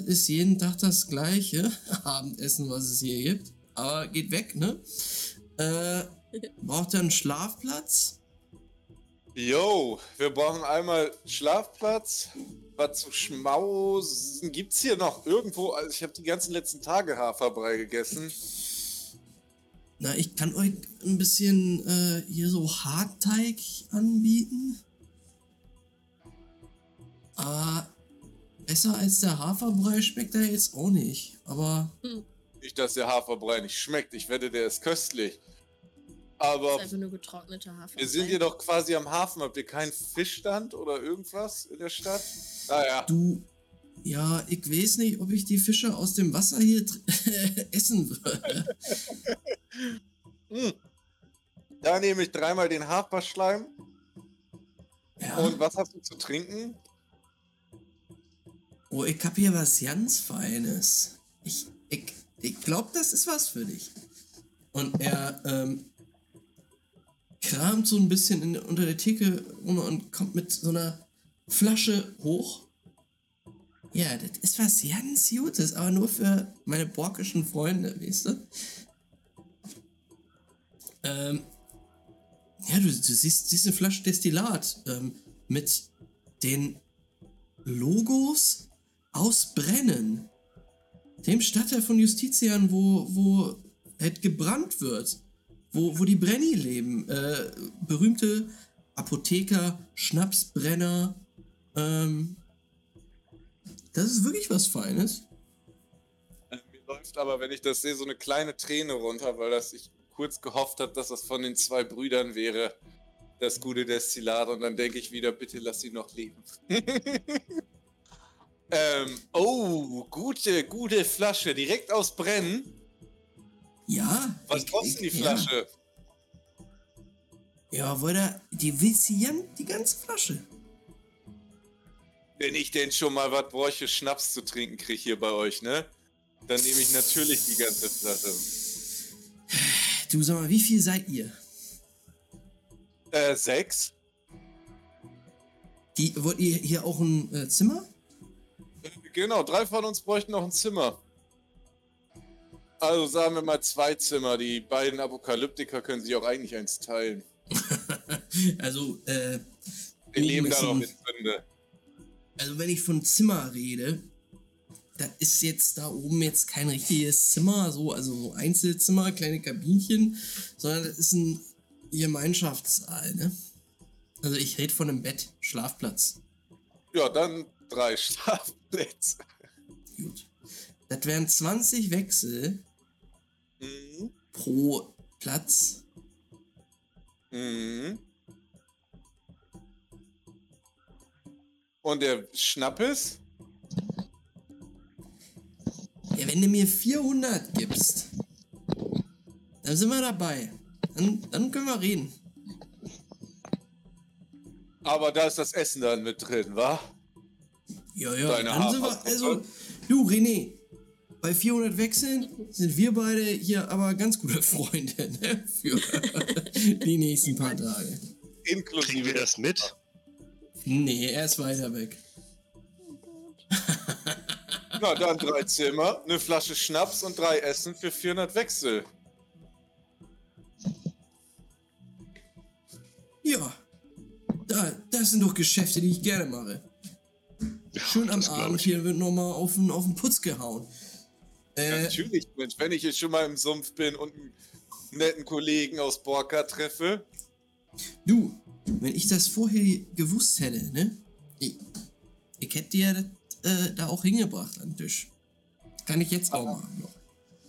[SPEAKER 1] Ist jeden Tag das gleiche Abendessen, was es hier gibt. Aber geht weg, ne? Äh, braucht er einen Schlafplatz?
[SPEAKER 4] Yo, wir brauchen einmal Schlafplatz, was zu schmausen. Gibt's hier noch irgendwo? Also ich habe die ganzen letzten Tage Haferbrei gegessen.
[SPEAKER 1] Na, ich kann euch ein bisschen äh, hier so Hartteig anbieten. Aber besser als der Haferbrei schmeckt er jetzt auch nicht. Aber
[SPEAKER 4] Nicht, dass der Haferbrei nicht schmeckt. Ich wette, der ist köstlich.
[SPEAKER 2] Das
[SPEAKER 4] Aber
[SPEAKER 2] ist einfach nur getrockneter Hafer.
[SPEAKER 4] wir sind hier doch quasi am Hafen. Habt ihr keinen Fischstand oder irgendwas in der Stadt? Naja,
[SPEAKER 1] du, ja, ich weiß nicht, ob ich die Fische aus dem Wasser hier essen würde.
[SPEAKER 4] hm. da nehme ich dreimal den Haferschleim.
[SPEAKER 1] Ja.
[SPEAKER 4] Und was hast du zu trinken?
[SPEAKER 1] Oh, ich hab hier was ganz Feines. Ich, ich, ich glaube, das ist was für dich. Und er ähm, kramt so ein bisschen in, unter der Theke und kommt mit so einer Flasche hoch. Ja, das ist was ganz Gutes, aber nur für meine borkischen Freunde, weißt du? Ähm, ja, du, du siehst, eine Flasche Destillat ähm, mit den Logos aus Brennen. Dem Stadtteil von Justitian, wo, wo halt gebrannt wird. Wo, wo die Brenni leben. Äh, berühmte Apotheker, Schnapsbrenner. Ähm, das ist wirklich was Feines.
[SPEAKER 4] Äh, Mir läuft aber, wenn ich das sehe, so eine kleine Träne runter, weil das ich kurz gehofft habe, dass das von den zwei Brüdern wäre. Das gute Destillat. Und dann denke ich wieder, bitte lass sie noch leben. ähm, oh, gute, gute Flasche. Direkt aus Brennen.
[SPEAKER 1] Ja.
[SPEAKER 4] Was
[SPEAKER 1] ich-
[SPEAKER 4] kostet die
[SPEAKER 1] ich-
[SPEAKER 4] Flasche?
[SPEAKER 1] Ja, ja wollte er, die willst du die ganze Flasche.
[SPEAKER 4] Wenn ich denn schon mal was bräuchte, Schnaps zu trinken kriege hier bei euch, ne? Dann nehme ich natürlich die ganze Flasche.
[SPEAKER 1] Du sag mal, wie viel seid ihr?
[SPEAKER 4] Äh, sechs?
[SPEAKER 1] Die, wollt ihr hier auch ein äh, Zimmer?
[SPEAKER 4] Genau, drei von uns bräuchten noch ein Zimmer. Also sagen wir mal zwei Zimmer. Die beiden Apokalyptiker können sich auch eigentlich eins teilen.
[SPEAKER 1] also, äh,
[SPEAKER 4] Wir leben da noch in Sünde.
[SPEAKER 1] Also wenn ich von Zimmer rede, das ist jetzt da oben jetzt kein richtiges Zimmer, so, also so Einzelzimmer, kleine Kabinchen, sondern das ist ein Gemeinschaftssaal, ne? Also ich rede von einem Bett, Schlafplatz.
[SPEAKER 4] Ja, dann drei Schlafplätze.
[SPEAKER 1] Gut. Das wären 20 Wechsel
[SPEAKER 4] Mhm.
[SPEAKER 1] pro Platz.
[SPEAKER 4] Mhm. Und der Schnappes?
[SPEAKER 1] Ja, wenn du mir 400 gibst, dann sind wir dabei. Dann, dann können wir reden.
[SPEAKER 4] Aber da ist das Essen dann mit drin, wa?
[SPEAKER 1] Ja, ja,
[SPEAKER 4] Deine
[SPEAKER 1] dann sind wir, also, du René, bei 400 Wechseln sind wir beide hier aber ganz gute Freunde, ne? Für die nächsten paar Tage.
[SPEAKER 4] Inklusive.
[SPEAKER 5] Kriegen wir das mit?
[SPEAKER 1] Nee, er ist weiter weg.
[SPEAKER 4] Na, dann drei Zimmer, eine Flasche Schnaps und drei Essen für 400 Wechsel.
[SPEAKER 1] Ja, da, das sind doch Geschäfte, die ich gerne mache. Schön am Abend
[SPEAKER 5] ich.
[SPEAKER 1] hier wird nochmal auf den, auf den Putz gehauen. Äh,
[SPEAKER 4] Natürlich, Mensch, wenn ich jetzt schon mal im Sumpf bin und einen netten Kollegen aus Borka treffe.
[SPEAKER 1] du, wenn ich das vorher gewusst hätte, ne? Ich, ich hätte dir das äh, da auch hingebracht an den Tisch. Kann ich jetzt auch machen noch.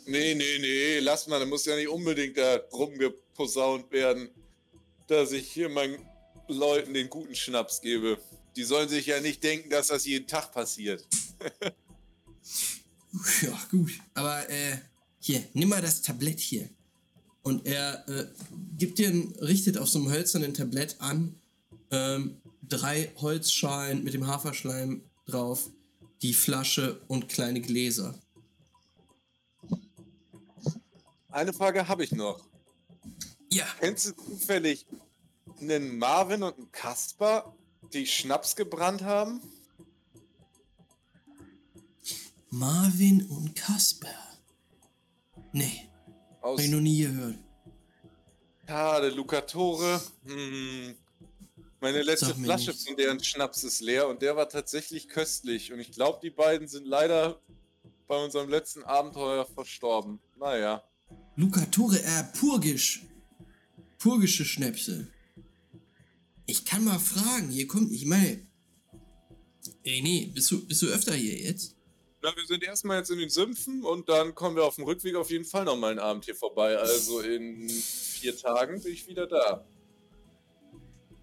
[SPEAKER 4] Nee, nee, nee, lass mal, da muss ja nicht unbedingt da rumgeposaunt werden, dass ich hier meinen Leuten den guten Schnaps gebe. Die sollen sich ja nicht denken, dass das jeden Tag passiert.
[SPEAKER 1] Ja, gut. Aber äh, hier, nimm mal das Tablett hier. Und er äh, gibt dir, ein, richtet auf so einem hölzernen Tablett an, ähm, drei Holzschalen mit dem Haferschleim drauf, die Flasche und kleine Gläser.
[SPEAKER 4] eine Frage habe ich noch.
[SPEAKER 1] Ja,
[SPEAKER 4] Kennst du zufällig einen Marvin und einen Kasper, die Schnaps gebrannt haben?
[SPEAKER 1] Marvin und Kasper. Nee,
[SPEAKER 4] Aus
[SPEAKER 1] hab ich noch nie gehört.
[SPEAKER 4] Schade, Lucatore. Hm. Meine letzte Flasche
[SPEAKER 1] nichts.
[SPEAKER 4] von deren Schnaps ist leer und der war tatsächlich köstlich. Und ich glaube, die beiden sind leider bei unserem letzten Abenteuer verstorben. Naja.
[SPEAKER 1] Lucatore, äh, Purgisch. Purgische Schnäpse. Ich kann mal fragen, hier kommt, ich meine. Ey, nee, bist du, bist du öfter hier jetzt?
[SPEAKER 4] Na, wir sind erstmal jetzt in den Sümpfen und dann kommen wir auf dem Rückweg auf jeden Fall nochmal einen Abend hier vorbei. Also in vier Tagen bin ich wieder da.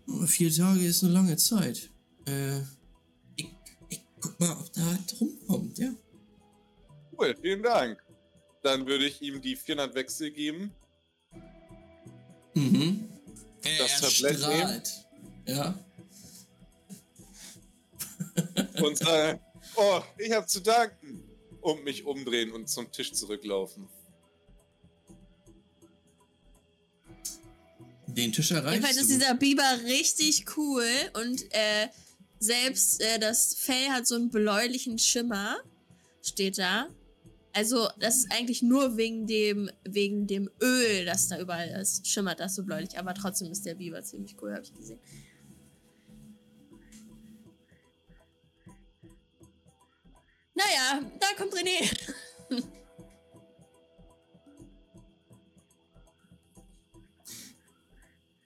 [SPEAKER 1] Oh, vier Tage ist eine lange Zeit. Äh, ich, ich guck mal, ob da was rumkommt, ja?
[SPEAKER 4] Cool, vielen Dank. Dann würde ich ihm die 400 Wechsel geben.
[SPEAKER 1] Mhm. Äh,
[SPEAKER 4] Das
[SPEAKER 1] er
[SPEAKER 4] Tablett
[SPEAKER 1] strahlt. Ja.
[SPEAKER 4] und sagen, oh, ich habe zu danken. Und mich umdrehen und zum Tisch zurücklaufen.
[SPEAKER 1] Den Tisch erreichst
[SPEAKER 2] Jedenfalls ist dieser Biber richtig cool und äh, selbst äh, das Fell hat so einen bläulichen Schimmer, steht da. Also das ist eigentlich nur wegen dem, wegen dem Öl, das da überall ist, schimmert das so bläulich. Aber trotzdem ist der Biber ziemlich cool, habe ich gesehen. Naja, da kommt René.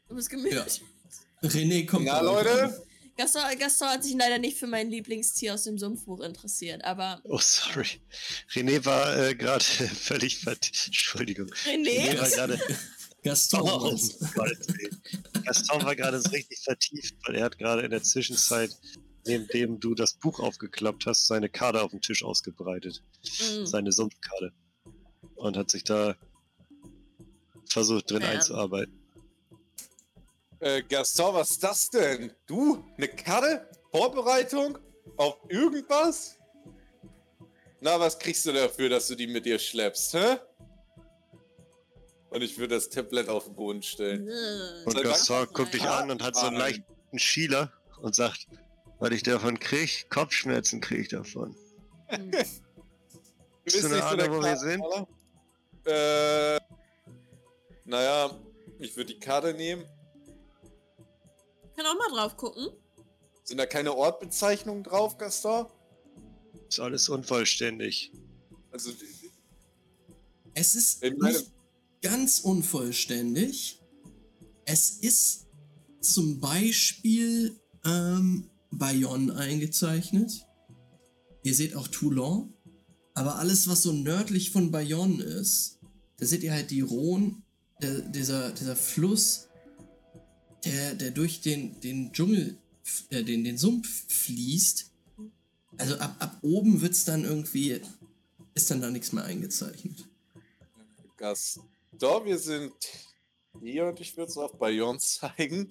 [SPEAKER 2] Du bist gemütet.
[SPEAKER 1] René kommt. An.
[SPEAKER 4] Leute,
[SPEAKER 2] Gaston, Gaston hat sich leider nicht für mein Lieblingstier aus dem Sumpfbuch interessiert, aber
[SPEAKER 5] Oh, sorry. René war äh, gerade völlig vert... Entschuldigung. René war
[SPEAKER 2] René?
[SPEAKER 5] gerade...
[SPEAKER 1] Gaston.
[SPEAKER 5] Oh, Willen. Gaston war gerade so richtig vertieft, weil er hat gerade in der Zwischenzeit, neben du das Buch aufgeklappt hast, seine Karte auf dem Tisch ausgebreitet.
[SPEAKER 2] Mm.
[SPEAKER 5] Seine Sumpfkarte. Und hat sich da versucht drin
[SPEAKER 2] Ja.
[SPEAKER 5] einzuarbeiten.
[SPEAKER 4] äh, Gaston, was ist das denn? Du? Eine Karte? Vorbereitung? Auf irgendwas? Na, was kriegst du dafür, dass du die mit dir schleppst, hä? Und ich würde das Tablett auf den Boden stellen.
[SPEAKER 5] Und Gaston guckt dich an und hat so einen leichten Schieler und sagt, was ich davon krieg, Kopfschmerzen krieg ich davon.
[SPEAKER 2] Hm.
[SPEAKER 4] Du
[SPEAKER 5] Hast
[SPEAKER 4] bist
[SPEAKER 5] du eine
[SPEAKER 4] nicht so der
[SPEAKER 5] Ahnung, wo wir sind?
[SPEAKER 4] Äh, naja, ich würde die Karte nehmen.
[SPEAKER 2] Kann auch mal drauf gucken.
[SPEAKER 4] Sind da keine Ortbezeichnungen drauf, Gaston?
[SPEAKER 5] Ist alles unvollständig.
[SPEAKER 4] Also,
[SPEAKER 1] Es ist nicht ganz unvollständig. Es ist zum Beispiel ähm, Bayonne eingezeichnet. Ihr seht auch Toulon. Aber alles, was so nördlich von Bayonne ist, da seht ihr halt die Rhone, der, dieser, dieser Fluss, der, der durch den, den Dschungel, äh, den, den Sumpf fließt. Also ab, ab oben wird's dann irgendwie, ist dann da nichts mehr eingezeichnet.
[SPEAKER 4] Gaston, wir sind hier und ich würde es auf Bayonne zeigen.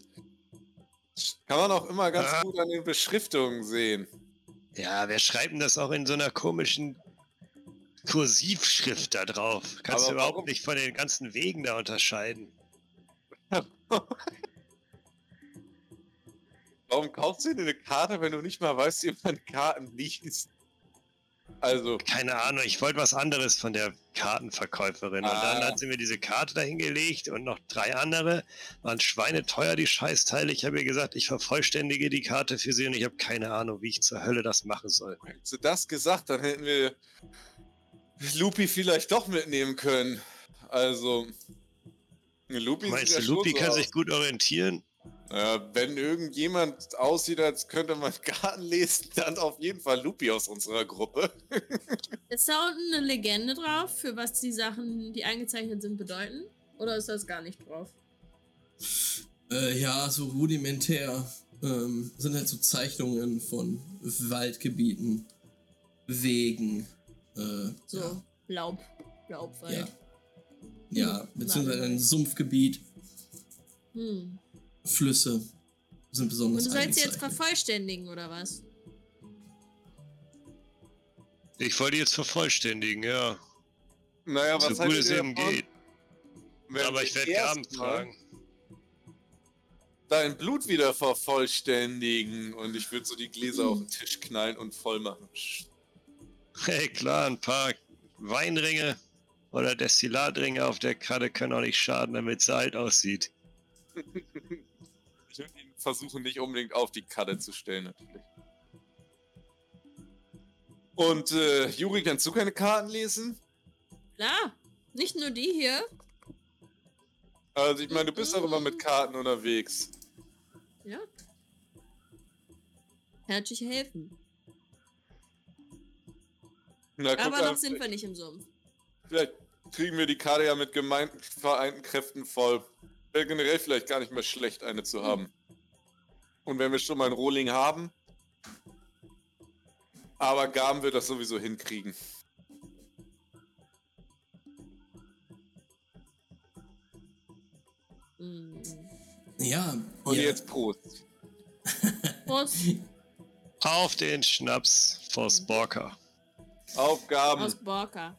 [SPEAKER 4] Kann man auch immer ganz
[SPEAKER 5] Ah.
[SPEAKER 4] gut an den Beschriftungen sehen.
[SPEAKER 5] Ja, wer schreibt denn das auch in so einer komischen Kursivschrift da drauf? Kannst
[SPEAKER 4] Aber
[SPEAKER 5] du überhaupt
[SPEAKER 4] warum?
[SPEAKER 5] nicht von den ganzen Wegen da unterscheiden.
[SPEAKER 4] Warum kaufst du dir eine Karte, wenn du nicht mal weißt, wie man Karten liest? Also,
[SPEAKER 5] Keine Ahnung, ich wollte was anderes von der Kartenverkäuferin. Und dann
[SPEAKER 4] Ah.
[SPEAKER 5] hat sie mir diese Karte dahingelegt und noch drei andere. Waren schweineteuer, die Scheißteile. Ich habe ihr gesagt, ich vervollständige die Karte für sie und ich habe keine Ahnung, wie ich zur Hölle das machen soll.
[SPEAKER 4] hättest du das gesagt, dann hätten wir Lupi vielleicht doch mitnehmen können. Also, Lupi
[SPEAKER 5] Meinst du,
[SPEAKER 4] ja
[SPEAKER 5] Lupi kann
[SPEAKER 4] aus.
[SPEAKER 5] sich gut orientieren?
[SPEAKER 4] Naja, wenn irgendjemand aussieht, als könnte man Karten lesen, dann auf jeden Fall Lupi aus unserer Gruppe.
[SPEAKER 2] Ist da unten eine Legende drauf, für was die Sachen, die eingezeichnet sind, bedeuten? Oder ist das gar nicht drauf?
[SPEAKER 1] Äh, ja, so rudimentär ähm, sind halt so Zeichnungen von Waldgebieten, Wegen, äh,
[SPEAKER 2] So,
[SPEAKER 1] ja,
[SPEAKER 2] Laub, Laubwald.
[SPEAKER 1] ja, ja, beziehungsweise ein Sumpfgebiet,
[SPEAKER 2] Hm.
[SPEAKER 1] Flüsse sind
[SPEAKER 2] Und
[SPEAKER 1] besonders
[SPEAKER 2] du sollst sie jetzt vervollständigen, oder was?
[SPEAKER 5] Ich wollte jetzt vervollständigen, ja.
[SPEAKER 4] Naja, was
[SPEAKER 5] so gut
[SPEAKER 4] haltet
[SPEAKER 5] es
[SPEAKER 4] ihr
[SPEAKER 5] eben
[SPEAKER 4] davon,
[SPEAKER 5] geht.
[SPEAKER 4] wenn
[SPEAKER 5] Aber ich werde
[SPEAKER 4] erstmal
[SPEAKER 5] fragen.
[SPEAKER 4] dein Blut wieder vervollständigen und ich würde so die Gläser auf den Tisch knallen und voll machen.
[SPEAKER 5] Hey, klar, ein paar Weinringe oder Destillatringe auf der Karte können auch nicht schaden, damit es alt aussieht.
[SPEAKER 4] Versuchen, nicht unbedingt auf die Karte zu stellen, natürlich. Und äh, Juri, kannst du keine Karten lesen?
[SPEAKER 2] Klar, nicht nur die hier.
[SPEAKER 4] Also ich meine, du bist auch immer mit Karten unterwegs.
[SPEAKER 2] Ja. Kann natürlich helfen.
[SPEAKER 4] Na,
[SPEAKER 2] Aber noch sind wir nicht im Sumpf.
[SPEAKER 4] Vielleicht kriegen wir die Karte ja mit gemeinten vereinten Kräften voll. Wäre generell vielleicht gar nicht mehr schlecht, eine zu haben. Und wenn wir schon mal einen Rohling haben, aber Gaben wird das sowieso hinkriegen.
[SPEAKER 2] Hm.
[SPEAKER 1] Ja,
[SPEAKER 4] Und
[SPEAKER 1] ihr,
[SPEAKER 4] jetzt Prost.
[SPEAKER 2] Prost
[SPEAKER 5] Auf den Schnaps vors Borker.
[SPEAKER 4] Aufgaben.
[SPEAKER 2] aus Borka.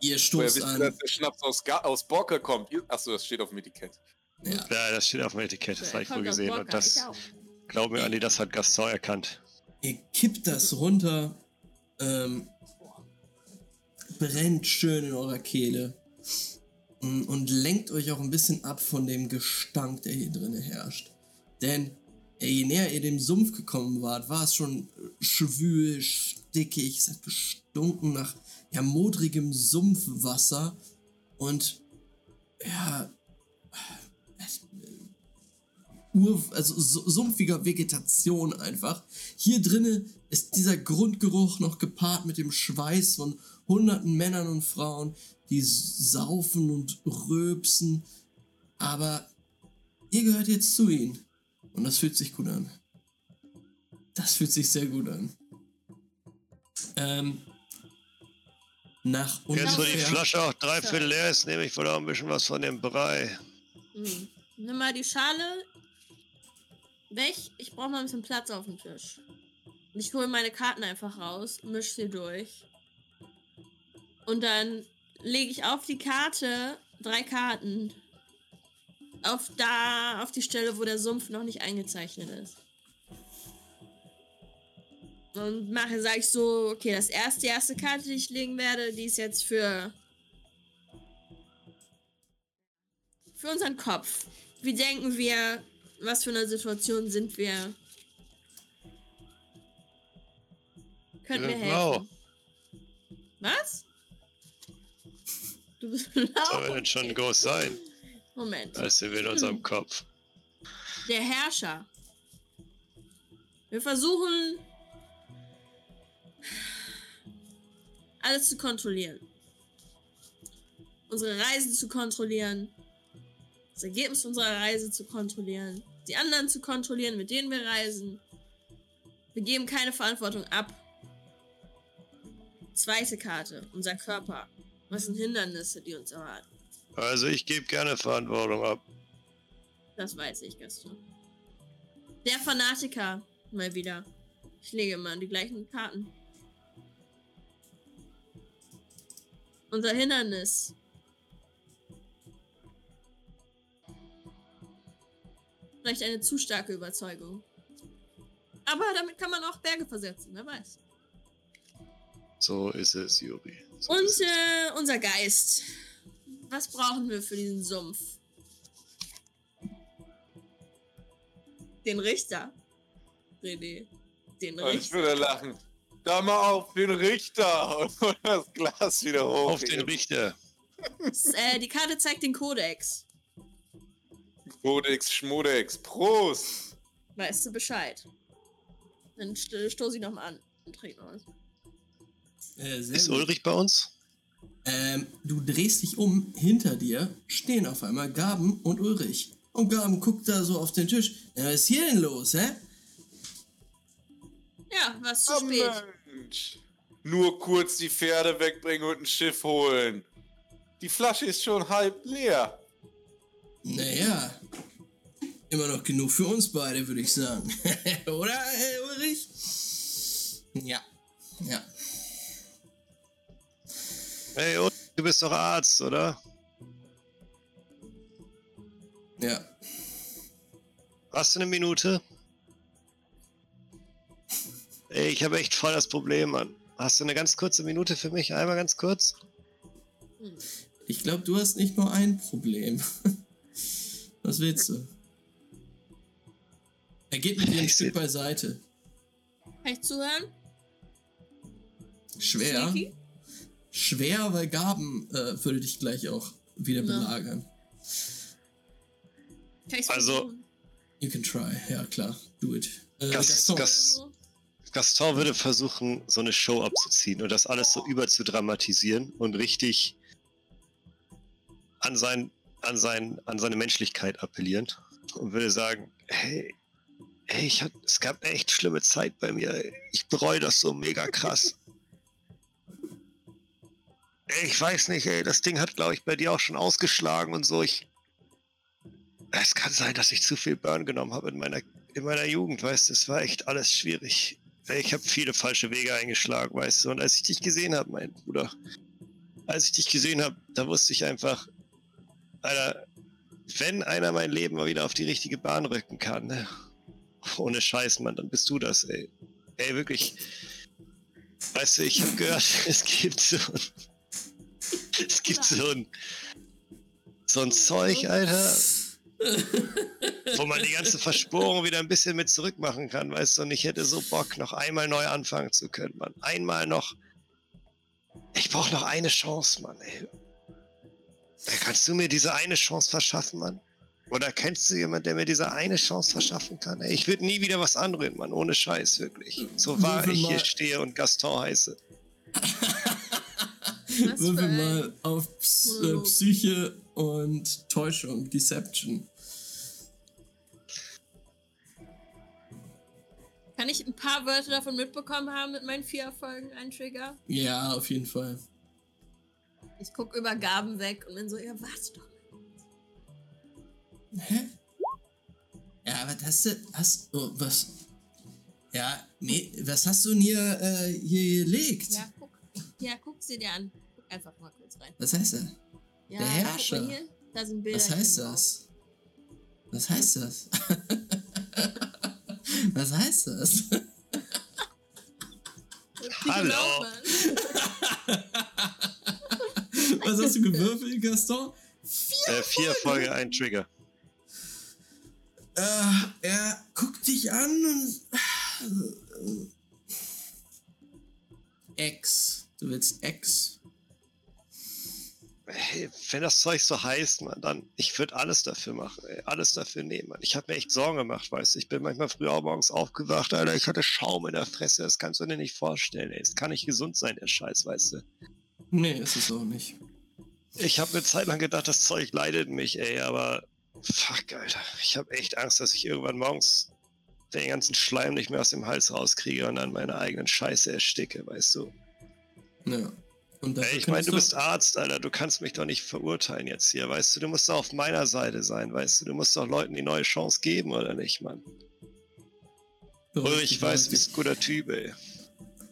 [SPEAKER 1] ihr
[SPEAKER 4] Woher
[SPEAKER 1] stoßt
[SPEAKER 4] wisst ihr,
[SPEAKER 1] an.
[SPEAKER 4] dass der Schnaps aus, Ga aus Borka kommt? Achso, das steht auf dem Etikett.
[SPEAKER 1] Ja.
[SPEAKER 5] Ja, das steht auf dem Etikett, das habe ich wohl gesehen. Und das, glaub mir, Andi, das hat Gaston erkannt.
[SPEAKER 1] Ihr kippt das runter, ähm, brennt schön in eurer Kehle mm, und lenkt euch auch ein bisschen ab von dem Gestank, der hier drin herrscht. Denn je näher ihr dem Sumpf gekommen wart, war es schon schwül, stickig, es hat gestunken nach ja, modrigem Sumpfwasser und ja, Ur, also su- sumpfiger Vegetation einfach. Hier drinnen ist dieser Grundgeruch noch gepaart mit dem Schweiß von hunderten Männern und Frauen, die saufen und röpsen. Aber ihr gehört jetzt zu ihnen. Und das fühlt sich gut an. Das fühlt sich sehr gut an. Ähm, nach
[SPEAKER 5] Jetzt, wo die
[SPEAKER 1] ungefähr...
[SPEAKER 5] Flasche auch dreiviertel leer ist, nehme ich wohl auch ein bisschen was von dem Brei.
[SPEAKER 2] Hm. Nimm mal die Schale weg. Ich brauche mal ein bisschen Platz auf dem Tisch. Ich hole meine Karten einfach raus, misch sie durch. Und dann lege ich auf die Karte drei Karten. Auf da, auf die Stelle, wo der Sumpf noch nicht eingezeichnet ist. Und mache, sage ich so, okay, das erste, die erste Karte, die ich legen werde, die ist jetzt für für unseren Kopf. Wie denken wir, was für eine Situation sind wir? Können wir helfen? Was? Du bist
[SPEAKER 5] Soll
[SPEAKER 2] blau?
[SPEAKER 5] denn schon groß sein?
[SPEAKER 2] Moment.
[SPEAKER 5] Das sind wir in unserem Kopf.
[SPEAKER 2] Der Herrscher. Wir versuchen alles zu kontrollieren. Unsere Reisen zu kontrollieren. Das Ergebnis unserer Reise zu kontrollieren. Die anderen zu kontrollieren, mit denen wir reisen. Wir geben keine Verantwortung ab. Zweite Karte. Unser Körper. Was sind Hindernisse, die uns erwarten?
[SPEAKER 5] Also ich gebe gerne Verantwortung ab.
[SPEAKER 2] Das weiß ich, Gaston. Der Fanatiker. Mal wieder. Ich lege immer die gleichen Karten. Unser Hindernis. Vielleicht eine zu starke Überzeugung. Aber damit kann man auch Berge versetzen, wer weiß.
[SPEAKER 5] So ist es, Juri. So
[SPEAKER 2] Und
[SPEAKER 5] es.
[SPEAKER 2] äh, unser Geist. Was brauchen wir für diesen Sumpf? Den Richter. René. Den
[SPEAKER 4] ich
[SPEAKER 2] Richter.
[SPEAKER 4] würde lachen. Da mal auf den Richter und das Glas wieder hoch.
[SPEAKER 5] Auf den Richter.
[SPEAKER 2] Das, äh, die Karte zeigt den Kodex.
[SPEAKER 4] Codex Schmodex. Prost!
[SPEAKER 2] Weißt du Bescheid? Dann st stoße ich nochmal an und trinke noch was.
[SPEAKER 1] Äh,
[SPEAKER 5] Ist
[SPEAKER 1] gut.
[SPEAKER 5] Ulrich bei uns?
[SPEAKER 1] Ähm, du drehst dich um, hinter dir stehen auf einmal Gaben und Ulrich. Und Gaben guckt da so auf den Tisch. Ja, was ist hier denn los, hä?
[SPEAKER 2] Ja, was zu
[SPEAKER 4] Oh,
[SPEAKER 2] spät.
[SPEAKER 4] Mensch. Nur kurz die Pferde wegbringen und ein Schiff holen. Die Flasche ist schon halb leer.
[SPEAKER 1] Naja, immer noch genug für uns beide, würde ich sagen. Oder, Herr Ulrich? Ja, ja.
[SPEAKER 5] Hey, Ulrich, du bist doch Arzt, oder?
[SPEAKER 1] Ja.
[SPEAKER 5] Hast du eine Minute? Ey, ich habe echt voll das Problem, Mann. Hast du eine ganz kurze Minute für mich? Einmal ganz kurz?
[SPEAKER 1] Ich glaube, du hast nicht nur ein Problem. Was willst du? Er geht mit dir ein
[SPEAKER 5] Ich
[SPEAKER 1] Stück beiseite.
[SPEAKER 2] Kann ich zuhören?
[SPEAKER 1] Schwer.
[SPEAKER 2] Sneaky?
[SPEAKER 1] Schwer, weil Gaben äh, würde dich gleich auch wieder
[SPEAKER 2] Ja.
[SPEAKER 1] belagern.
[SPEAKER 2] Kann ich's
[SPEAKER 5] Also-?
[SPEAKER 1] You can try. Ja, klar. Do it. Äh,
[SPEAKER 5] Gas-
[SPEAKER 1] Gaston.
[SPEAKER 5] Gas-
[SPEAKER 2] Also,
[SPEAKER 5] Gaston würde versuchen, so eine Show abzuziehen und das alles so überzudramatisieren und richtig an, sein, an, sein, an seine Menschlichkeit appellieren und würde sagen, hey, hey ich hat, es gab eine echt schlimme Zeit bei mir. Ich bereue das so mega krass. Ich weiß nicht, ey, das Ding hat, glaube ich, bei dir auch schon ausgeschlagen und so. Ich, es kann sein, dass ich zu viel Burn genommen habe in meiner, in meiner Jugend, weißt du, es war echt alles schwierig. Ich habe viele falsche Wege eingeschlagen, weißt du. Und als ich dich gesehen habe, mein Bruder, als ich dich gesehen habe, da wusste ich einfach, Alter, wenn einer mein Leben mal wieder auf die richtige Bahn rücken kann, ne? ohne Scheiß, Mann, dann bist du das, ey. Ey, wirklich. Weißt du, ich habe gehört, es gibt so ein, es gibt so ein, so ein Zeug, Alter, wo man die ganze Versporung wieder ein bisschen mit zurückmachen kann, weißt du, und ich hätte so Bock, noch einmal neu anfangen zu können, Mann. Einmal noch. Ich brauche noch eine Chance, Mann, ey. Kannst du mir diese eine Chance verschaffen, Mann? Oder kennst du jemanden, der mir diese eine Chance verschaffen kann? Ey, ich würde nie wieder was anrühren, Mann, ohne Scheiß, wirklich. So wahr ich hier stehe und Gaston heiße.
[SPEAKER 1] Würfel mal auf Ps äh. Psyche und Täuschung, Deception.
[SPEAKER 2] Kann ich ein paar Wörter davon mitbekommen haben mit meinen vier Erfolgen, ein Trigger?
[SPEAKER 1] Ja, auf jeden Fall.
[SPEAKER 2] Ich guck über Gaben weg und bin so, ja, warte doch.
[SPEAKER 1] Hä? Ja, aber hast du, oh, was? Ja, nee, was hast du denn hier, äh, hier gelegt?
[SPEAKER 2] Ja, guck. Ja, guck sie dir an. Guck einfach mal kurz rein.
[SPEAKER 1] Was heißt das?
[SPEAKER 2] Ja,
[SPEAKER 1] Der
[SPEAKER 2] guck mal
[SPEAKER 1] Herrscher.
[SPEAKER 2] Hier, da sind Bilder.
[SPEAKER 1] Was heißt das? Was heißt das? Was heißt das?
[SPEAKER 5] Hallo.
[SPEAKER 1] Was hast du gewürfelt, Gaston?
[SPEAKER 5] Äh, vier Erfolge, ein Trigger.
[SPEAKER 1] Äh, er guckt dich an und. Ex. Du willst Ex.
[SPEAKER 5] Hey, wenn das Zeug so heißt, Mann, dann ich würde alles dafür machen, ey, alles dafür nehmen, Mann. Ich habe mir echt Sorgen gemacht, weißt du. Ich bin manchmal früh auch morgens aufgewacht, Alter. Ich hatte Schaum in der Fresse, das kannst du dir nicht vorstellen, ey. Es kann nicht gesund sein, der Scheiß, weißt du.
[SPEAKER 1] Nee, ist es auch nicht.
[SPEAKER 5] Ich habe eine Zeit lang gedacht, das Zeug leidet mich, ey, aber fuck, Alter. Ich habe echt Angst, dass ich irgendwann morgens den ganzen Schleim nicht mehr aus dem Hals rauskriege und an meiner eigenen Scheiße ersticke, weißt du.
[SPEAKER 1] Ja.
[SPEAKER 5] Ey, ich meine, du bist Arzt, Alter. Du kannst mich doch nicht verurteilen jetzt hier, weißt du? Du musst doch auf meiner Seite sein, weißt du? Du musst doch Leuten die neue Chance geben, oder nicht, Mann? Ulrich, ich weiß, du bist ein guter Typ, ey.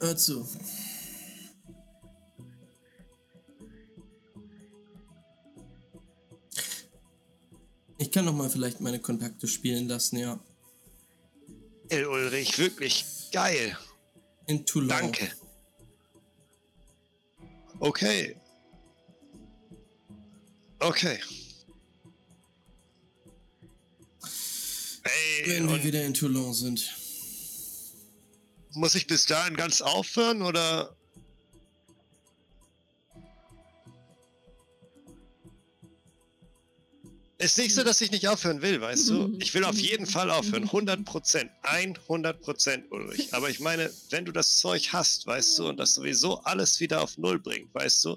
[SPEAKER 1] Hör zu. Ich kann noch mal vielleicht meine Kontakte spielen lassen, ja.
[SPEAKER 5] Ey, Ulrich, wirklich geil.
[SPEAKER 1] In Toulon.
[SPEAKER 5] Danke. Okay. Okay. Ey,
[SPEAKER 1] Wenn wir wieder in Toulon sind.
[SPEAKER 5] muss ich bis dahin ganz aufhören, oder? Ist nicht so, dass ich nicht aufhören will, weißt du? Ich will auf jeden Fall aufhören. 100 Prozent. 100 Prozent, Ulrich. Aber ich meine, wenn du das Zeug hast, weißt du, und das sowieso alles wieder auf Null bringt, weißt du?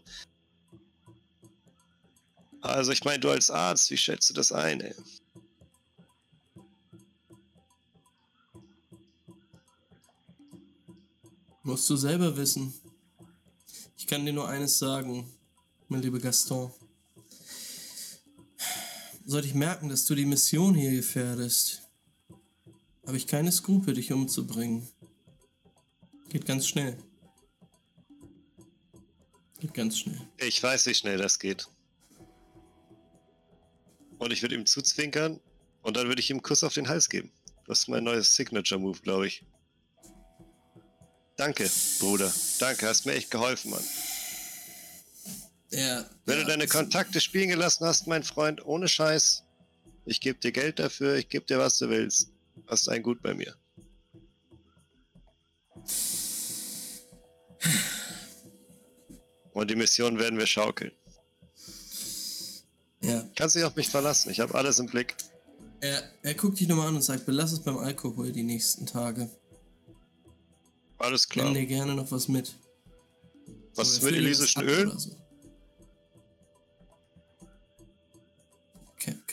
[SPEAKER 5] Also ich meine, du als Arzt, wie schätzt du das ein, ey?
[SPEAKER 1] Musst du selber wissen. Ich kann dir nur eines sagen, mein lieber Gaston. Sollte ich merken, dass du die Mission hier gefährdest, habe ich keine Skrupel, dich umzubringen. Geht ganz schnell. Geht ganz schnell.
[SPEAKER 5] Ich weiß, wie schnell das geht. Und ich würde ihm zuzwinkern und dann würde ich ihm einen Kuss auf den Hals geben. Das ist mein neues Signature-Move, glaube ich. Danke, Bruder. Danke, hast mir echt geholfen, Mann.
[SPEAKER 1] Ja.
[SPEAKER 5] Wenn
[SPEAKER 1] ja,
[SPEAKER 5] du deine Kontakte spielen gelassen hast, mein Freund, ohne Scheiß, ich gebe dir Geld dafür, ich gebe dir, was du willst. Hast ein Gut bei mir. Und die Mission werden wir schaukeln.
[SPEAKER 1] Ja.
[SPEAKER 5] Kannst dich auf mich verlassen, ich habe alles im Blick.
[SPEAKER 1] Er, er guckt dich nochmal an und sagt, belass es beim Alkohol die nächsten Tage.
[SPEAKER 5] Alles klar.
[SPEAKER 1] Nimm dir gerne noch was mit.
[SPEAKER 5] Was ist
[SPEAKER 1] So,
[SPEAKER 5] mit elysischen
[SPEAKER 1] das ab
[SPEAKER 5] Öl?
[SPEAKER 1] so.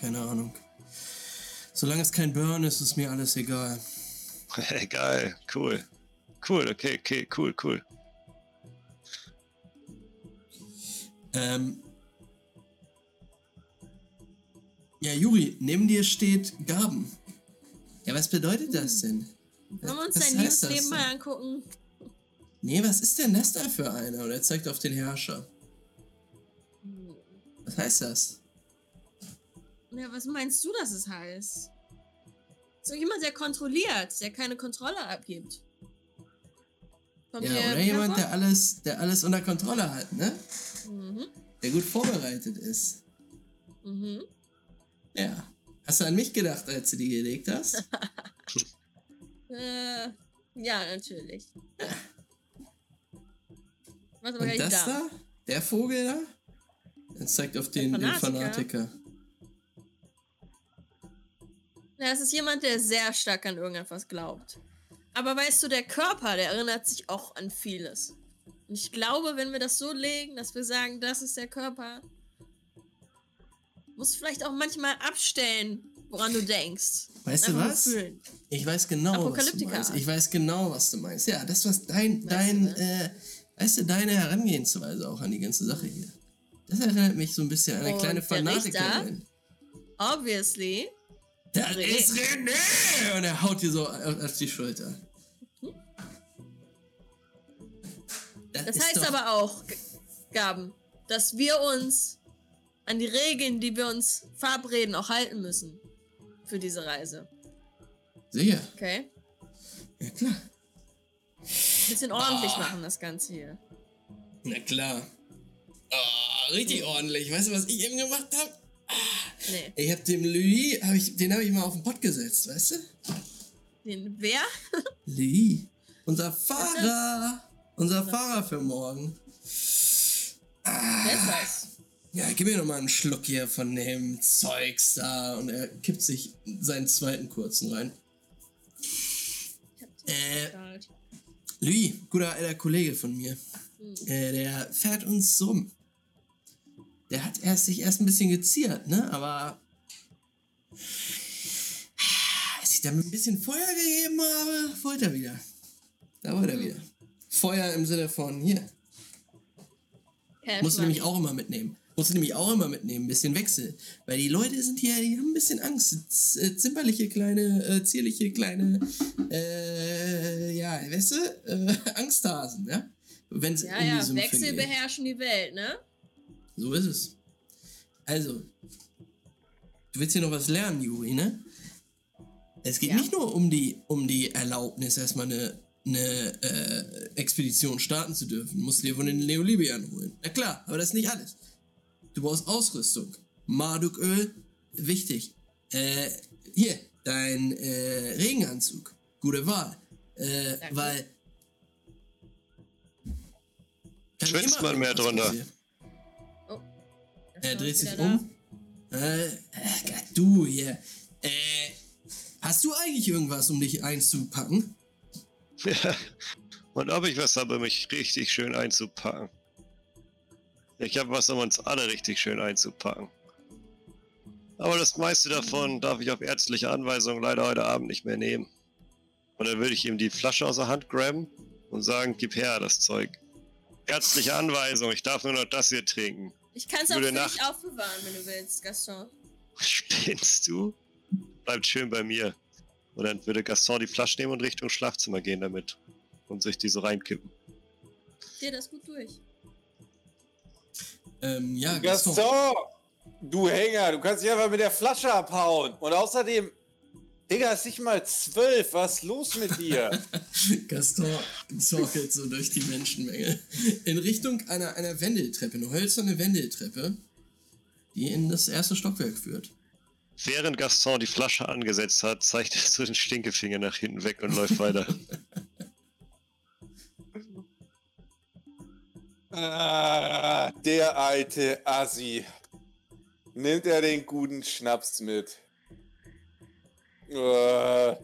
[SPEAKER 1] Keine Ahnung. Solange es kein Burn ist, ist mir alles egal.
[SPEAKER 5] Hey, geil, cool. Cool, okay, okay, cool, cool.
[SPEAKER 1] Ähm. Ja, Juri, neben dir steht Gaben. Ja, was bedeutet das denn?
[SPEAKER 2] Wollen wir uns
[SPEAKER 1] Was
[SPEAKER 2] dein Liebesleben
[SPEAKER 1] denn?
[SPEAKER 2] mal angucken?
[SPEAKER 1] Nee, was ist denn das da für einer? Und er zeigt auf den Herrscher. Was heißt das?
[SPEAKER 2] Ja, was meinst du, dass es heißt? So jemand, der kontrolliert, der keine Kontrolle abgibt. Kommt
[SPEAKER 1] Ja, oder jemand, der alles, der alles unter Kontrolle hat, ne?
[SPEAKER 2] Mhm.
[SPEAKER 1] Der gut vorbereitet ist.
[SPEAKER 2] Mhm.
[SPEAKER 1] Ja. Hast du an mich gedacht, als du die gelegt hast?
[SPEAKER 2] Äh, ja, natürlich. Was aber
[SPEAKER 1] Und das
[SPEAKER 2] da.
[SPEAKER 1] da? Der Vogel da? Er zeigt auf den, den
[SPEAKER 2] Fanatiker. Ja, es ist jemand, der sehr stark an irgendetwas glaubt. Aber weißt du, der Körper, der erinnert sich auch an vieles. Und ich glaube, wenn wir das so legen, dass wir sagen, das ist der Körper, musst du vielleicht auch manchmal abstellen, woran du denkst.
[SPEAKER 1] Weißt du was?
[SPEAKER 2] Fühlen.
[SPEAKER 1] Ich weiß genau, was du meinst. Ich weiß genau, was du meinst. Ja, das was dein,
[SPEAKER 2] Weißt
[SPEAKER 1] dein,
[SPEAKER 2] du,
[SPEAKER 1] äh, weißt du, deine Herangehensweise auch an die ganze Sache hier. Das erinnert mich so ein bisschen an eine
[SPEAKER 2] Und
[SPEAKER 1] kleine Fanatikerin.
[SPEAKER 2] Obviously.
[SPEAKER 1] Das
[SPEAKER 2] René.
[SPEAKER 1] ist René! Und er haut dir so auf die Schulter.
[SPEAKER 2] Das
[SPEAKER 1] ist
[SPEAKER 2] heißt aber auch, Gaben, dass wir uns an die Regeln, die wir uns verabreden, auch halten müssen. Für diese Reise.
[SPEAKER 1] Sicher.
[SPEAKER 2] Okay?
[SPEAKER 1] Ja, klar.
[SPEAKER 2] Bisschen ordentlich machen, das Ganze hier.
[SPEAKER 1] Na klar. Oh, richtig ordentlich. Weißt du, was ich eben gemacht habe?
[SPEAKER 2] Nee.
[SPEAKER 1] Ich habe dem Louis, hab ich, den habe ich mal auf den Pott gesetzt, weißt du?
[SPEAKER 2] Den wer?
[SPEAKER 1] Louis. Unser Fahrer. Unser Fahrer für morgen.
[SPEAKER 2] Wer ist das?
[SPEAKER 1] Ja, gib mir noch mal einen Schluck hier von dem Zeugs da. Und er kippt sich seinen zweiten kurzen rein. Äh,
[SPEAKER 2] Stark.
[SPEAKER 1] Louis, guter alter Kollege von mir. Äh, der fährt uns rum. Der hat erst sich erst ein bisschen geziert, ne? Aber als ich damit ein bisschen Feuer gegeben habe, wollte er wieder. Da wollte er wieder. Feuer im Sinne von hier.
[SPEAKER 2] Cash
[SPEAKER 1] Musst du
[SPEAKER 2] Money.
[SPEAKER 1] nämlich auch immer mitnehmen. Musst du nämlich auch immer mitnehmen, ein bisschen Wechsel. Weil die Leute sind hier, die haben ein bisschen Angst. Z äh, zimperliche, kleine, äh, zierliche, kleine, äh, ja, weißt du, äh, Angsthasen, ja? Wenn es
[SPEAKER 2] Ja, ja,
[SPEAKER 1] Sümpfe
[SPEAKER 2] Wechsel beherrschen die Welt, ne?
[SPEAKER 1] So ist es. Also, du willst hier noch was lernen, Juri, ne? Es geht
[SPEAKER 2] Ja.
[SPEAKER 1] nicht nur um die, um die Erlaubnis, erstmal eine, eine äh, Expedition starten zu dürfen. Du musst dir von den Neolibiern holen. Na klar, aber das ist nicht alles. Du brauchst Ausrüstung. Marduköl, wichtig. Äh, hier, dein äh, Regenanzug. Gute Wahl. Äh, weil.
[SPEAKER 5] Schwitzt man mehr drunter.
[SPEAKER 1] passieren.
[SPEAKER 2] Das
[SPEAKER 1] Er dreht sich um. Äh, äh, du hier. Äh, hast du eigentlich irgendwas, um dich einzupacken?
[SPEAKER 5] Ja. Und ob ich was habe, mich richtig schön einzupacken. Ich habe was, um uns alle richtig schön einzupacken. Aber das meiste davon darf ich auf ärztliche Anweisung leider heute Abend nicht mehr nehmen. Und dann würde ich ihm die Flasche aus der Hand grabben und sagen, gib her das Zeug. Ärztliche Anweisung, ich darf nur noch das hier trinken.
[SPEAKER 2] Ich kann es auch für dich aufbewahren, wenn du willst, Gaston.
[SPEAKER 5] Spinnst du? Bleibt schön bei mir. Und dann würde Gaston die Flasche nehmen und Richtung Schlafzimmer gehen damit. Und sich die so reinkippen.
[SPEAKER 2] Steh das gut durch.
[SPEAKER 1] Ähm, ja, Gaston.
[SPEAKER 4] Gaston! Du Hänger, du kannst dich einfach mit der Flasche abhauen. Und außerdem, Digga, ist nicht mal zwölf. Was ist los mit dir?
[SPEAKER 1] Gaston zorkelt so durch die Menschenmenge. In Richtung einer, einer Wendeltreppe, eine hölzerne Wendeltreppe, die in das erste Stockwerk führt.
[SPEAKER 5] Während Gaston die Flasche angesetzt hat, zeigt er so den Stinkefinger nach hinten weg und läuft weiter.
[SPEAKER 4] ah, der alte Assi. Nimmt er den guten Schnaps mit. Äh.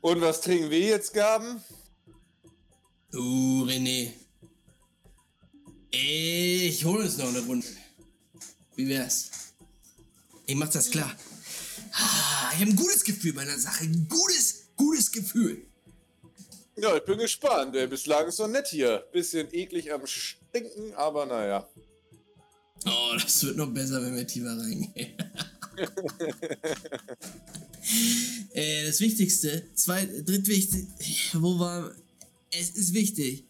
[SPEAKER 4] Und was trinken wir jetzt, Gaben?
[SPEAKER 1] Du, René. Ich hole uns noch eine Runde. Wie wär's? Ich mach das klar. Ah, Ich habe ein gutes Gefühl bei der Sache. Ein gutes, gutes Gefühl.
[SPEAKER 4] Ja, ich bin gespannt. Bislang ist doch nett hier. Bisschen eklig am Stinken, aber naja.
[SPEAKER 1] Oh, das wird noch besser, wenn wir tiefer reingehen. äh, das Wichtigste, zwei, drittwichtig, wo war, es ist wichtig,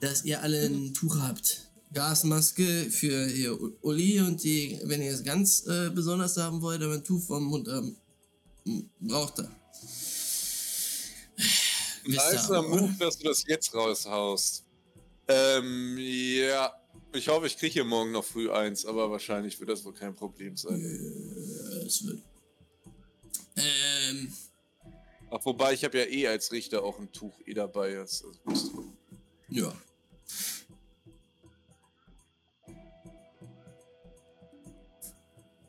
[SPEAKER 1] dass ihr alle ein Tuch habt. Gasmaske für ihr Uli und die, wenn ihr es ganz äh, besonders haben wollt, aber ein Tuch vom Mund ähm, braucht er. Oder?
[SPEAKER 4] Move, dass du das jetzt raushaust. Ähm, ja. Ich hoffe, ich kriege hier morgen noch früh eins, aber wahrscheinlich wird das wohl kein Problem sein.
[SPEAKER 1] Es wird. Ähm,
[SPEAKER 4] Ach, wobei, ich habe ja eh als Richter auch ein Tuch eh dabei. Das, das,
[SPEAKER 1] ja.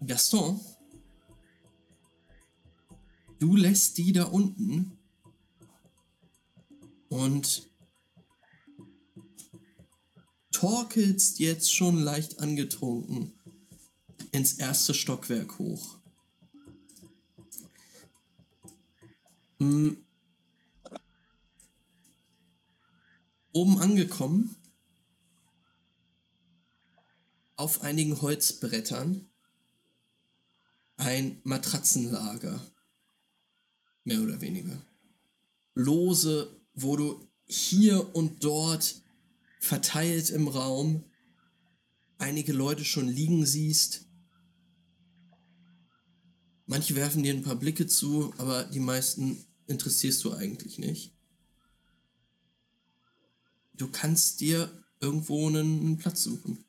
[SPEAKER 1] Gaston, du lässt die da unten und torkelst jetzt schon leicht angetrunken ins erste Stockwerk hoch. Hm. Oben angekommen, auf einigen Holzbrettern, ein Matratzenlager. Mehr oder weniger. Lose, wo du hier und dort verteilt im Raum einige Leute schon liegen siehst. Manche werfen dir ein paar Blicke zu, aber die meisten interessierst du eigentlich nicht. Du kannst dir irgendwo einen, Platz suchen.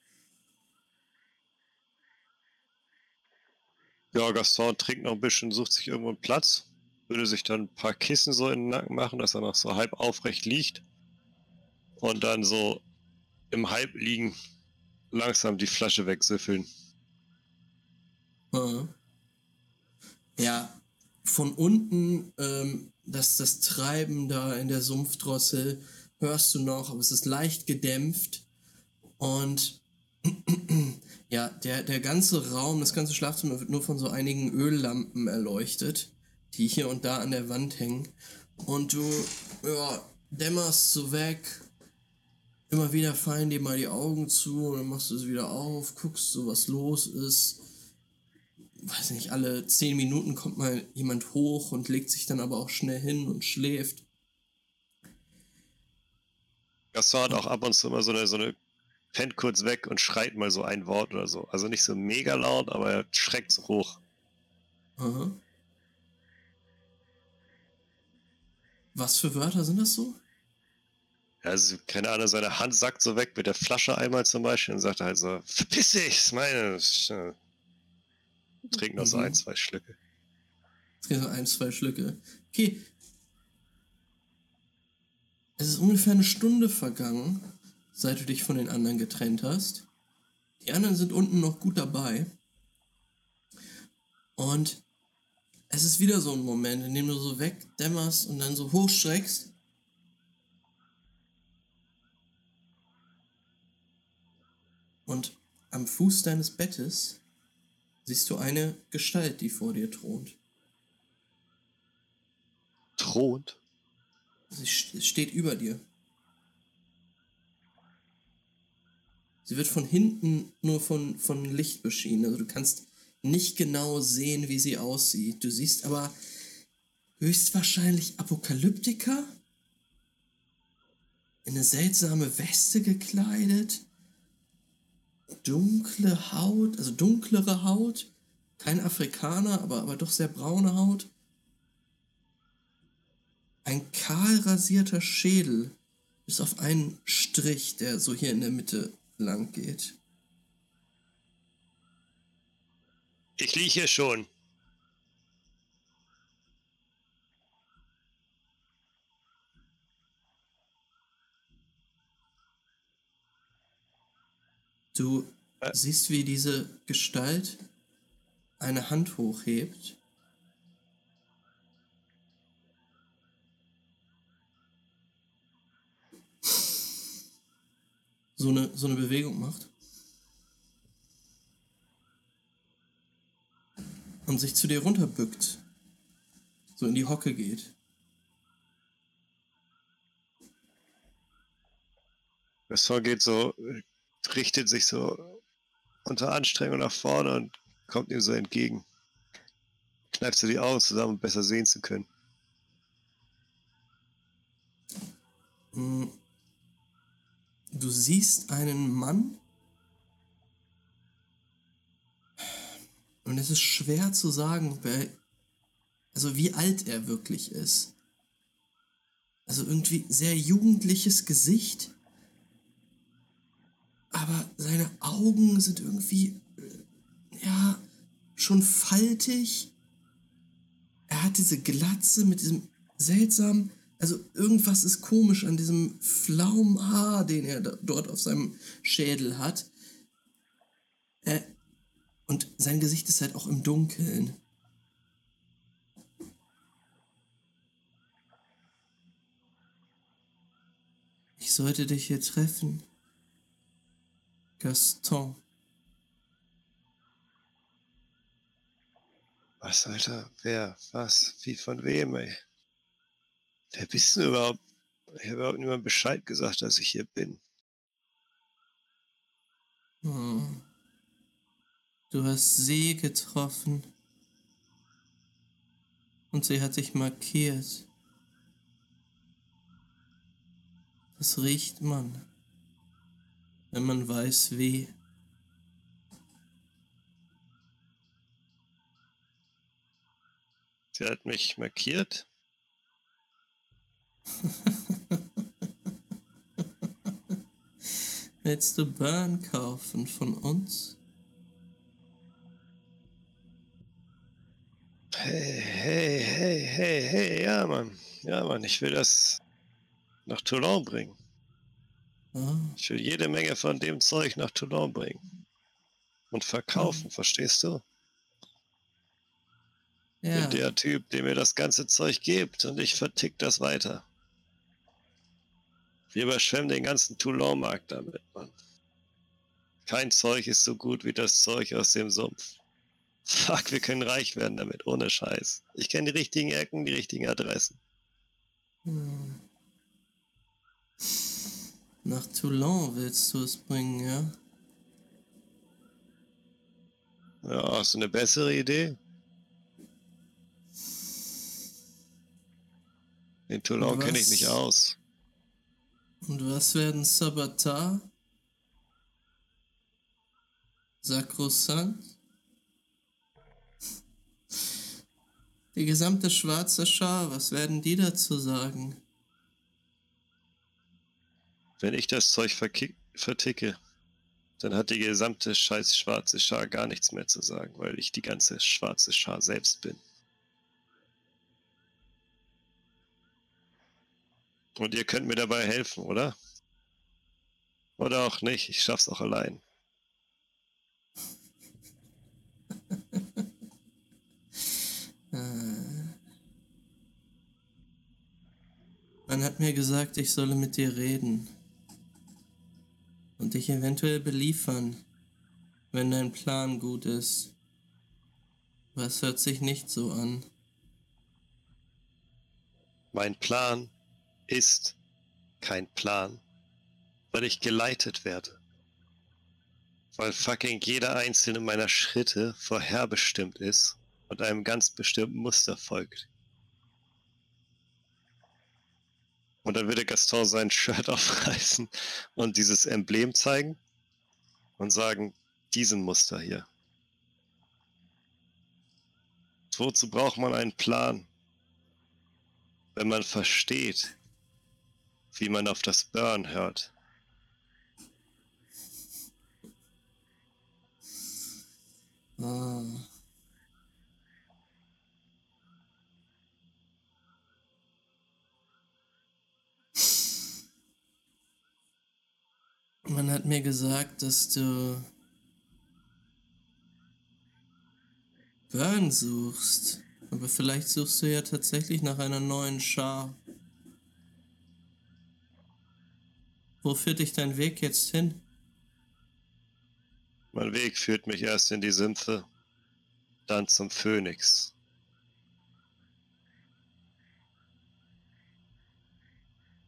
[SPEAKER 5] Ja, Gaston trinkt noch ein bisschen, sucht sich irgendwo einen Platz, würde sich dann ein paar Kissen so in den Nacken machen, dass er noch so halb aufrecht liegt und dann so im Halbliegen langsam die Flasche wegsüffeln.
[SPEAKER 1] Ja. Von unten, ähm, das, das Treiben da in der Sumpfdrossel hörst du noch, aber es ist leicht gedämpft. Und ja, der, der ganze Raum, das ganze Schlafzimmer wird nur von so einigen Öllampen erleuchtet, die hier und da an der Wand hängen. Und du, ja, dämmerst so weg. Immer wieder fallen dir mal die Augen zu und dann machst du sie wieder auf, guckst so, was los ist weiß nicht, alle zehn Minuten kommt mal jemand hoch und legt sich dann aber auch schnell hin und schläft.
[SPEAKER 5] Gaston hat auch ab und zu immer so eine, so eine pennt kurz weg und schreit mal so ein Wort oder so. Also nicht so mega laut, aber er schreckt so hoch.
[SPEAKER 1] Aha. Was für Wörter sind das so?
[SPEAKER 5] Also, keine Ahnung, seine Hand sackt so weg mit der Flasche einmal zum Beispiel und sagt halt so, verpiss dich, meine. Trink noch so
[SPEAKER 1] Mhm.
[SPEAKER 5] ein, zwei Schlücke.
[SPEAKER 1] So ein, zwei Schlücke. Okay. Es ist ungefähr eine Stunde vergangen, seit du dich von den anderen getrennt hast. Die anderen sind unten noch gut dabei. Und es ist wieder so ein Moment, in dem du so wegdämmerst und dann so hochschreckst. Und am Fuß deines Bettes siehst du eine Gestalt, die vor dir thront.
[SPEAKER 5] Thront?
[SPEAKER 1] Sie st- steht über dir. Sie wird von hinten nur von, von Licht beschienen. Also du kannst nicht genau sehen, wie sie aussieht. Du siehst aber höchstwahrscheinlich Apokalyptiker. In eine seltsame Weste gekleidet. Dunkle Haut, also dunklere Haut. Kein Afrikaner, aber, aber doch sehr braune Haut. Ein kahl rasierter Schädel, bis auf einen Strich, der so hier in der Mitte lang geht.
[SPEAKER 5] Ich liege hier schon.
[SPEAKER 1] Du
[SPEAKER 5] Äh.
[SPEAKER 1] siehst, wie diese Gestalt eine Hand hochhebt. So eine, so eine Bewegung macht. Und sich zu dir runterbückt. So in die Hocke geht.
[SPEAKER 5] Westphal geht so, äh, richtet sich so unter Anstrengung nach vorne und kommt ihm so entgegen. Kneift so die Augen zusammen, um besser sehen zu können.
[SPEAKER 1] Mm. Du siehst einen Mann und es ist schwer zu sagen, wer, also wie alt er wirklich ist. Also irgendwie sehr jugendliches Gesicht, aber seine Augen sind irgendwie, äh, ja, schon faltig. Er hat diese Glatze mit diesem seltsamen, also irgendwas ist komisch an diesem Pflaumenhaar, den er dort auf seinem Schädel hat. Äh, und sein Gesicht ist halt auch im Dunkeln. Ich sollte dich hier treffen. Gaston.
[SPEAKER 5] Was, Alter? Wer? Was? Wie von wem, ey? Wer bist du überhaupt? Ich habe überhaupt niemand Bescheid gesagt, dass ich hier bin.
[SPEAKER 1] Hm. Du hast sie getroffen. Und sie hat dich markiert. Das riecht man, wenn man weiß wie.
[SPEAKER 5] Sie hat mich markiert.
[SPEAKER 1] Willst du Burn kaufen von uns?
[SPEAKER 5] Hey, hey, hey, hey, hey, ja, Mann. Ja, Mann, ich will das nach Toulon bringen. Ich will jede Menge von dem Zeug nach Toulon bringen. Und verkaufen, verstehst du?
[SPEAKER 1] ja.
[SPEAKER 5] Bin der Typ, der mir das ganze Zeug gibt und ich vertick das weiter. Wir überschwemmen den ganzen Toulon-Markt damit, Mann. Kein Zeug ist so gut wie das Zeug aus dem Sumpf. Fuck, wir können reich werden damit, ohne Scheiß. Ich kenne die richtigen Ecken, die richtigen Adressen.
[SPEAKER 1] Hm. Nach Toulon willst du es bringen, ja?
[SPEAKER 5] Ja, hast du eine bessere Idee? In Toulon kenne ich mich aus.
[SPEAKER 1] Und was werden Sabatar? Sakrosankt? Die gesamte schwarze Schar, was werden die dazu sagen?
[SPEAKER 5] Wenn ich das Zeug verticke, dann hat die gesamte scheiß schwarze Schar gar nichts mehr zu sagen, weil ich die ganze schwarze Schar selbst bin. Und ihr könnt mir dabei helfen, oder? Oder auch nicht, ich schaff's auch allein.
[SPEAKER 1] Man hat mir gesagt, ich solle mit dir reden. Und dich eventuell beliefern, wenn dein Plan gut ist. Es hört sich nicht so an.
[SPEAKER 5] Mein Plan ist kein Plan, weil ich geleitet werde. Weil fucking jeder einzelne meiner Schritte vorherbestimmt ist und einem ganz bestimmten Muster folgt. Und dann würde Gaston sein Shirt aufreißen und dieses Emblem zeigen. und sagen, diesen Muster hier. Wozu braucht man einen Plan, wenn man versteht, wie man auf das Burn hört?
[SPEAKER 1] Ah. Man hat mir gesagt, dass du Burn suchst. Aber vielleicht suchst du ja tatsächlich nach einer neuen Schar. Wo führt dich dein Weg jetzt hin?
[SPEAKER 5] Mein Weg führt mich erst in die Sümpfe, dann zum Phönix.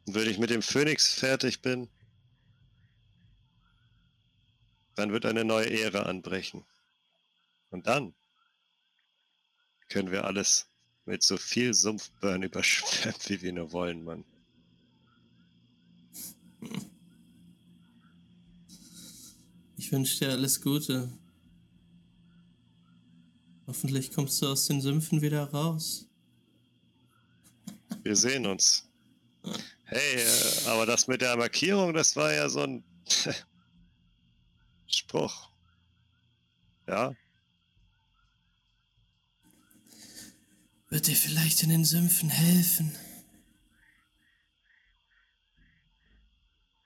[SPEAKER 5] Und wenn ich mit dem Phönix fertig bin, dann wird eine neue Ära anbrechen. Und dann können wir alles mit so viel Sumpfburn überschwemmen, wie wir nur wollen, Mann.
[SPEAKER 1] Ich wünsche dir alles Gute. Hoffentlich kommst du aus den Sümpfen wieder raus.
[SPEAKER 5] Wir sehen uns. Hey, äh, aber das mit der Markierung, das war ja so ein Spruch. Ja,
[SPEAKER 1] Wird dir vielleicht in den Sümpfen helfen.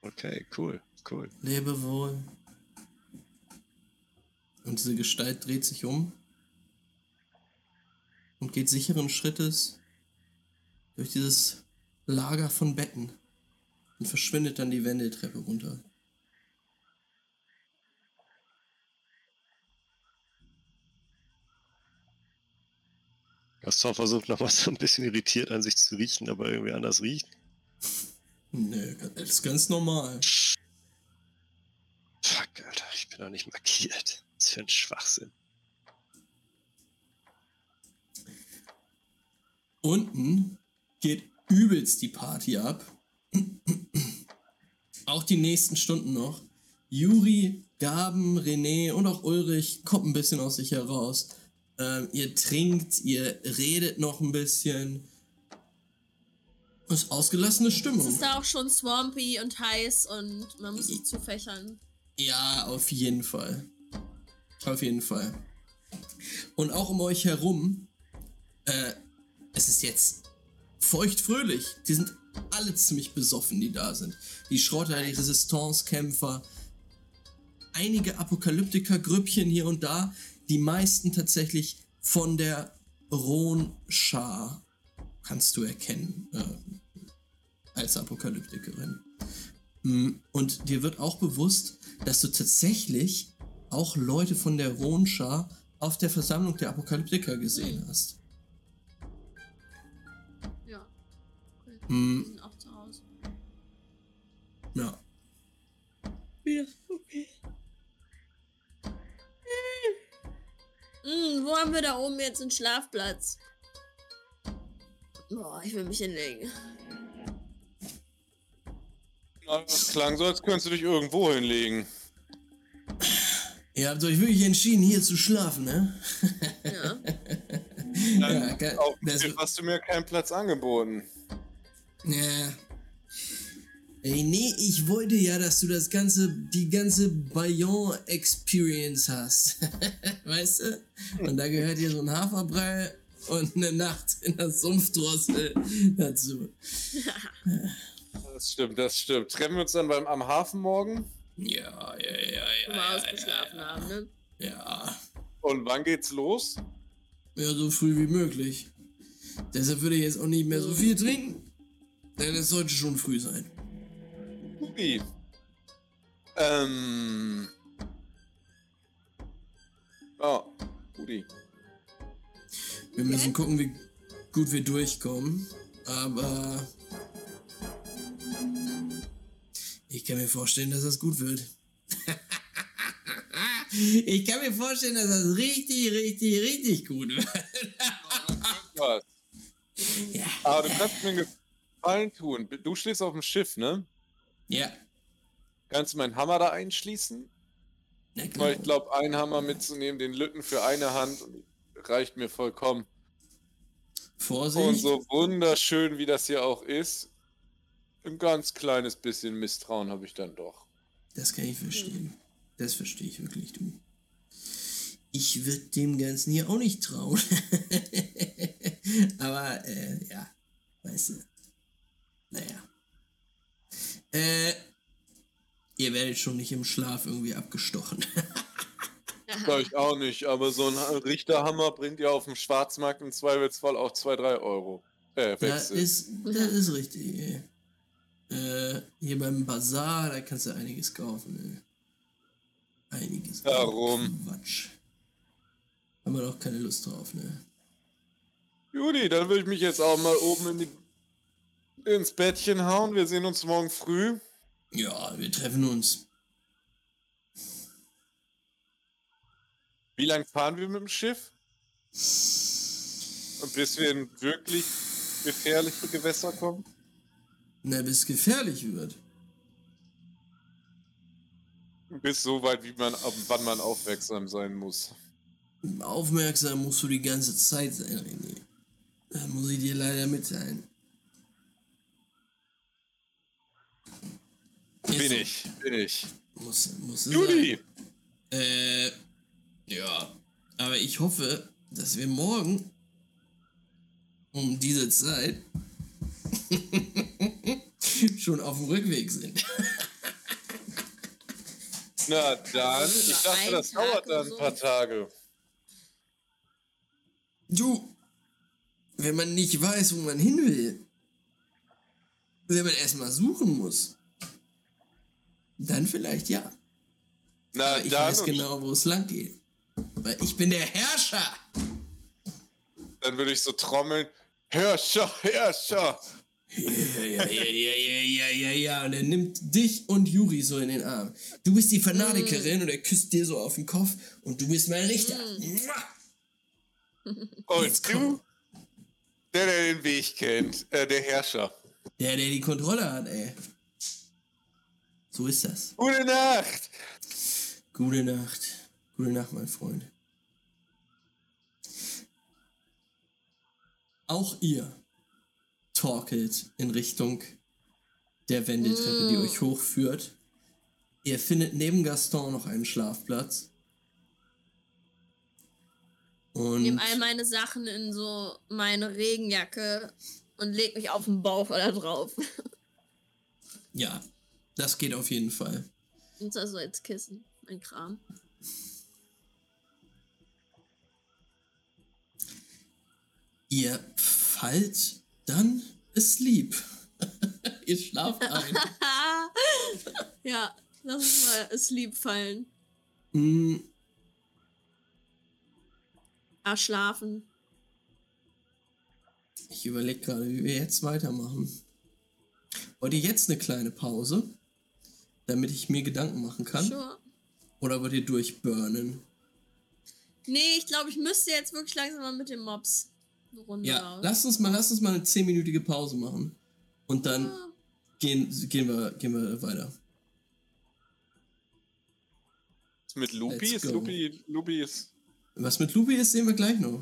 [SPEAKER 5] okay, cool, cool.
[SPEAKER 1] Lebe wohl. Und diese Gestalt dreht sich um und geht sicheren Schrittes durch dieses Lager von Betten und verschwindet dann die Wendeltreppe runter.
[SPEAKER 5] Gaston versucht nochmal so ein bisschen irritiert an sich zu riechen, aber irgendwie anders riecht.
[SPEAKER 1] Nö, das ist ganz normal.
[SPEAKER 5] Fuck, Alter, ich bin doch nicht markiert. Was für ein Schwachsinn.
[SPEAKER 1] Unten geht übelst die Party ab. Auch die nächsten Stunden noch. Juri, Gaben, René und auch Ulrich kommt ein bisschen aus sich heraus. Ähm, ihr trinkt, ihr redet noch ein bisschen. Es ist ausgelassene
[SPEAKER 2] Es
[SPEAKER 1] Stimmung.
[SPEAKER 2] ist da auch schon swampy und heiß und man muss sich zufächern.
[SPEAKER 1] Ja, auf jeden Fall. Auf jeden Fall. Und auch um euch herum, äh, es ist jetzt feuchtfröhlich. Die sind alle ziemlich besoffen, die da sind. Die Schrotter, die Resistance-Kämpfer, einige Apokalyptiker-Grüppchen hier und da, die meisten tatsächlich von der Ron-Schar kannst du erkennen, äh, als Apokalyptikerin. Mm, Und dir wird auch bewusst, dass du tatsächlich auch Leute von der Ronschar auf der Versammlung der Apokalyptiker gesehen hast.
[SPEAKER 2] Ja. Okay.
[SPEAKER 1] Mm,
[SPEAKER 2] Die sind auch zu Hause.
[SPEAKER 1] Ja,
[SPEAKER 2] haben wir da oben jetzt einen Schlafplatz? Boah, ich will mich hinlegen.
[SPEAKER 4] Das klang so, als könntest du dich irgendwo hinlegen.
[SPEAKER 1] Ihr habt euch wirklich entschieden, hier zu schlafen, ne?
[SPEAKER 2] Ja.
[SPEAKER 1] Ja, ge-
[SPEAKER 4] Auch
[SPEAKER 1] das-
[SPEAKER 4] hast du mir keinen Platz angeboten.
[SPEAKER 1] Ja. Ey, nee, ich wollte ja, dass du das ganze, die ganze Bayonne-Experience hast. weißt du? Und da gehört hier so ein Haferbrei und eine Nacht in der Sumpfdrossel dazu.
[SPEAKER 4] Das stimmt, das stimmt. Treffen wir uns dann beim, am Hafen morgen?
[SPEAKER 1] Ja, ja, ja,
[SPEAKER 2] Wo wir
[SPEAKER 1] ja.
[SPEAKER 2] ausgeschlafen haben, ne?
[SPEAKER 1] Ja,
[SPEAKER 4] Und wann geht's los?
[SPEAKER 1] ja, so früh wie möglich. Deshalb würde ich jetzt auch nicht mehr so viel trinken. Denn es sollte schon früh sein.
[SPEAKER 4] Guti. Ähm. Ja, Guti.
[SPEAKER 1] Wir müssen gucken, wie gut wir durchkommen. Aber ich kann mir vorstellen, dass das gut wird. ich kann mir vorstellen, dass das richtig, richtig, richtig gut wird. Ja.
[SPEAKER 4] Aber du kannst mir einen Gefallen tun. Du stehst auf dem Schiff, ne?
[SPEAKER 1] Ja.
[SPEAKER 4] Kannst du meinen Hammer da einschließen? Aber
[SPEAKER 1] klar.
[SPEAKER 4] ich glaube, einen Hammer mitzunehmen, den Lütten für eine Hand, reicht mir vollkommen.
[SPEAKER 1] Vorsicht.
[SPEAKER 4] Und so wunderschön, wie das hier auch ist, ein ganz kleines bisschen Misstrauen habe ich dann doch.
[SPEAKER 1] Das kann ich verstehen. Das verstehe ich wirklich, du. Ich würde dem Ganzen hier auch nicht trauen. Aber, äh, ja, weißt du. Naja. Äh, ihr werdet schon nicht im Schlaf irgendwie abgestochen.
[SPEAKER 4] Sag ich auch nicht, aber so ein Richterhammer bringt ja auf dem Schwarzmarkt im Zweifelsfall auch 2, 3 Euro. Äh,
[SPEAKER 1] Das
[SPEAKER 4] Wechsel.
[SPEAKER 1] ist, das ist richtig, ey. Äh, hier beim Bazar, da kannst du einiges kaufen, ey. Einiges.
[SPEAKER 4] Warum?
[SPEAKER 1] Quatsch. Haben wir doch keine Lust drauf, ne?
[SPEAKER 4] Judy, dann würde ich mich jetzt auch mal oben in die, ins Bettchen hauen. Wir sehen uns morgen früh.
[SPEAKER 1] Ja, wir treffen uns.
[SPEAKER 4] Wie lang fahren wir mit dem Schiff? Und bis wir in wirklich gefährliche Gewässer kommen?
[SPEAKER 1] Na, bis es gefährlich wird.
[SPEAKER 4] Bis so weit, wie man, ab wann man aufmerksam sein muss.
[SPEAKER 1] Aufmerksam musst du die ganze Zeit sein, René. Das muss ich dir leider mitteilen.
[SPEAKER 4] Bin ich, bin ich.
[SPEAKER 1] Muss, muss es
[SPEAKER 4] Judy!
[SPEAKER 1] sein. Äh, ja. Aber ich hoffe, dass wir morgen um diese Zeit schon auf dem Rückweg sind.
[SPEAKER 4] Na dann, ich dachte, das
[SPEAKER 2] Tag
[SPEAKER 4] dauert dann ein paar Tage.
[SPEAKER 1] Du, wenn man nicht weiß, wo man hin will, wenn man erstmal suchen muss, dann vielleicht ja.
[SPEAKER 4] Na
[SPEAKER 1] Aber ich
[SPEAKER 4] dann,
[SPEAKER 1] weiß genau, wo es lang geht. Weil ich bin der Herrscher.
[SPEAKER 4] dann würde ich so trommeln. Herrscher, Herrscher!
[SPEAKER 1] Ja, ja, ja, ja, ja, ja, ja, ja. Und er nimmt dich und Juri so in den Arm. Du bist die Fanatikerin und er küsst dir so auf den Kopf und du bist mein Richter. Mua.
[SPEAKER 4] Und
[SPEAKER 1] Jetzt
[SPEAKER 4] du, der, der den Weg kennt, äh, der Herrscher.
[SPEAKER 1] Der, der die Kontrolle hat, ey. So ist das.
[SPEAKER 4] Gute Nacht!
[SPEAKER 1] Gute Nacht. Gute Nacht, mein Freund. Auch ihr torkelt in Richtung der Wendeltreppe, die euch hochführt. Ihr findet neben Gaston noch einen Schlafplatz. Und
[SPEAKER 2] Nehme all meine Sachen in so meine Regenjacke und leg mich auf den Bauch oder drauf.
[SPEAKER 1] ja, das geht auf jeden Fall.
[SPEAKER 2] Und das so als Kissen. Mein Kram.
[SPEAKER 1] Ihr fallt dann asleep. ihr schlaft ein.
[SPEAKER 2] ja, lass uns mal asleep fallen.
[SPEAKER 1] Mm,
[SPEAKER 2] Ah, schlafen.
[SPEAKER 1] Ich überlege gerade, wie wir jetzt weitermachen. Wollt ihr jetzt eine kleine Pause, damit ich mir Gedanken machen kann?
[SPEAKER 2] Sure.
[SPEAKER 1] Oder wollt ihr durchburnen?
[SPEAKER 2] Nee, ich glaube, ich müsste jetzt wirklich langsam mal mit den Mobs eine Runde
[SPEAKER 1] Ja,
[SPEAKER 2] raus.
[SPEAKER 1] lasst uns mal, lasst uns mal eine 10-minütige Pause machen. Und dann
[SPEAKER 2] Ah,
[SPEAKER 1] gehen, gehen, wir, gehen wir weiter.
[SPEAKER 4] Mit Lupi ist. Lupi, Lupi ist.
[SPEAKER 1] Was mit Lupi ist, sehen wir gleich noch.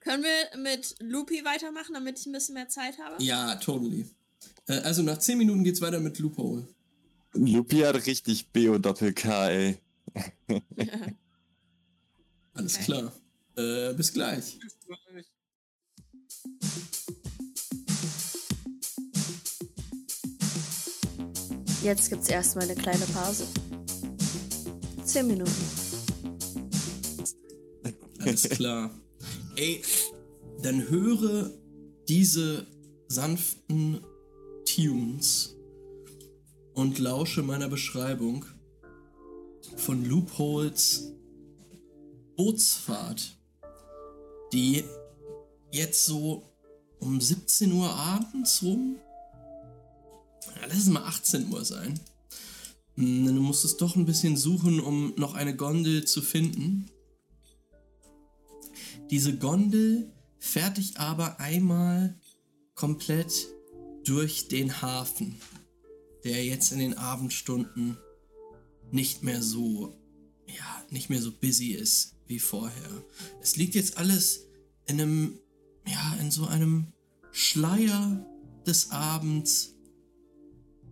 [SPEAKER 2] Können wir mit Loopy weitermachen, damit ich ein bisschen mehr Zeit habe?
[SPEAKER 1] Ja, totally. Äh, also nach 10 Minuten geht's weiter mit Loophole.
[SPEAKER 3] Lupi hat richtig B und Doppel-K, ey.
[SPEAKER 1] Alles klar. Äh, bis gleich.
[SPEAKER 2] Jetzt gibt's erstmal eine kleine Pause. Zehn Minuten.
[SPEAKER 1] Alles klar. Ey, dann höre diese sanften Tunes und lausche meiner Beschreibung von Loopholes Bootsfahrt, die jetzt so um 17 Uhr abends rum, ja, lass es mal 18 Uhr sein. Hm, Du musstest doch ein bisschen suchen, um noch eine Gondel zu finden. Diese Gondel fährt dich aber einmal komplett durch den Hafen, der jetzt in den Abendstunden nicht mehr so ja, nicht mehr so busy ist wie vorher. Es liegt jetzt alles in einem, ja, in so einem Schleier des Abends.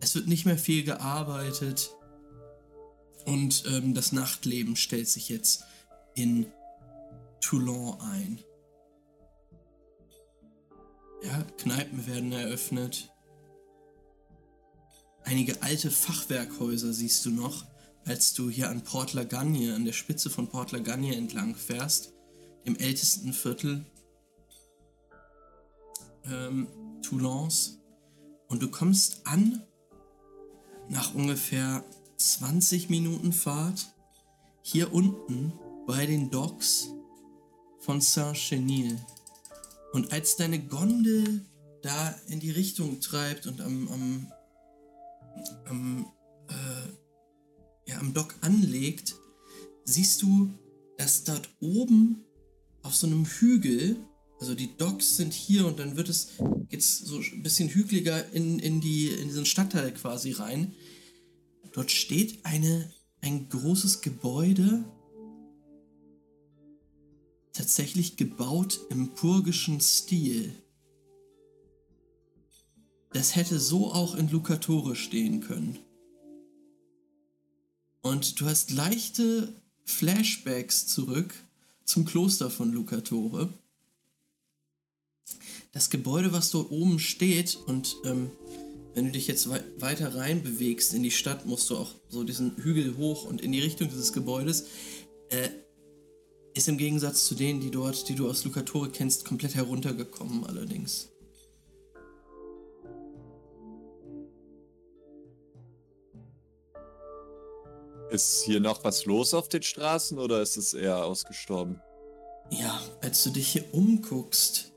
[SPEAKER 1] Es wird nicht mehr viel gearbeitet. Und ähm, das Nachtleben stellt sich jetzt in Toulon ein. Ja, Kneipen werden eröffnet. Einige alte Fachwerkhäuser siehst du noch, als du hier an Port Lagagne, an der Spitze von Port Lagagne entlang fährst, dem ältesten Viertel ähm, Toulons. Und du kommst an nach ungefähr 20 Minuten Fahrt hier unten bei den Docks von Saint-Chenil. Und als deine Gondel da in die Richtung treibt und am, am, am, äh, ja, am Dock anlegt, siehst du, dass dort oben auf so einem Hügel, also die Docks sind hier und dann wird es jetzt so ein bisschen hügeliger in, in, die, in diesen Stadtteil quasi rein. Dort steht eine, ein großes Gebäude tatsächlich gebaut im purgischen Stil. Das hätte so auch in Lucatore stehen können. Und du hast leichte Flashbacks zurück zum Kloster von Lucatore. Das Gebäude, was dort oben steht, und ähm, wenn du dich jetzt wei weiter rein bewegst in die Stadt, musst du auch so diesen Hügel hoch und in die Richtung dieses Gebäudes. Äh, ist im Gegensatz zu denen, die dort, die du aus Lucatore kennst, komplett heruntergekommen allerdings.
[SPEAKER 3] Ist hier noch was los auf den Straßen oder ist es eher ausgestorben?
[SPEAKER 1] Ja, als du dich hier umguckst,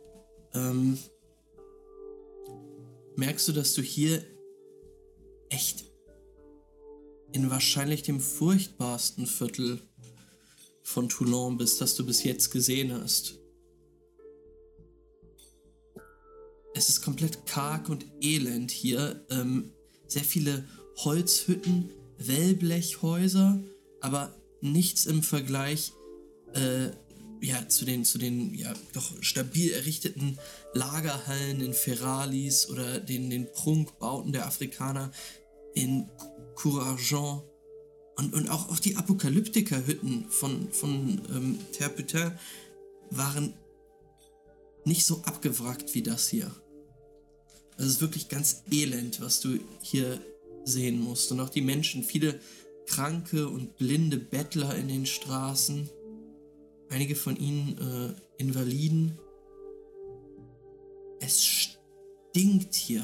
[SPEAKER 1] ähm, merkst du, dass du hier echt in wahrscheinlich dem furchtbarsten Viertel von Toulon bist, das du bis jetzt gesehen hast. Es ist komplett karg und elend hier. Ähm, sehr viele Holzhütten, Wellblechhäuser, aber nichts im Vergleich äh, ja, zu den, zu den ja, doch stabil errichteten Lagerhallen in Ferralis oder den, den Prunkbauten der Afrikaner in Courageant und, und auch, auch die Apokalyptiker-Hütten von, von ähm, Terputin waren nicht so abgewrackt wie das hier. Es ist wirklich ganz elend, was du hier sehen musst. Und auch die Menschen, viele kranke und blinde Bettler in den Straßen. Einige von ihnen äh, Invaliden. Es stinkt hier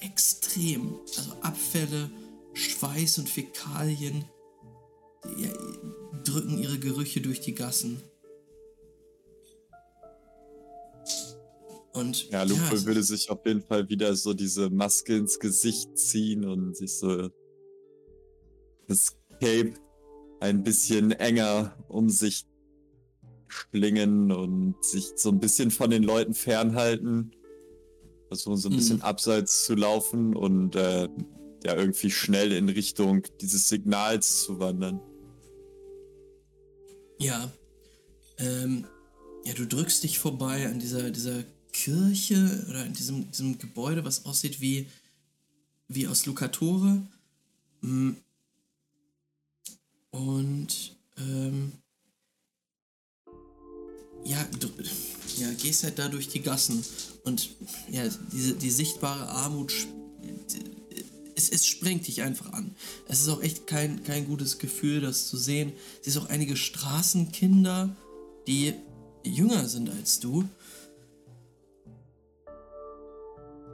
[SPEAKER 1] extrem. Also Abfälle, Schweiß und Fäkalien die drücken ihre Gerüche durch die Gassen. Und
[SPEAKER 3] ja, Lupo ja, würde sich auf jeden Fall wieder so diese Maske ins Gesicht ziehen und sich so das Cape ein bisschen enger um sich schlingen und sich so ein bisschen von den Leuten fernhalten. Versuchen so ein bisschen mhm. abseits zu laufen und äh, ja irgendwie schnell in Richtung dieses Signals zu wandern.
[SPEAKER 1] Ja. Ähm, ja, du drückst dich vorbei an dieser, dieser Kirche oder in diesem, diesem Gebäude, was aussieht wie, wie aus Lucatore. Mm. Und ähm, ja, du ja, gehst halt da durch die Gassen und ja, diese, die sichtbare Armut es, es sprengt dich einfach an. Es ist auch echt kein, kein gutes Gefühl, das zu sehen. Siehst auch einige Straßenkinder, die jünger sind als du.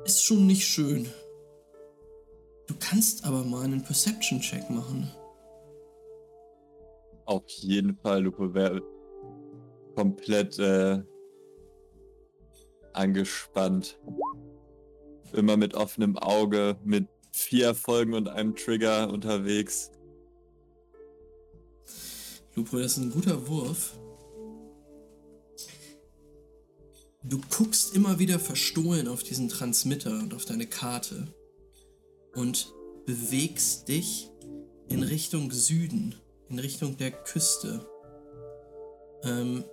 [SPEAKER 1] Ist schon nicht schön. Du kannst aber mal einen Perception-Check machen.
[SPEAKER 3] Auf jeden Fall, Lupo wäre komplett äh, angespannt. Immer mit offenem Auge, mit vier Erfolgen und einem Trigger unterwegs.
[SPEAKER 1] Lupo, das ist ein guter Wurf. Du guckst immer wieder verstohlen auf diesen Transmitter und auf deine Karte und bewegst dich in Richtung Süden. in Richtung der Küste. Ähm,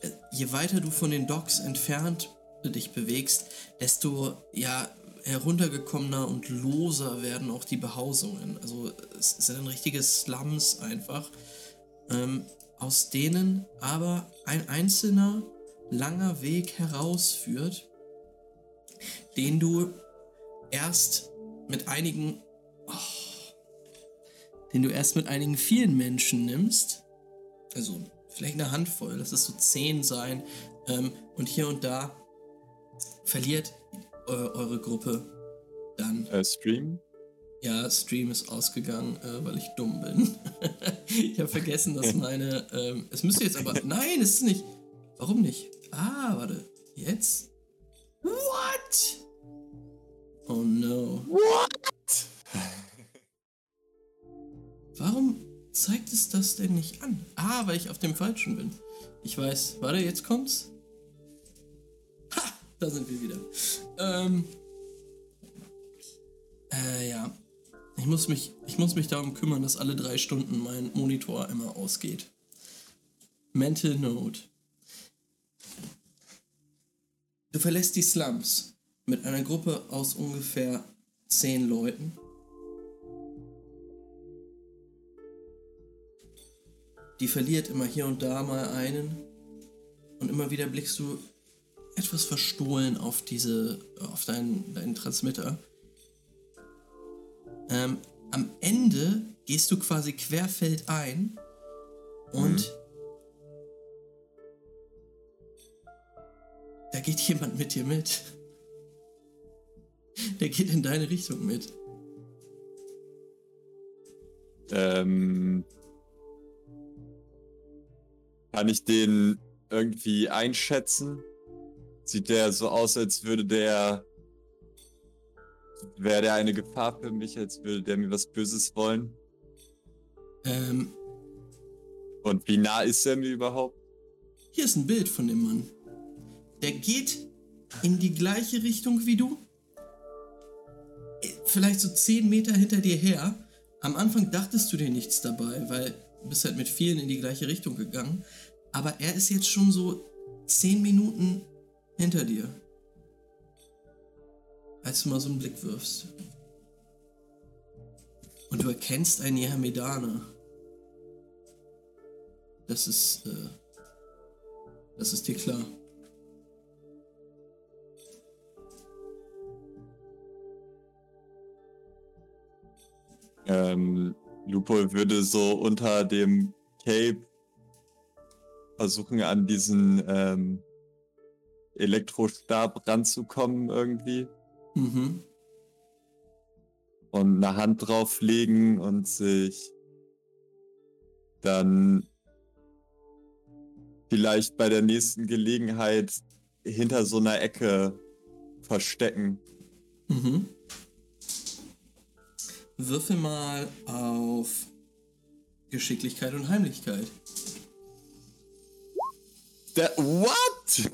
[SPEAKER 1] äh, je weiter du von den Docks entfernt dich bewegst, desto ja heruntergekommener und loser werden auch die Behausungen. Also es sind dann richtige Slums einfach, ähm, aus denen aber ein einzelner langer Weg herausführt, den du erst mit einigen, oh, den du erst mit einigen vielen Menschen nimmst, also vielleicht eine Handvoll, lass es so zehn sein, ähm, und hier und da verliert äh, eure Gruppe dann.
[SPEAKER 3] Äh, Stream?
[SPEAKER 1] Ja, Stream ist ausgegangen, äh, weil ich dumm bin. ich habe vergessen, dass meine. Ähm, es müsste jetzt aber. Nein, es ist nicht. Warum nicht? Ah, warte. Jetzt? What? Oh no.
[SPEAKER 3] What?
[SPEAKER 1] Warum zeigt es das denn nicht an? Ah, weil ich auf dem falschen bin. Ich weiß. Warte, jetzt kommt's. Ha! Da sind wir wieder. Ähm. Äh, ja. Ich muss mich, ich muss mich darum kümmern, dass alle drei Stunden mein Monitor immer ausgeht. Mental Note. Du verlässt die Slums mit einer Gruppe aus ungefähr zehn Leuten. Die verliert immer hier und da mal einen. Und immer wieder blickst du etwas verstohlen auf diese, auf deinen, deinen Transmitter. Ähm, am Ende gehst du quasi querfeldein und da geht jemand mit dir mit. Der geht in deine Richtung mit.
[SPEAKER 3] Ähm, kann ich den irgendwie einschätzen? Sieht der so aus, als würde der. Wäre der eine Gefahr für mich, als würde der mir was Böses wollen?
[SPEAKER 1] Ähm,
[SPEAKER 3] Und wie nah ist er mir überhaupt?
[SPEAKER 1] hier ist ein Bild von dem Mann. Der geht in die gleiche Richtung wie du. Vielleicht so 10 Meter hinter dir her. Am Anfang dachtest du dir nichts dabei, weil du bist halt mit vielen in die gleiche Richtung gegangen. Aber er ist jetzt schon so 10 Minuten hinter dir. Als du mal so einen Blick wirfst. Und du erkennst einen Jehamedaner. Das ist, äh, das ist dir klar.
[SPEAKER 3] Ähm, Lupo würde so unter dem Cape versuchen, an diesen ähm, Elektrostab ranzukommen irgendwie.
[SPEAKER 1] Mhm.
[SPEAKER 3] und eine Hand drauflegen und sich dann vielleicht bei der nächsten Gelegenheit hinter so einer Ecke verstecken.
[SPEAKER 1] Mhm. Würfel mal auf Geschicklichkeit und Heimlichkeit.
[SPEAKER 3] Der, what?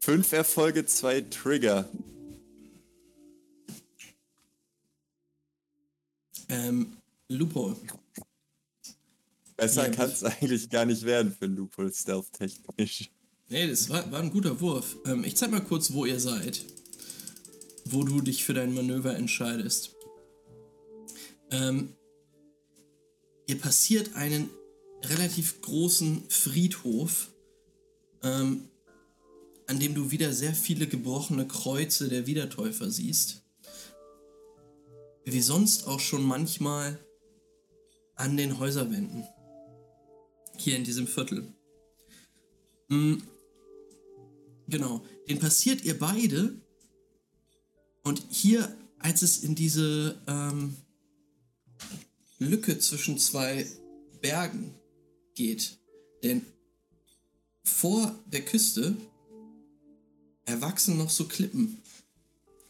[SPEAKER 3] Fünf Erfolge, zwei Trigger.
[SPEAKER 1] Ähm, Lupo.
[SPEAKER 3] Besser
[SPEAKER 1] Ja,
[SPEAKER 3] kann es eigentlich gar nicht werden für Loophole Stealth-technisch.
[SPEAKER 1] Nee, das war, war ein guter Wurf. Ähm, ich zeig mal kurz, wo ihr seid. Wo du dich für dein Manöver entscheidest. Ähm, ihr passiert einen relativ großen Friedhof, ähm, an dem du wieder sehr viele gebrochene Kreuze der Wiedertäufer siehst. Wie sonst auch schon manchmal an den Häuserwänden. Hier in diesem Viertel. Mm, Genau, den passiert ihr beide. Und hier, als es in diese ähm, Lücke zwischen zwei Bergen geht, denn vor der Küste erwachsen noch so Klippen.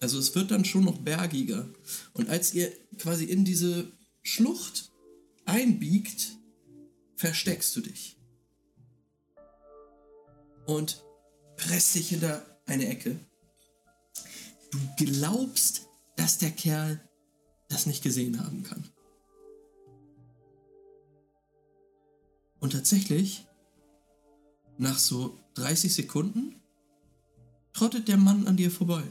[SPEAKER 1] Also es wird dann schon noch bergiger. Und als ihr quasi in diese Schlucht einbiegt, versteckst du dich. Und presst dich hinter eine Ecke. Du glaubst, dass der Kerl das nicht gesehen haben kann. Und tatsächlich, nach so 30 Sekunden, trottet der Mann an dir vorbei.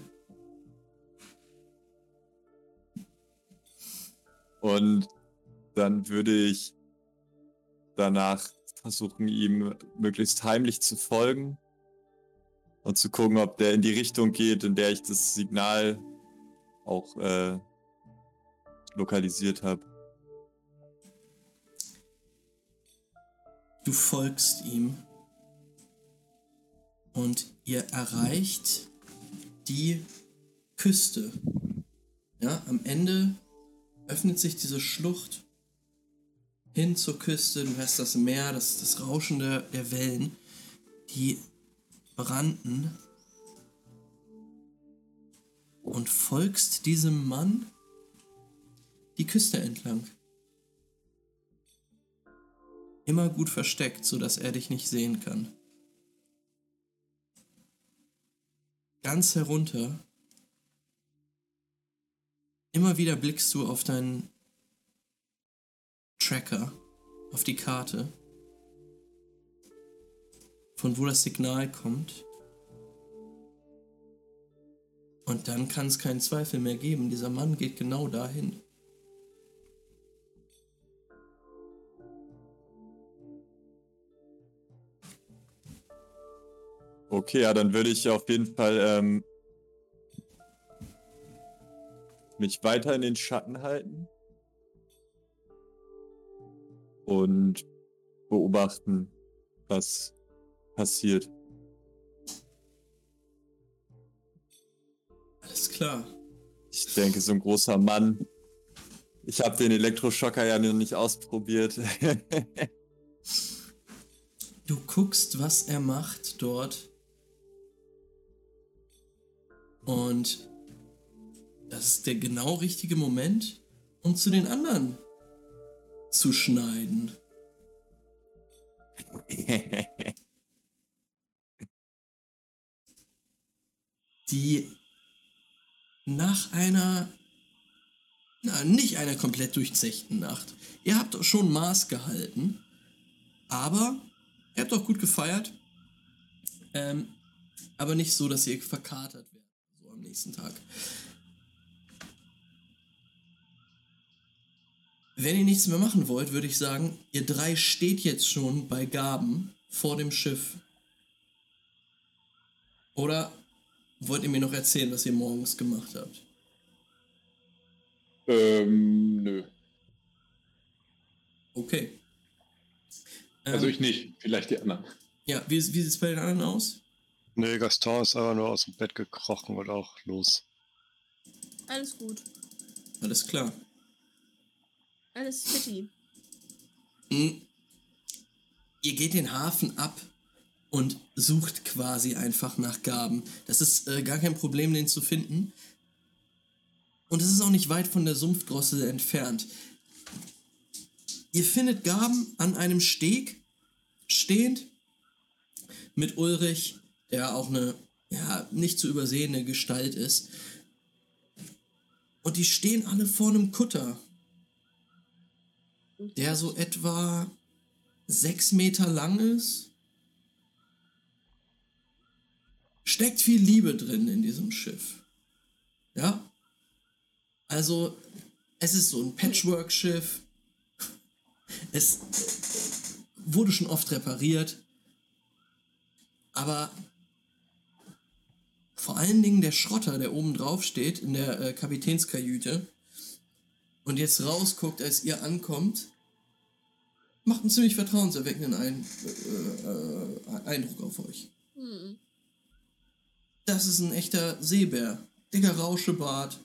[SPEAKER 3] Und dann würde ich danach versuchen, ihm möglichst heimlich zu folgen und zu gucken, ob der in die Richtung geht, in der ich das Signal auch äh, lokalisiert habe.
[SPEAKER 1] Du folgst ihm und ihr erreicht die Küste. Ja, am Ende öffnet sich diese Schlucht hin zur Küste. Du hörst das Meer, das, das Rauschen der, der Wellen, die brannten. Und folgst diesem Mann die Küste entlang. Immer gut versteckt, sodass er dich nicht sehen kann. Ganz herunter. Immer wieder blickst du auf deinen Tracker, auf die Karte, von wo das Signal kommt. Und dann kann es keinen Zweifel mehr geben. Dieser Mann geht genau dahin.
[SPEAKER 3] Okay, ja, dann würde ich auf jeden Fall ähm, mich weiter in den Schatten halten und beobachten, was passiert.
[SPEAKER 1] Alles klar.
[SPEAKER 3] Ich denke, so ein großer Mann. Ich habe den Elektroschocker ja noch nicht ausprobiert.
[SPEAKER 1] Du guckst, was er macht dort. Und das ist der genau richtige Moment, um zu den anderen zu schneiden. Die nach einer, na, nicht einer komplett durchzechten Nacht. Ihr habt schon Maß gehalten, aber ihr habt auch gut gefeiert. Ähm, aber nicht so, dass ihr verkatert nächsten Tag. Wenn ihr nichts mehr machen wollt, würde ich sagen, ihr drei steht jetzt schon bei Gaben vor dem Schiff. Oder wollt ihr mir noch erzählen, was ihr morgens gemacht habt?
[SPEAKER 4] Ähm, nö.
[SPEAKER 1] Okay.
[SPEAKER 4] Also
[SPEAKER 1] Ähm,
[SPEAKER 4] ich nicht, vielleicht die anderen.
[SPEAKER 1] Ja, wie, wie sieht es bei den anderen aus?
[SPEAKER 5] Nee, Gaston ist aber nur aus dem Bett gekrochen und auch los.
[SPEAKER 2] Alles gut.
[SPEAKER 1] Alles klar.
[SPEAKER 2] Alles fitty.
[SPEAKER 1] Hm. Ihr geht den Hafen ab und sucht quasi einfach nach Gaben. Das ist äh, gar kein Problem, den zu finden. Und es ist auch nicht weit von der Sumpfdrossel entfernt. Ihr findet Gaben an einem Steg stehend mit Ulrich, der auch eine ja, nicht zu übersehende Gestalt ist. Und die stehen alle vor einem Kutter, der so etwa sechs Meter lang ist. Steckt viel Liebe drin in diesem Schiff. Ja? Also, es ist so ein Patchwork-Schiff. Es wurde schon oft repariert. Aber vor allen Dingen der Schrotter, der oben drauf steht in der äh, Kapitänskajüte und jetzt rausguckt, als ihr ankommt, macht einen ziemlich vertrauenserweckenden Ein äh, äh, Eindruck auf euch.
[SPEAKER 2] Hm.
[SPEAKER 1] Das ist ein echter Seebär. Dicker Rauschebart.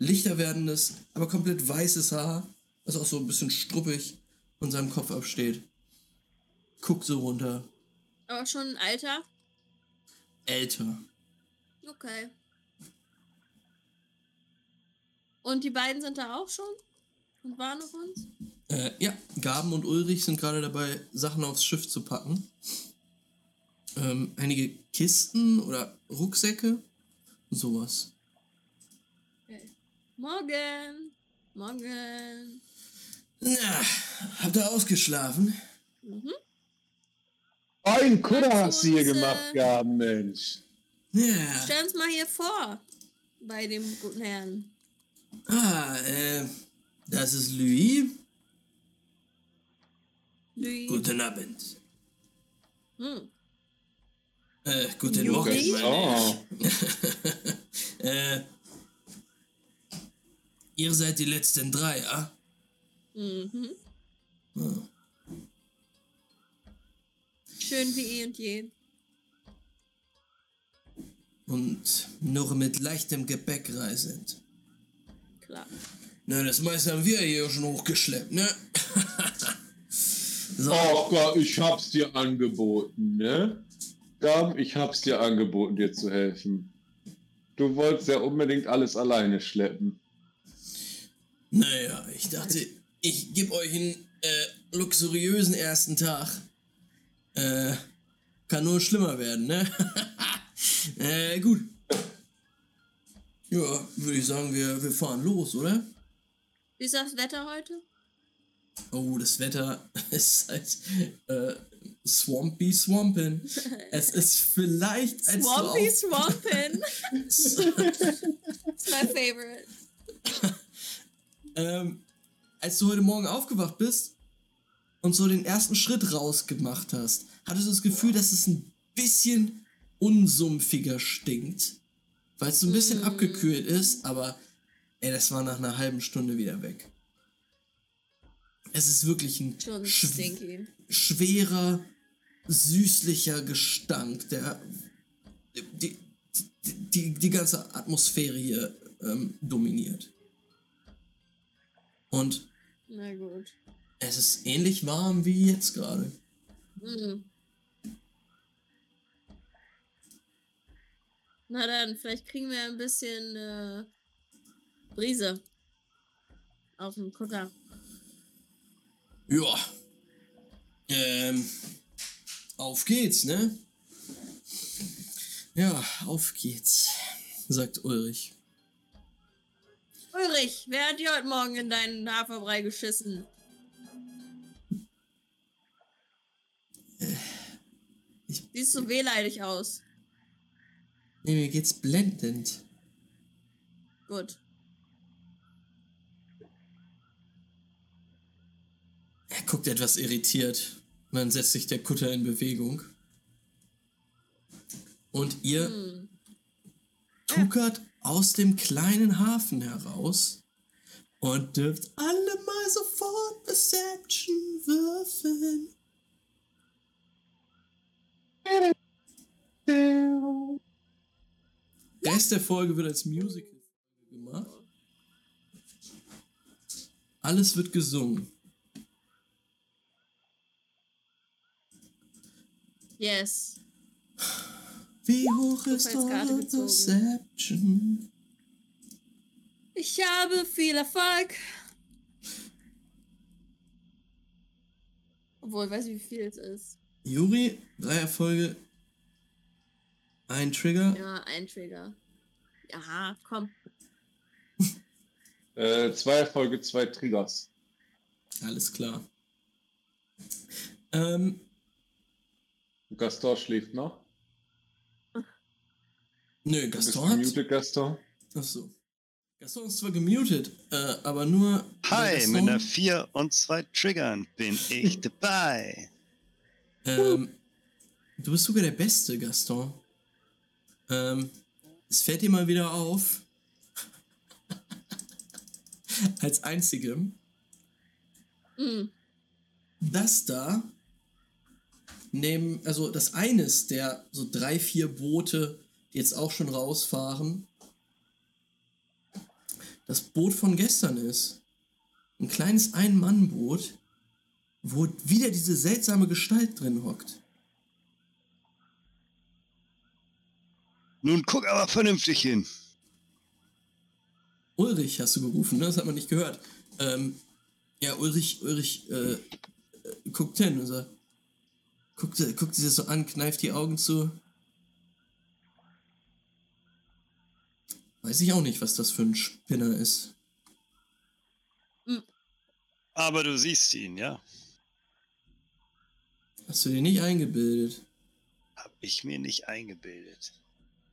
[SPEAKER 1] Lichter werdendes, aber komplett weißes Haar, was auch so ein bisschen struppig von seinem Kopf absteht. Guckt so runter.
[SPEAKER 2] Aber schon ein Alter?
[SPEAKER 1] Älter.
[SPEAKER 2] Okay. Und die beiden sind da auch schon? Und waren auf uns?
[SPEAKER 1] Äh, ja, Gaben und Ulrich sind gerade dabei, Sachen aufs Schiff zu packen. Ähm, einige Kisten oder Rucksäcke, sowas.
[SPEAKER 2] Okay. Morgen. Morgen.
[SPEAKER 1] Na, habt ihr ausgeschlafen?
[SPEAKER 2] Mhm.
[SPEAKER 6] Ein Kutter hast du hier gemacht gehabt, Mensch.
[SPEAKER 1] Ja.
[SPEAKER 2] Stell uns mal hier vor. Bei dem guten Herrn.
[SPEAKER 1] Ah, äh, das ist Louis.
[SPEAKER 2] Louis.
[SPEAKER 1] Guten Abend.
[SPEAKER 2] Hm.
[SPEAKER 1] Äh, guten
[SPEAKER 2] Louis?
[SPEAKER 1] Morgen, meine ich. äh, ihr seid die letzten drei, ah?
[SPEAKER 2] Mhm.
[SPEAKER 1] Hm.
[SPEAKER 2] Schön wie eh und je.
[SPEAKER 1] Und nur mit leichtem Gepäck reisend.
[SPEAKER 2] Klar.
[SPEAKER 1] Na, das meiste haben wir hier schon hochgeschleppt, ne? so,
[SPEAKER 6] Oh Gott, ich hab's dir angeboten, ne? Gam, ich hab's dir angeboten, dir zu helfen. Du wolltest ja unbedingt alles alleine schleppen.
[SPEAKER 1] naja, ich dachte, ich gebe euch einen äh, luxuriösen ersten Tag. Äh, kann nur schlimmer werden, ne? äh, gut. Ja, würde ich sagen, wir, wir fahren los, oder?
[SPEAKER 2] Wie ist das Wetter heute?
[SPEAKER 1] Oh, das Wetter ist halt äh, swampy swampin. es ist vielleicht als
[SPEAKER 2] Swampy Swampin. That's my favorite.
[SPEAKER 1] ähm, als du heute Morgen aufgewacht bist und so den ersten Schritt rausgemacht hast, hattest du das Gefühl, dass es ein bisschen unsumpfiger stinkt. Weil es so ein bisschen
[SPEAKER 2] Mm.
[SPEAKER 1] abgekühlt ist, aber ey, das war nach einer halben Stunde wieder weg. Es ist wirklich ein schw- schwerer, süßlicher Gestank, der die, die, die, die ganze Atmosphäre hier ähm, dominiert. Und
[SPEAKER 2] Na gut.
[SPEAKER 1] Es ist ähnlich warm wie jetzt gerade.
[SPEAKER 2] Hm. Na dann, vielleicht kriegen wir ein bisschen äh, Brise auf dem Kutter.
[SPEAKER 1] Ja. Ähm, auf geht's, ne? Ja, auf geht's, sagt Ulrich.
[SPEAKER 2] Ulrich, wer hat dir heute Morgen in deinen Haferbrei geschissen? Siehst so wehleidig aus.
[SPEAKER 1] Nee, mir geht's blendend.
[SPEAKER 2] Gut.
[SPEAKER 1] Er guckt etwas irritiert. Und dann setzt sich der Kutter in Bewegung. Und ihr
[SPEAKER 2] Hm.
[SPEAKER 1] tuckert aus dem kleinen Hafen heraus und dürft alle mal sofort Perception würfeln. Rest der Folge wird als Musical gemacht. Alles wird gesungen.
[SPEAKER 2] Yes.
[SPEAKER 1] Wie hoch ist eure. Perception?
[SPEAKER 2] Ich habe viel Erfolg. Obwohl, ich weiß nicht, wie viel es ist.
[SPEAKER 1] Juri, drei Erfolge, ein Trigger.
[SPEAKER 2] Ja, ein Trigger. Ja, komm.
[SPEAKER 6] Äh, zwei Erfolge, zwei Triggers.
[SPEAKER 1] Alles klar. Ähm,
[SPEAKER 6] Gaston schläft noch.
[SPEAKER 1] nö,
[SPEAKER 6] Du bist
[SPEAKER 1] Gaston hat.
[SPEAKER 6] gemutet, Gaston.
[SPEAKER 1] Achso. Gaston ist zwar gemutet, äh, aber nur.
[SPEAKER 5] Hi,
[SPEAKER 1] Gaston,
[SPEAKER 5] mit einer 4 und zwei Triggern bin ich dabei.
[SPEAKER 1] Ähm, du bist sogar der Beste, Gaston. Ähm, es fällt mal wieder auf. als einzigem.
[SPEAKER 2] Hm.
[SPEAKER 1] Das da, neben, also das eines der so drei, vier Boote, die jetzt auch schon rausfahren, das Boot von gestern ist. Ein kleines Ein-Mann-Boot, wo wieder diese seltsame Gestalt drin hockt.
[SPEAKER 5] Nun guck aber vernünftig hin.
[SPEAKER 1] Ulrich hast du gerufen, ne? Das hat man nicht gehört. Ähm, ja, Ulrich, Ulrich, äh, äh, guckt hin und sagt, guckt, sie- guckt sie das so an, kneift die Augen zu. Weiß ich auch nicht, was das für ein Spinner ist.
[SPEAKER 5] Aber du siehst ihn, ja?
[SPEAKER 1] Hast du dir nicht eingebildet?
[SPEAKER 5] Hab ich mir nicht eingebildet.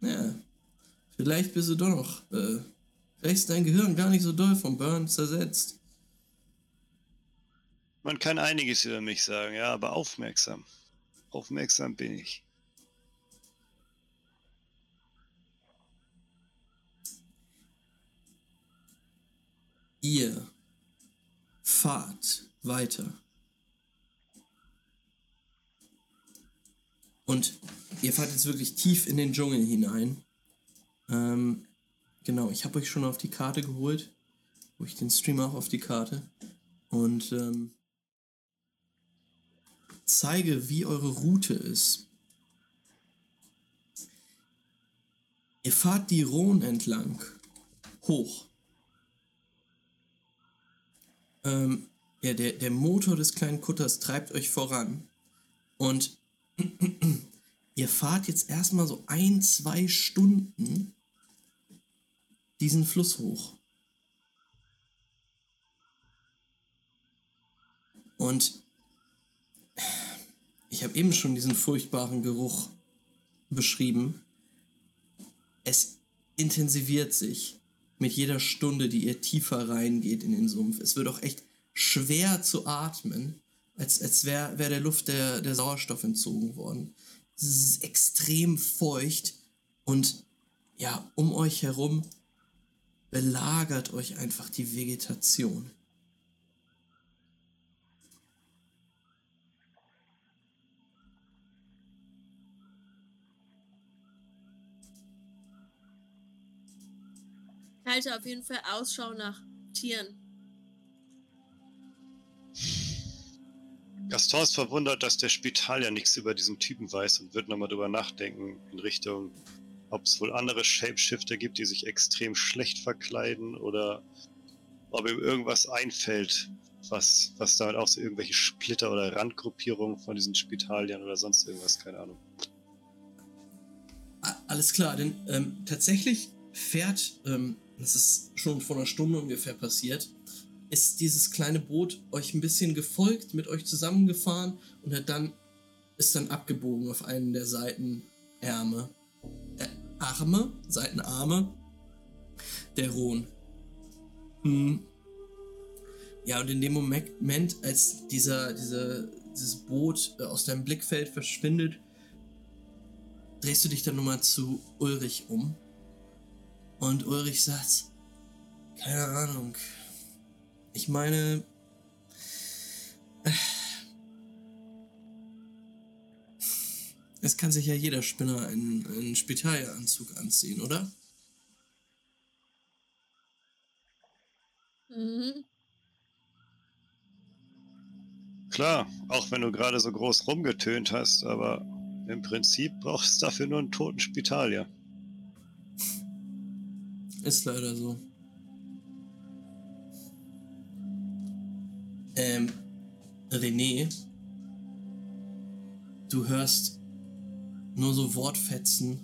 [SPEAKER 1] Ja. Vielleicht bist du doch noch. Äh, vielleicht ist dein Gehirn gar nicht so doll vom Burn zersetzt.
[SPEAKER 5] Man kann einiges über mich sagen, ja, aber aufmerksam. Aufmerksam bin ich.
[SPEAKER 1] Ihr fahrt weiter. Und ihr fahrt jetzt wirklich tief in den Dschungel hinein. Ähm, genau, ich habe euch schon auf die Karte geholt. Wo ich den Stream auch auf die Karte. Und ähm, zeige, wie eure Route ist. Ihr fahrt die Rhone entlang. Hoch. Ähm, ja, der, der Motor des kleinen Kutters treibt euch voran. Und ihr fahrt jetzt erstmal so ein, zwei Stunden diesen Fluss hoch. Und ich habe eben schon diesen furchtbaren Geruch beschrieben. Es intensiviert sich mit jeder Stunde, die ihr tiefer reingeht in den Sumpf. Es wird auch echt schwer zu atmen, als, als wäre wär der Luft der, der Sauerstoff entzogen worden. Es ist extrem feucht und ja, um euch herum belagert euch einfach die Vegetation.
[SPEAKER 2] Halte auf jeden Fall Ausschau nach Tieren.
[SPEAKER 5] Gaston ist verwundert, dass der Spital ja nichts über diesen Typen weiß und wird nochmal drüber nachdenken in Richtung, ob es wohl andere Shapeshifter gibt, die sich extrem schlecht verkleiden oder ob ihm irgendwas einfällt, was, was damit auch so irgendwelche Splitter oder Randgruppierungen von diesen Spitaliern oder sonst irgendwas, keine Ahnung.
[SPEAKER 1] Alles klar, denn ähm, tatsächlich fährt, ähm, das ist schon vor einer Stunde ungefähr passiert, ist dieses kleine Boot euch ein bisschen gefolgt, mit euch zusammengefahren und hat dann ist dann abgebogen auf einen der Seitenärme, äh, Arme, Seitenarme der Rhone. Hm. Ja, und in dem Moment, als dieser, dieser, dieses Boot äh, aus deinem Blickfeld verschwindet, drehst du dich dann nochmal zu Ulrich um. Und Ulrich sagt, keine Ahnung. Ich meine, es kann sich ja jeder Spinner einen, einen Spitalanzug anziehen, oder?
[SPEAKER 2] Mhm.
[SPEAKER 5] Klar, auch wenn du gerade so groß rumgetönt hast, aber im Prinzip brauchst du dafür nur einen toten Spitalier.
[SPEAKER 1] Ist leider so. Ähm, René, du hörst nur so Wortfetzen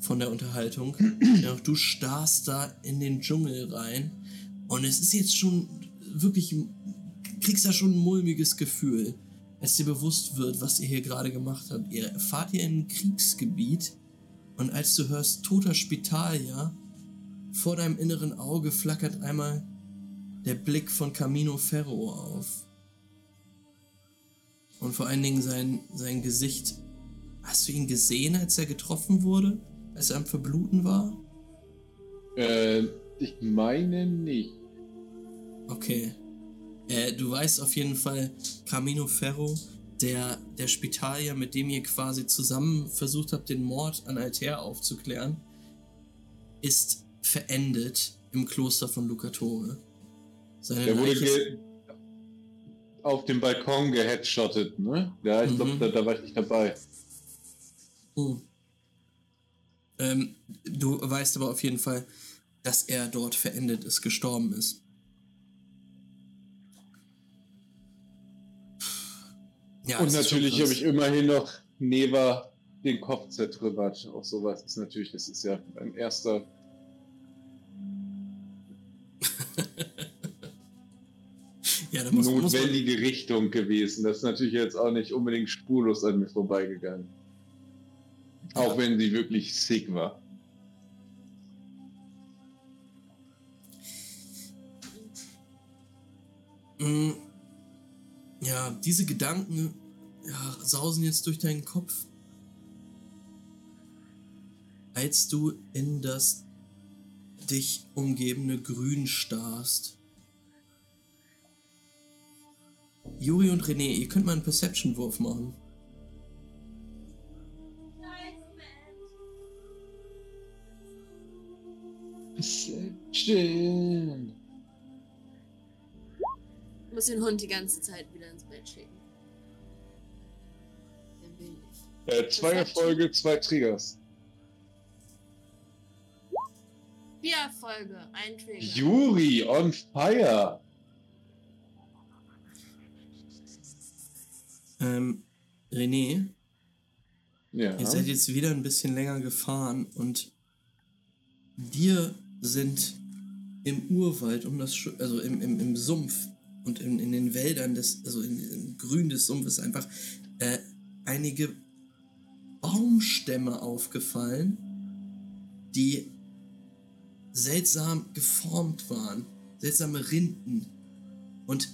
[SPEAKER 1] von der Unterhaltung. du starrst da in den Dschungel rein und es ist jetzt schon wirklich, kriegst da schon ein mulmiges Gefühl, als dir bewusst wird, was ihr hier gerade gemacht habt. Ihr fahrt hier in ein Kriegsgebiet und als du hörst toter Spitalier, vor deinem inneren Auge flackert einmal der Blick von Camino Ferro auf. Und vor allen Dingen sein, sein Gesicht. Hast du ihn gesehen, als er getroffen wurde? Als er am Verbluten war?
[SPEAKER 6] Äh, ich meine nicht.
[SPEAKER 1] Okay. Äh, du weißt auf jeden Fall, Camino Ferro, der, der Spitalier, mit dem ihr quasi zusammen versucht habt, den Mord an Altair aufzuklären, ist verendet im Kloster von Lucatore. Seine
[SPEAKER 6] Der wurde ge auf dem Balkon geheadshottet, ne? Ja, ich
[SPEAKER 1] Mhm.
[SPEAKER 6] glaube, da, da war ich nicht dabei.
[SPEAKER 1] Hm. Ähm, du weißt aber auf jeden Fall, dass er dort verendet ist, gestorben ist. Ja,
[SPEAKER 6] Und natürlich habe ich immerhin noch Neva den Kopf zertrümmert. Auch sowas ist natürlich, das ist ja ein erster.
[SPEAKER 1] Ja, muss, muss man,
[SPEAKER 4] notwendige Richtung gewesen. Das ist natürlich jetzt auch nicht unbedingt spurlos an mir vorbeigegangen. Auch wenn sie wirklich sick war.
[SPEAKER 1] Mm, Ja, diese Gedanken ja, sausen jetzt durch deinen Kopf. Als du in das dich umgebende Grün starrst. Juri und René, ihr könnt mal einen Perception-Wurf machen.
[SPEAKER 4] Perception.
[SPEAKER 2] Ich muss den Hund die ganze Zeit wieder ins Bett schicken. Der will nicht.
[SPEAKER 4] Äh, zwei Erfolge, zwei Triggers.
[SPEAKER 2] Vier Erfolge, ein Trigger.
[SPEAKER 4] Juri on fire.
[SPEAKER 1] Ähm, René,
[SPEAKER 4] Ja.
[SPEAKER 1] Ihr seid jetzt wieder ein bisschen länger gefahren und dir sind im Urwald, um das, also im, im, im Sumpf und in, in den Wäldern des, also in, im Grün des Sumpfes einfach äh, einige Baumstämme aufgefallen, die seltsam geformt waren, seltsame Rinden. Und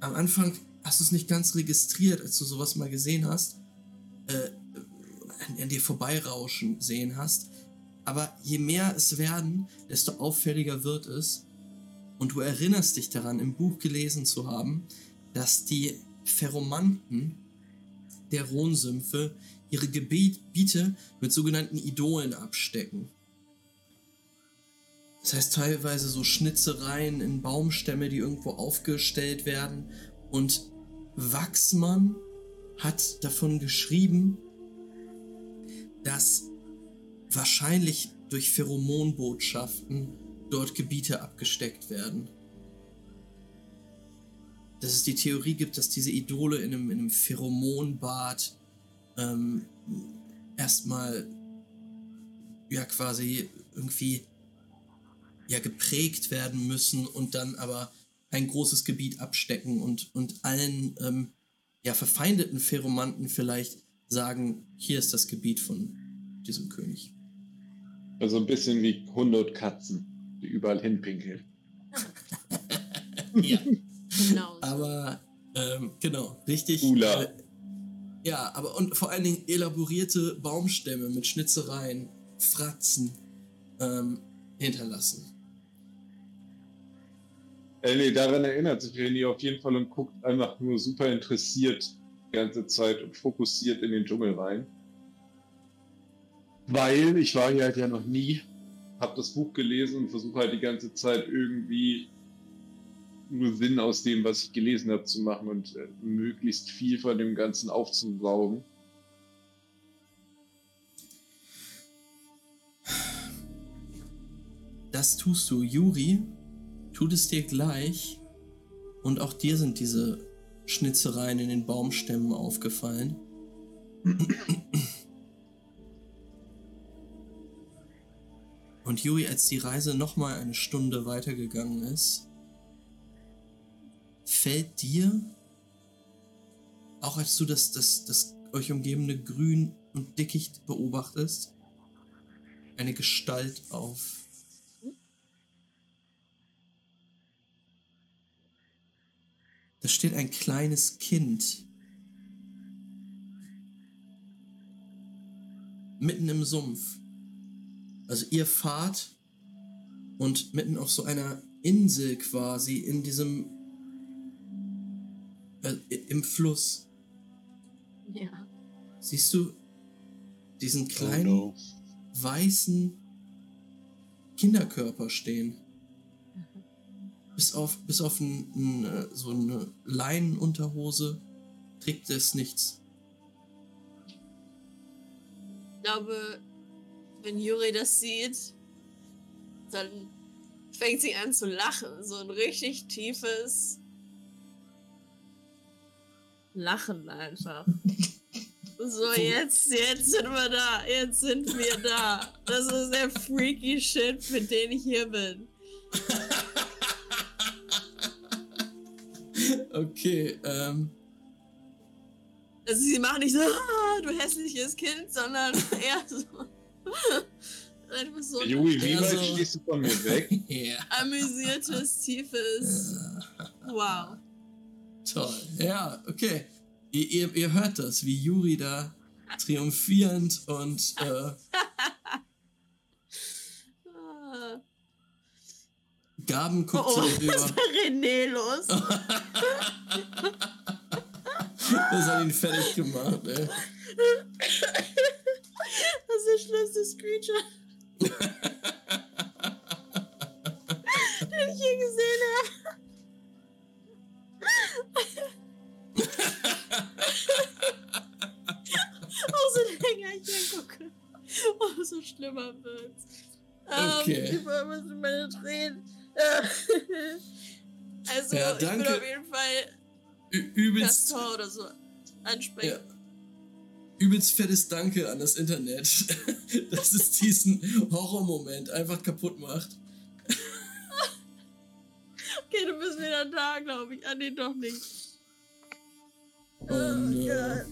[SPEAKER 1] am Anfang hast du es nicht ganz registriert, als du sowas mal gesehen hast, äh, an, an dir vorbeirauschen sehen hast. Aber je mehr es werden, desto auffälliger wird es. Und du erinnerst dich daran, im Buch gelesen zu haben, dass die Pheromanten der Rhonsümpfe ihre Gebiete mit sogenannten Idolen abstecken. Das heißt teilweise so Schnitzereien in Baumstämme, die irgendwo aufgestellt werden. Und Wachsmann hat davon geschrieben, dass wahrscheinlich durch Pheromonbotschaften dort Gebiete abgesteckt werden. Dass es die Theorie gibt, dass diese Idole in einem, in einem Pheromonbad ähm, erstmal ja quasi irgendwie ja geprägt werden müssen und dann aber ein großes Gebiet abstecken und, und allen ähm, ja verfeindeten Pheromanten vielleicht sagen, hier ist das Gebiet von diesem König.
[SPEAKER 4] Also ein bisschen wie Hunde und Katzen, die überall hinpinkeln.
[SPEAKER 1] ja.
[SPEAKER 2] Genau.
[SPEAKER 1] Aber ähm, genau, richtig.
[SPEAKER 4] Ula.
[SPEAKER 1] Äh, ja, aber und vor allen Dingen elaborierte Baumstämme mit Schnitzereien, Fratzen ähm, hinterlassen.
[SPEAKER 4] Nee, daran erinnert sich René auf jeden Fall und guckt einfach nur super interessiert die ganze Zeit und fokussiert in den Dschungel rein. Weil ich war hier halt ja noch nie, hab das Buch gelesen und versuche halt die ganze Zeit irgendwie nur Sinn aus dem, was ich gelesen habe, zu machen und äh, möglichst viel von dem Ganzen aufzusaugen.
[SPEAKER 1] Das tust du, Juri, tut es dir gleich. Und auch dir sind diese Schnitzereien in den Baumstämmen aufgefallen. Und Juri, als die Reise nochmal eine Stunde weitergegangen ist, fällt dir, auch als du das, das, das euch umgebende Grün und Dickicht beobachtest, eine Gestalt auf. Da steht ein kleines Kind. Mitten im Sumpf. Also ihr fahrt und mitten auf so einer Insel quasi in diesem äh, im Fluss
[SPEAKER 2] Ja.
[SPEAKER 1] siehst du diesen kleinen
[SPEAKER 5] Oh no.
[SPEAKER 1] weißen Kinderkörper stehen. Bis auf, bis auf ein, ein, äh, so eine Leinenunterhose trägt es nichts.
[SPEAKER 2] Ich glaube, wenn Juri das sieht, dann fängt sie an zu lachen. So ein richtig tiefes Lachen einfach. So, jetzt, jetzt sind wir da. Jetzt sind wir da. Das ist der freaky Shit, für den ich hier bin.
[SPEAKER 1] Okay, ähm,
[SPEAKER 2] Also sie machen nicht so, ah, du hässliches Kind, sondern eher so. einfach so
[SPEAKER 6] Juri, wie weit
[SPEAKER 1] so-
[SPEAKER 6] stehst du von mir weg?
[SPEAKER 1] ja.
[SPEAKER 2] amüsiertes, tiefes. Wow.
[SPEAKER 1] Toll. Ja, okay. Ihr, ihr, ihr hört das, wie Juri da triumphierend und äh,
[SPEAKER 2] Ah.
[SPEAKER 1] Gaben
[SPEAKER 2] Oh,
[SPEAKER 1] guckt
[SPEAKER 2] oh,
[SPEAKER 1] so
[SPEAKER 2] was ist
[SPEAKER 1] über.
[SPEAKER 2] bei René los?
[SPEAKER 1] Das hat ihn fertig gemacht, ey.
[SPEAKER 2] Das ist der schlimmste Screenshot, den ich je gesehen habe. Umso länger ich hingucke, umso schlimmer wird's.
[SPEAKER 1] Okay.
[SPEAKER 2] Ähm, ich war immer so meine Tränen. Äh, Also,
[SPEAKER 1] Ja,
[SPEAKER 2] ich will auf jeden Fall
[SPEAKER 1] Ü- Übelst,
[SPEAKER 2] Gaston oder so ansprechen.
[SPEAKER 1] ja. Übelst fettes Danke an das Internet, dass es diesen Horrormoment einfach kaputt macht.
[SPEAKER 2] Okay, du bist wieder da, glaube ich. Ah, nee, doch nicht.
[SPEAKER 1] Und,
[SPEAKER 2] Oh
[SPEAKER 1] äh,
[SPEAKER 2] Gott.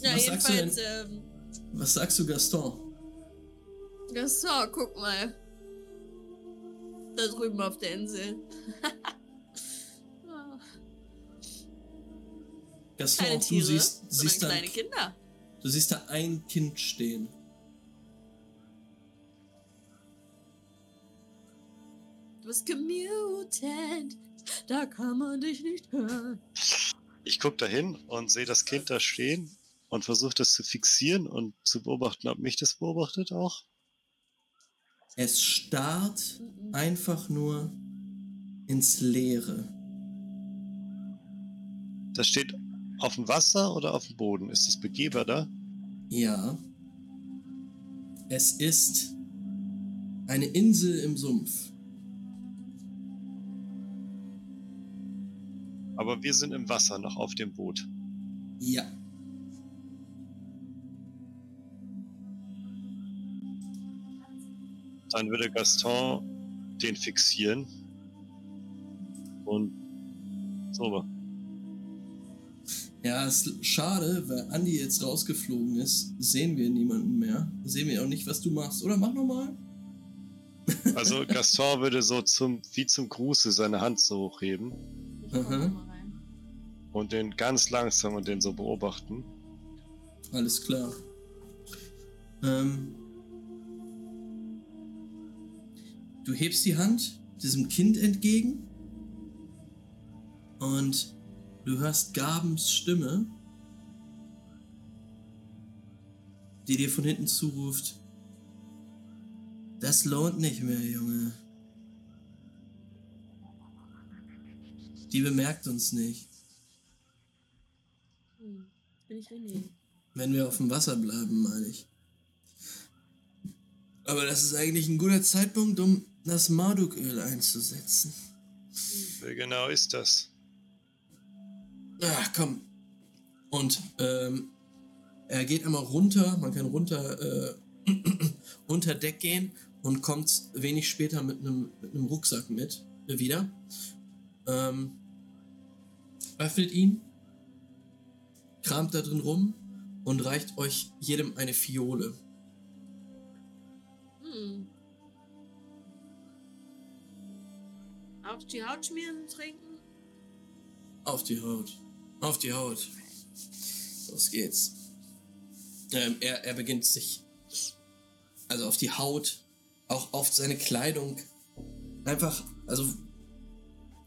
[SPEAKER 2] Ja,
[SPEAKER 1] was sagst du
[SPEAKER 2] jedenfalls, ähm,
[SPEAKER 1] Was sagst du, Gaston?
[SPEAKER 2] Gaston, guck mal. Da drüben auf der Insel.
[SPEAKER 1] Gaston,
[SPEAKER 2] Keine
[SPEAKER 1] du
[SPEAKER 2] Tiere,
[SPEAKER 1] siehst, siehst da,
[SPEAKER 2] kleine Kinder.
[SPEAKER 1] du siehst da ein Kind stehen.
[SPEAKER 2] Du bist gemutet. Da kann man dich nicht hören.
[SPEAKER 5] Ich gucke da hin und sehe das Kind da stehen und versuche das zu fixieren und zu beobachten, ob mich das beobachtet auch.
[SPEAKER 1] Es starrt einfach nur ins Leere.
[SPEAKER 5] Das steht auf dem Wasser oder auf dem Boden? Ist das begehbar da?
[SPEAKER 1] Ja. Es ist eine Insel im Sumpf.
[SPEAKER 5] Aber wir sind im Wasser noch auf dem Boot.
[SPEAKER 1] Ja.
[SPEAKER 5] Dann würde Gaston den fixieren. Und so.
[SPEAKER 1] Ja, ist schade, weil Andi jetzt rausgeflogen ist, sehen wir niemanden mehr. Sehen wir auch nicht, was du machst. Oder mach nochmal.
[SPEAKER 5] Also Gaston würde so zum, wie zum Gruße seine Hand so hochheben
[SPEAKER 1] Aha.
[SPEAKER 2] rein.
[SPEAKER 5] und den ganz langsam und den so beobachten.
[SPEAKER 1] Alles klar. Ähm, du hebst die Hand diesem Kind entgegen und du hörst Gabens Stimme, die dir von hinten zuruft. Das lohnt nicht mehr, Junge. Die bemerkt uns nicht.
[SPEAKER 2] Hm. Bin ich René?
[SPEAKER 1] Wenn wir auf dem Wasser bleiben, meine ich. Aber das ist eigentlich ein guter Zeitpunkt, um das Marduköl einzusetzen.
[SPEAKER 5] Wer genau ist das?
[SPEAKER 1] Ach, komm. Und ähm, er geht einmal runter, man kann runter äh, unter Deck gehen und kommt wenig später mit einem mit einem Rucksack mit äh, wieder. Ähm, öffnet ihn, kramt da drin rum und reicht euch jedem eine Fiole.
[SPEAKER 2] Hm. Auf die Haut schmieren und trinken?
[SPEAKER 1] Auf die Haut. Auf die Haut. Los geht's. Ähm, er, er beginnt sich, also auf die Haut, auch auf seine Kleidung, einfach, also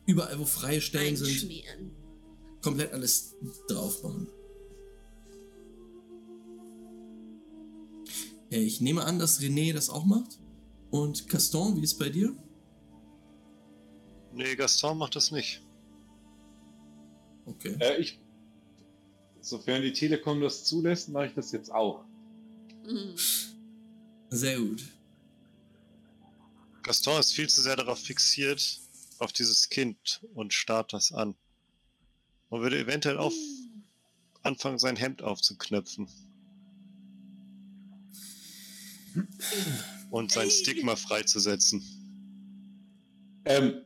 [SPEAKER 1] überall, wo freie Stellen sind, komplett alles drauf machen. Ich nehme an, dass René das auch macht. Und Gaston, wie ist bei dir?
[SPEAKER 5] Nee, Gaston macht das nicht.
[SPEAKER 1] Okay.
[SPEAKER 6] Äh, ich, sofern die Telekom das zulässt, mache ich das jetzt auch.
[SPEAKER 2] Hm.
[SPEAKER 1] Sehr gut.
[SPEAKER 5] Gaston ist viel zu sehr darauf fixiert, auf dieses Kind und starrt das an. Und würde eventuell auf anfangen, sein Hemd aufzuknöpfen. Und sein Stigma freizusetzen.
[SPEAKER 6] Ähm,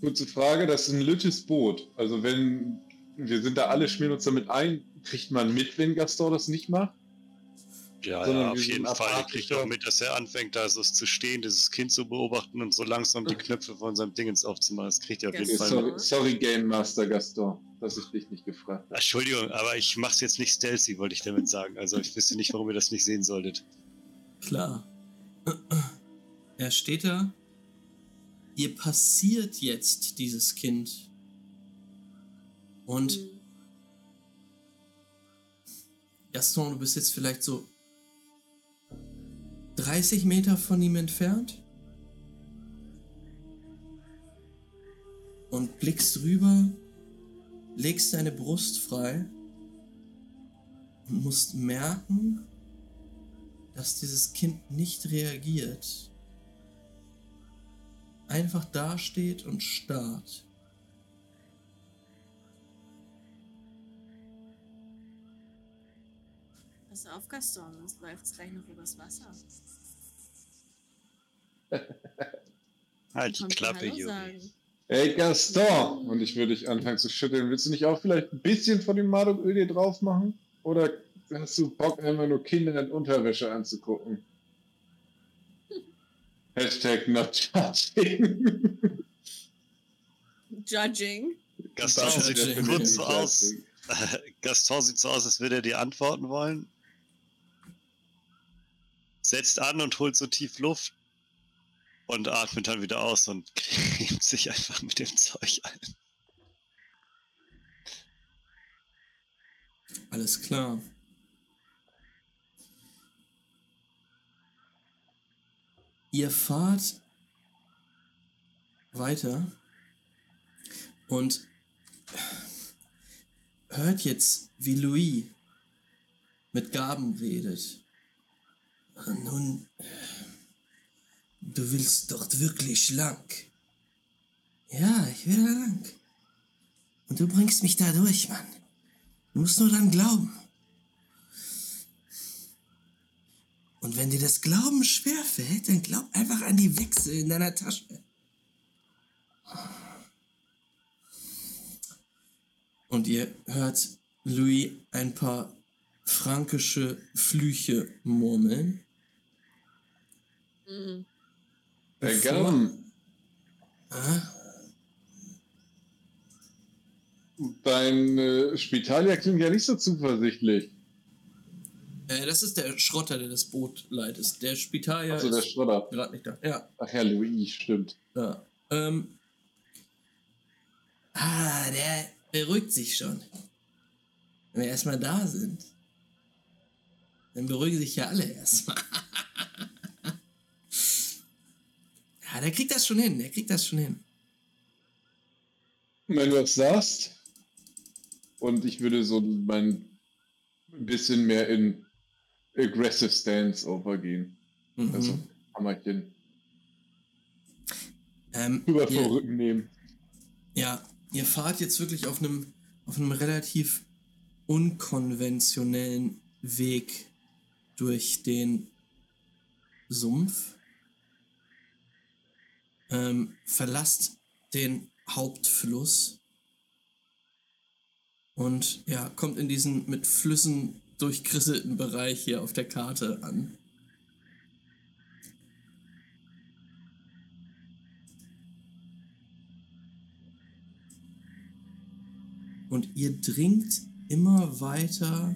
[SPEAKER 4] Kurze Frage, das ist ein lüttes Boot. Also wenn wir sind da alle, schmieren uns damit ein, kriegt man mit, wenn Gaston das nicht macht?
[SPEAKER 5] Ja, ja auf jeden Fall. Er kriegt auch mit, dass er anfängt, da so zu stehen, dieses Kind zu beobachten und so langsam die Knöpfe von seinem Dingens aufzumachen. Das kriegt er auf jeden
[SPEAKER 2] Ja,
[SPEAKER 5] Fall
[SPEAKER 4] Sorry,
[SPEAKER 5] mit.
[SPEAKER 4] sorry, Game Master Gaston, dass ich dich nicht gefragt habe.
[SPEAKER 5] Entschuldigung, aber ich mach's jetzt nicht stealthy, wollte ich damit sagen. Also ich wüsste nicht, warum ihr das nicht sehen solltet.
[SPEAKER 1] Klar. Er steht da. Ihr passiert jetzt dieses Kind. Und
[SPEAKER 2] Hm.
[SPEAKER 1] Gaston, du bist jetzt vielleicht so 30 Meter von ihm entfernt. Und blickst rüber, legst deine Brust frei und musst merken, dass dieses Kind nicht reagiert. Einfach dasteht und starrt.
[SPEAKER 2] Pass auf, Gaston, sonst läuft es gleich noch übers Wasser.
[SPEAKER 5] Halt die Klappe, Juri.
[SPEAKER 4] Hey Gaston! Und ich würde dich anfangen zu schütteln. Willst du nicht auch vielleicht ein bisschen von dem Marduk-Öl dir drauf machen? Oder hast du Bock, einfach nur Kinder in Unterwäsche anzugucken? Hashtag not judging.
[SPEAKER 2] Judging.
[SPEAKER 5] Gaston
[SPEAKER 1] Das
[SPEAKER 5] sieht kurz so aus.
[SPEAKER 4] judging.
[SPEAKER 5] Gaston sieht so aus, als würde er dir antworten wollen. Setzt an und holt so tief Luft und atmet dann wieder aus und cremt sich einfach mit dem Zeug ein.
[SPEAKER 1] Alles klar. Ihr fahrt weiter und hört jetzt, wie Louis mit Gaben redet. Nun, du willst dort wirklich lang. Ja, ich will da lang. Und du bringst mich da durch, Mann. Du musst nur dran glauben. Und wenn dir das Glauben schwerfällt, dann glaub einfach an die Wechsel in deiner Tasche. Und ihr hört Louis ein paar frankische Flüche murmeln.
[SPEAKER 2] Mhm.
[SPEAKER 1] Ah,
[SPEAKER 4] dein äh, Spitalier klingt ja nicht so zuversichtlich.
[SPEAKER 1] Äh, das ist der Schrotter, der das Boot leitet. Der Spitalier
[SPEAKER 4] Also der
[SPEAKER 1] ist
[SPEAKER 4] Schrotter.
[SPEAKER 1] gerade nicht da. Ja,
[SPEAKER 4] Ach ja, Louis, stimmt.
[SPEAKER 1] ja. Ähm. Ah, der beruhigt sich schon. Wenn wir erstmal da sind, dann beruhigen sich ja alle erstmal. ja, der kriegt das schon hin, der kriegt das schon hin.
[SPEAKER 4] Wenn du das sagst, und ich würde so mein ein bisschen mehr in aggressive Stance overgehen.
[SPEAKER 1] Mhm.
[SPEAKER 4] Also Hammerchen
[SPEAKER 1] ähm,
[SPEAKER 4] über
[SPEAKER 1] ihr-
[SPEAKER 4] Rücken nehmen.
[SPEAKER 1] Ja, ihr fahrt jetzt wirklich auf einem, auf einem relativ unkonventionellen Weg durch den Sumpf. Ähm, verlasst den Hauptfluss und ja, kommt in diesen mit Flüssen durchkrisselten Bereich hier auf der Karte an. Und ihr dringt immer weiter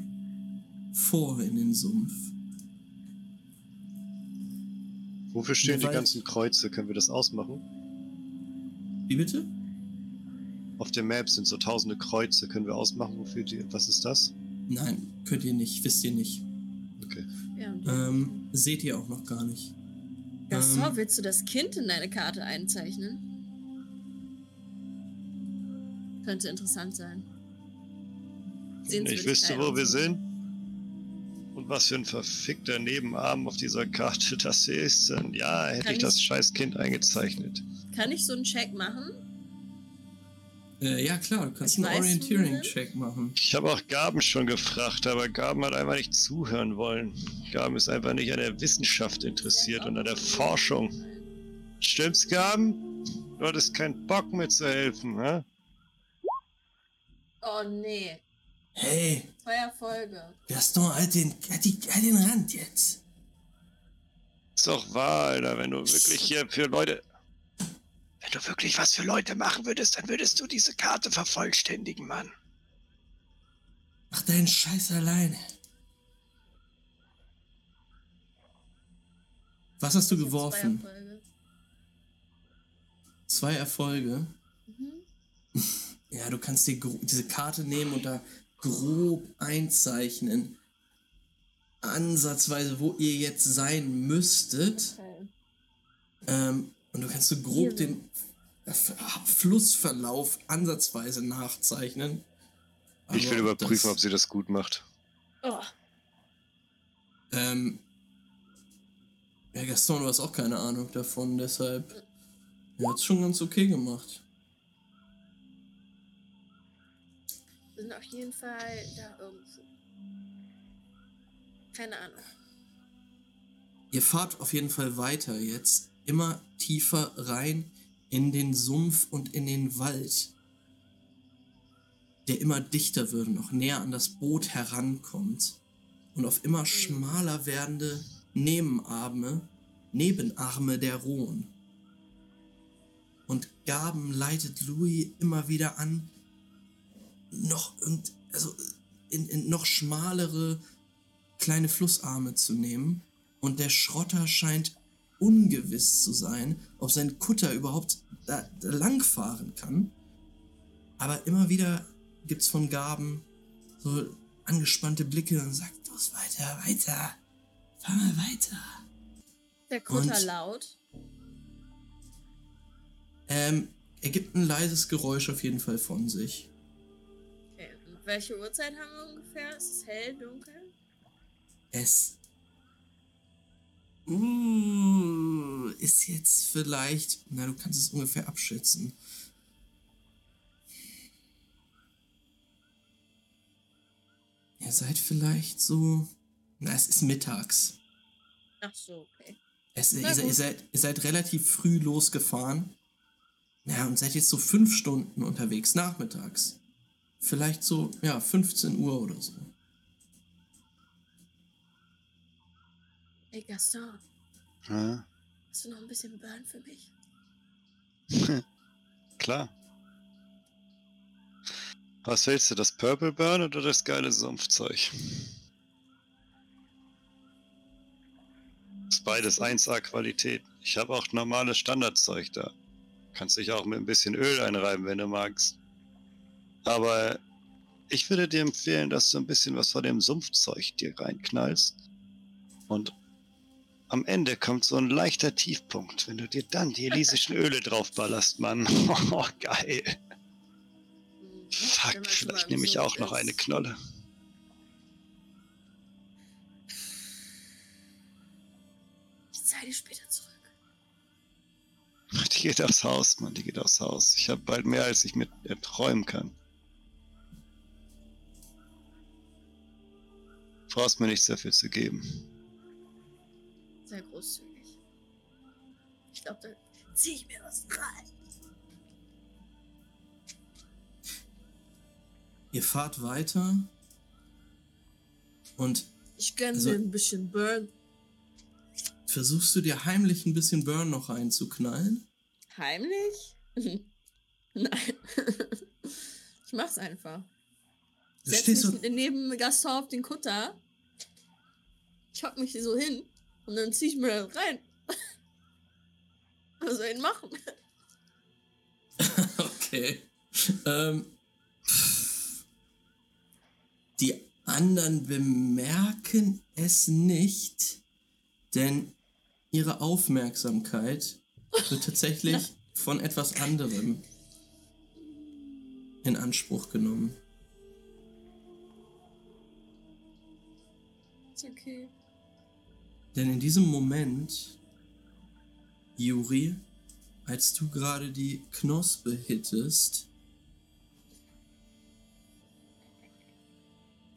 [SPEAKER 1] vor in den Sumpf.
[SPEAKER 5] Wofür stehen die ganzen Kreuze? Können wir das ausmachen?
[SPEAKER 1] Wie bitte?
[SPEAKER 5] Auf der Map sind so tausende Kreuze. Können wir ausmachen, wofür die. Was ist das?
[SPEAKER 1] Nein, könnt ihr nicht, wisst ihr nicht.
[SPEAKER 5] Okay.
[SPEAKER 2] Ja,
[SPEAKER 1] Ähm, seht ihr auch noch gar nicht.
[SPEAKER 2] Gaston,
[SPEAKER 1] ähm,
[SPEAKER 2] willst du das Kind in deine Karte einzeichnen? Könnte interessant sein.
[SPEAKER 5] Wenn ich wüsste, wo wir sind und was für ein verfickter Nebenarm auf dieser Karte das ist, dann ja, hätte ich das
[SPEAKER 2] ich-
[SPEAKER 5] scheiß Kind eingezeichnet.
[SPEAKER 2] Kann ich so einen Check machen?
[SPEAKER 1] Äh, ja, klar, du kannst
[SPEAKER 2] Ich
[SPEAKER 1] einen Orienteering-Check machen.
[SPEAKER 5] Ich habe auch Gaben schon gefragt, aber Gaben hat einfach nicht zuhören wollen. Gaben ist einfach nicht an der Wissenschaft interessiert und an der Forschung. Stimmt's, Gaben? Du hattest keinen Bock mitzuhelfen, hä?
[SPEAKER 2] Oh nee.
[SPEAKER 1] Hey,
[SPEAKER 2] Zwei Erfolge.
[SPEAKER 1] Gaston, halt den, halt, die, halt den Rand jetzt.
[SPEAKER 5] Ist doch wahr, Alter, wenn du wirklich hier für Leute. Wenn du wirklich was für Leute machen würdest, dann würdest du diese Karte vervollständigen, Mann.
[SPEAKER 1] Mach deinen Scheiß alleine. Was hast du geworfen?
[SPEAKER 2] Zwei Erfolge.
[SPEAKER 1] Zwei Erfolge.
[SPEAKER 2] Mhm.
[SPEAKER 1] Ja, du kannst dir gro- diese Karte nehmen und da grob einzeichnen. Ansatzweise, wo ihr jetzt sein müsstet.
[SPEAKER 2] Okay.
[SPEAKER 1] Ähm, und du kannst so grob den Flussverlauf ansatzweise nachzeichnen.
[SPEAKER 5] Ich will
[SPEAKER 1] Aber
[SPEAKER 5] überprüfen,
[SPEAKER 1] das-
[SPEAKER 5] ob sie das gut macht.
[SPEAKER 2] Oh,
[SPEAKER 1] Ähm, ja, Gaston, du hast auch keine Ahnung davon, deshalb. Er hat's schon ganz okay gemacht.
[SPEAKER 2] wir sind auf jeden Fall da irgendwo. Keine Ahnung.
[SPEAKER 1] Ihr fahrt auf jeden Fall weiter jetzt, immer tiefer rein in den Sumpf und in den Wald, der immer dichter wird und noch näher an das Boot herankommt und auf immer schmaler werdende Nebenarme, Nebenarme der Rhone. Und Gaben leitet Louis immer wieder an, noch und also in, in noch schmalere kleine Flussarme zu nehmen. Und der Schrotter scheint ungewiss zu sein, ob sein Kutter überhaupt da, da langfahren kann. Aber immer wieder gibt's von Gaben so angespannte Blicke und sagt, los weiter, weiter, fahr mal weiter.
[SPEAKER 2] Der Kutter
[SPEAKER 1] Und-
[SPEAKER 2] laut.
[SPEAKER 1] Ähm, er gibt ein leises Geräusch auf jeden Fall von sich.
[SPEAKER 2] Okay. Welche Uhrzeit haben wir ungefähr? Ist es hell, dunkel?
[SPEAKER 1] Es uh, ist jetzt vielleicht, na, du kannst es ungefähr abschätzen. Ihr seid vielleicht so, na, es ist mittags.
[SPEAKER 2] Ach so, okay.
[SPEAKER 1] Es, ihr, ihr, seid, ihr seid relativ früh losgefahren. Ja, und seid jetzt so fünf Stunden unterwegs, nachmittags. Vielleicht so, ja, 15 Uhr oder so.
[SPEAKER 2] Ey, Gaston,
[SPEAKER 5] Ja,
[SPEAKER 2] hast du noch ein bisschen Burn für mich?
[SPEAKER 5] klar. Was willst du, das Purple Burn oder das geile Sumpfzeug? Ist beides 1A Qualität. Ich habe auch normales Standardzeug da. Kannst dich auch mit ein bisschen Öl einreiben, wenn du magst. Aber ich würde dir empfehlen, dass du ein bisschen was von dem Sumpfzeug dir reinknallst. Und am Ende kommt so ein leichter Tiefpunkt, wenn du dir dann die elisischen Öle draufballerst, Mann. Oh, geil.
[SPEAKER 2] Hm, wenn
[SPEAKER 5] Fuck, vielleicht nehme ich auch noch eine Knolle.
[SPEAKER 2] Ich zahle dir später zurück.
[SPEAKER 5] Die geht aufs Haus, Mann, die geht aufs Haus. Ich habe bald mehr, als ich mir erträumen kann. Du brauchst mir nichts dafür zu geben.
[SPEAKER 2] Sehr großzügig. Ich glaube, da ziehe ich mir was rein.
[SPEAKER 1] Ihr fahrt weiter und
[SPEAKER 2] Ich gönne
[SPEAKER 1] Also-
[SPEAKER 2] mir ein bisschen Burn.
[SPEAKER 1] versuchst du dir heimlich ein bisschen Burn noch reinzuknallen?
[SPEAKER 2] Heimlich? Nein. ich mach's einfach.
[SPEAKER 1] Du
[SPEAKER 2] Setz
[SPEAKER 1] stehst
[SPEAKER 2] mich
[SPEAKER 1] so,
[SPEAKER 2] neben Gaston auf den Kutter. Ich hock mich so hin und dann zieh ich mir das rein. Was soll ich denn machen?
[SPEAKER 1] okay. Ähm, die anderen bemerken es nicht, denn ihre Aufmerksamkeit wird tatsächlich von etwas anderem in Anspruch genommen.
[SPEAKER 2] Ist okay.
[SPEAKER 1] Denn in diesem Moment, Juri, als du gerade die Knospe hittest,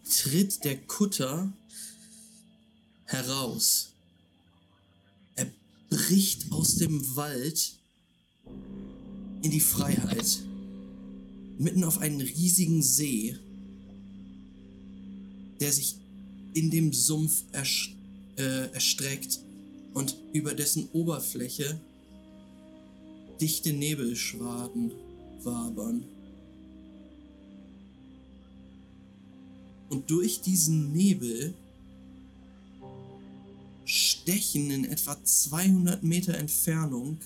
[SPEAKER 1] tritt der Kutter heraus. Er bricht aus dem Wald in die Freiheit. Mitten auf einen riesigen See, der sich in dem Sumpf erst äh, erstreckt und über dessen Oberfläche dichte Nebelschwaden wabern. Und durch diesen Nebel stechen in etwa 200 Meter Entfernung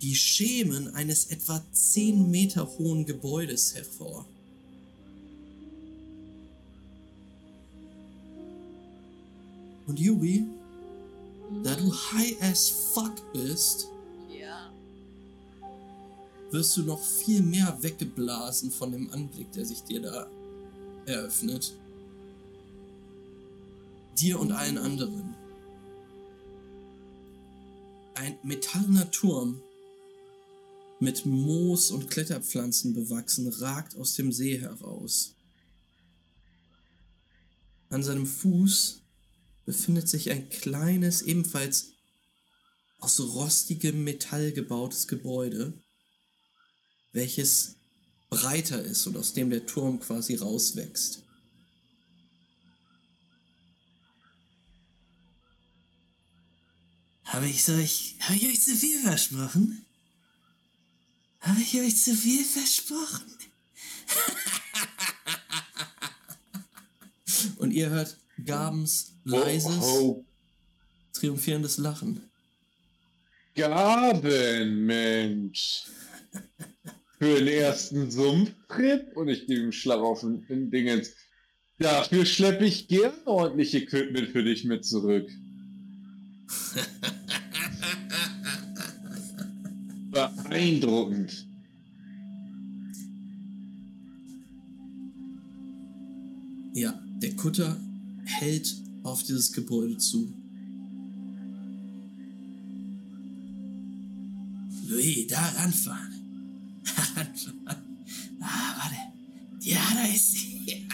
[SPEAKER 1] die Schemen eines etwa 10 Meter hohen Gebäudes hervor. Und Yuri, da du high as fuck bist,
[SPEAKER 2] Ja.
[SPEAKER 1] wirst du noch viel mehr weggeblasen von dem Anblick, der sich dir da eröffnet. Dir und allen anderen. Ein metallener Turm mit Moos und Kletterpflanzen bewachsen ragt aus dem See heraus. An seinem Fuß befindet sich ein kleines, ebenfalls aus rostigem Metall gebautes Gebäude, welches breiter ist und aus dem der Turm quasi rauswächst. Habe ich euch, habe ich euch zu viel versprochen? Habe ich euch zu viel versprochen? und ihr hört Gabens leises,
[SPEAKER 6] Oh,
[SPEAKER 1] triumphierendes Lachen.
[SPEAKER 6] Gaben, Mensch. Für den ersten Sumpftrip und ich gebe einen Schlag auf den den Dingens. Dafür schleppe ich gern ordentlich Equipment für dich mit zurück. Beeindruckend.
[SPEAKER 1] Ja, der Kutter hält auf dieses Gebäude zu. Louis, da ranfahren. Ah, warte. Ja, da ist sie.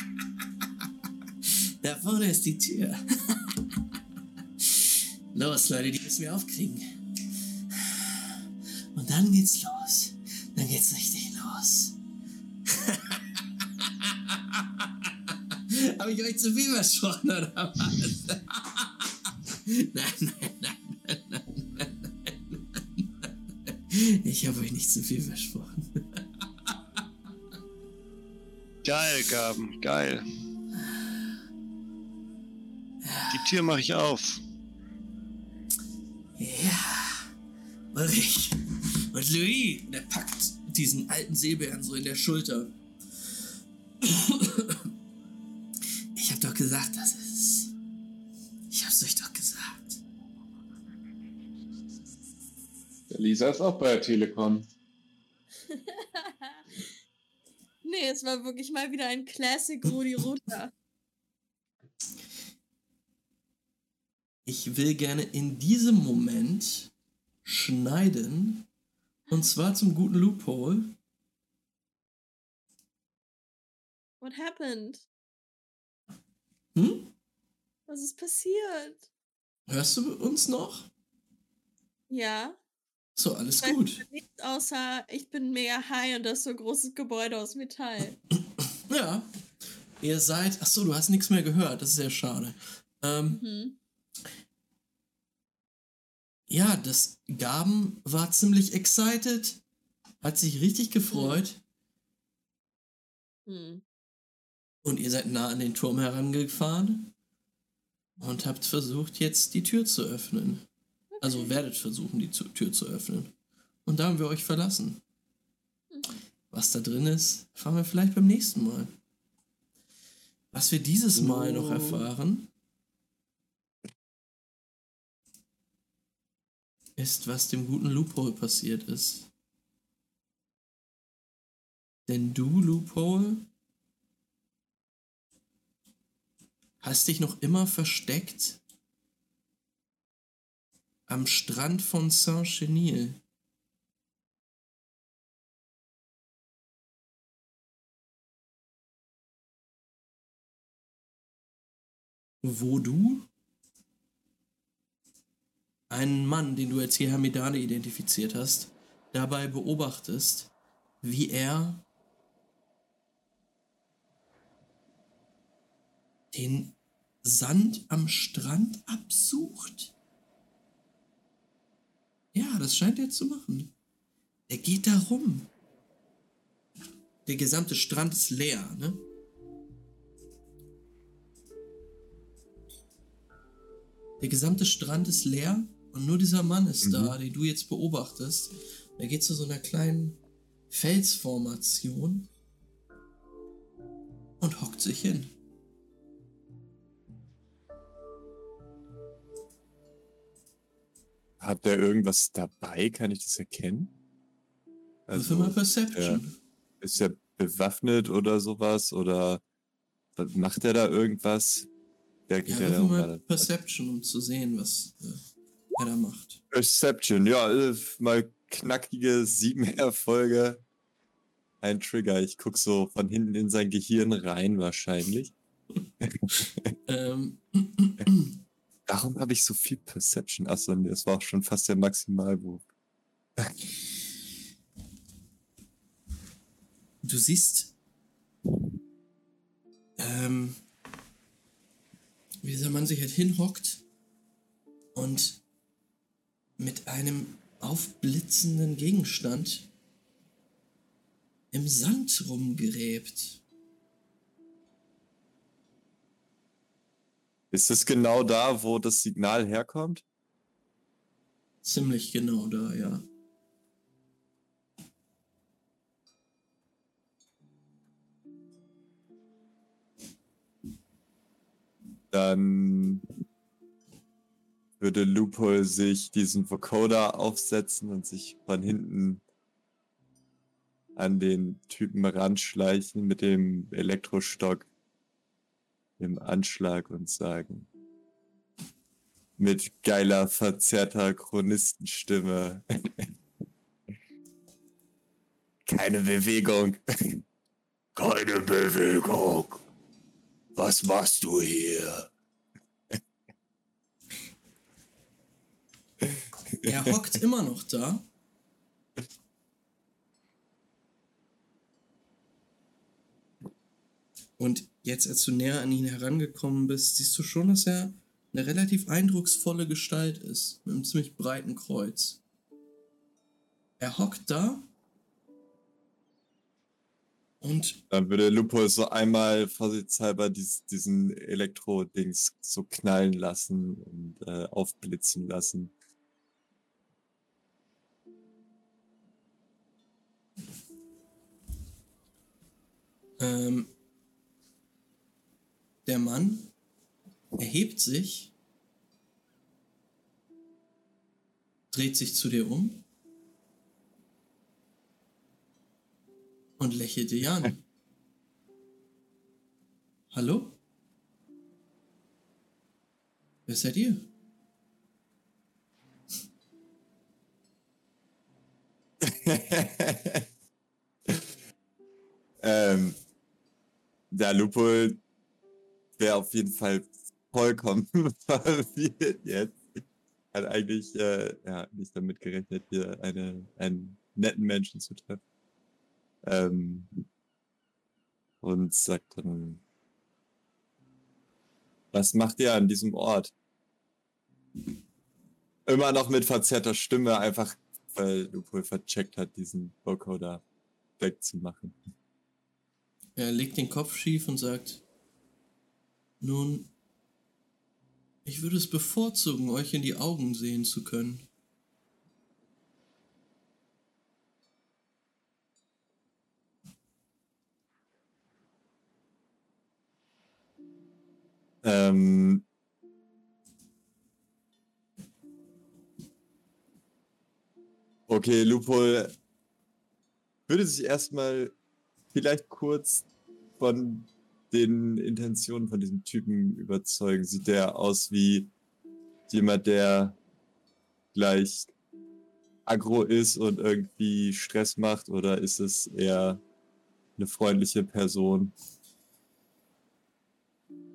[SPEAKER 1] da vorne ist die Tür. los, Leute, die müssen wir aufkriegen. Und dann geht's los. Dann geht's richtig Habe ich euch zu viel versprochen, oder was? nein, nein, nein, nein, nein, nein, nein. Ich habe euch nicht zu viel versprochen.
[SPEAKER 5] Geil, Gaben, geil. Die Tür mache ich auf.
[SPEAKER 1] Ja. Ulrich. Und Louis, der packt diesen alten Seebären so in der Schulter.
[SPEAKER 6] Lisa ist auch bei der Telekom.
[SPEAKER 2] Nee, es war wirklich mal wieder ein Classic Rudi Ruther.
[SPEAKER 1] Ich will gerne in diesem Moment schneiden. Und zwar zum guten Loophole.
[SPEAKER 2] What happened?
[SPEAKER 1] Hm?
[SPEAKER 2] Was ist passiert?
[SPEAKER 1] Hörst du uns noch?
[SPEAKER 2] Ja.
[SPEAKER 1] So, alles
[SPEAKER 2] weiß
[SPEAKER 1] gut.
[SPEAKER 2] Nichts außer, ich bin mega high und das ist so ein großes Gebäude aus Metall.
[SPEAKER 1] Ja. Ihr seid. Achso, du hast nichts mehr gehört. Das ist sehr schade. Ähm,
[SPEAKER 2] Mhm.
[SPEAKER 1] ja, das Gaben war ziemlich excited. Hat sich richtig gefreut.
[SPEAKER 2] Hm.
[SPEAKER 1] Und ihr seid nah an den Turm herangefahren. Und habt versucht, jetzt die Tür zu öffnen. Also werdet versuchen, die Tür zu öffnen. Und da haben wir euch verlassen. Was da drin ist, erfahren wir vielleicht beim nächsten Mal. Was wir dieses Mal noch
[SPEAKER 6] Oh.
[SPEAKER 1] erfahren, ist, was dem guten Loophole passiert ist. Denn du, Loophole, hast dich noch immer versteckt am Strand von Saint-Chenil. Wo du einen Mann, den du als Jehamedane identifiziert hast, dabei beobachtest, wie er den Sand am Strand absucht. Ja, das scheint er zu machen. Er geht da rum. Der gesamte Strand ist leer, ne? Der gesamte Strand ist leer und nur dieser Mann ist da, den du jetzt beobachtest. Er geht zu so einer kleinen Felsformation und hockt sich hin.
[SPEAKER 3] Hat der irgendwas dabei? Kann ich das erkennen?
[SPEAKER 1] Also mal Perception.
[SPEAKER 3] ist er bewaffnet oder sowas? Oder macht er da irgendwas? Der
[SPEAKER 1] Ja, würfel
[SPEAKER 3] da
[SPEAKER 1] mal. Perception, um zu sehen, was äh, er da macht.
[SPEAKER 3] Perception, ja, äh, mal knackige sieben Erfolge. Ein Trigger. Ich guck so von hinten in sein Gehirn rein, wahrscheinlich.
[SPEAKER 1] Ähm,
[SPEAKER 3] Warum habe ich so viel Perception? Achso, das war auch schon fast der Maximalwurf.
[SPEAKER 1] du siehst, ähm, wie dieser Mann sich halt hinhockt und mit einem aufblitzenden Gegenstand im Sand rumgräbt.
[SPEAKER 3] Ist es genau da, wo das Signal herkommt?
[SPEAKER 1] Ziemlich genau da, ja.
[SPEAKER 3] Dann würde Loophole sich diesen Vocoder aufsetzen und sich von hinten an den Typen ranschleichen mit dem Elektrostock im Anschlag und sagen mit geiler, verzerrter Chronistenstimme. Keine Bewegung. Keine Bewegung. Was machst du hier?
[SPEAKER 1] Er hockt immer noch da. Und jetzt, als du näher an ihn herangekommen bist, siehst du schon, dass er eine relativ eindrucksvolle Gestalt ist, mit einem ziemlich breiten Kreuz. Er hockt da und
[SPEAKER 3] Dann würde Lupo so einmal vorsichtshalber dies, diesen Elektro-Dings so knallen lassen und äh, aufblitzen lassen.
[SPEAKER 1] ähm, der Mann erhebt sich, dreht sich zu dir um und lächelt dich an. Hallo? Wer seid ihr?
[SPEAKER 3] ähm, der Lupo wäre auf jeden Fall vollkommen verwirrt jetzt. Hat eigentlich äh, ja, nicht damit gerechnet, hier eine, einen netten Menschen zu treffen. Ähm, und sagt dann, was macht ihr an diesem Ort? Immer noch mit verzerrter Stimme, einfach weil Lupo vercheckt hat, diesen Vocoder wegzumachen.
[SPEAKER 1] Er legt den Kopf schief und sagt, nun, ich würde es bevorzugen, euch in die Augen sehen zu können.
[SPEAKER 3] Ähm, okay, Lupol würde sich erstmal vielleicht kurz von den Intentionen von diesem Typen überzeugen. Sieht der aus wie jemand, der gleich aggro ist und irgendwie Stress macht oder ist es eher eine freundliche Person?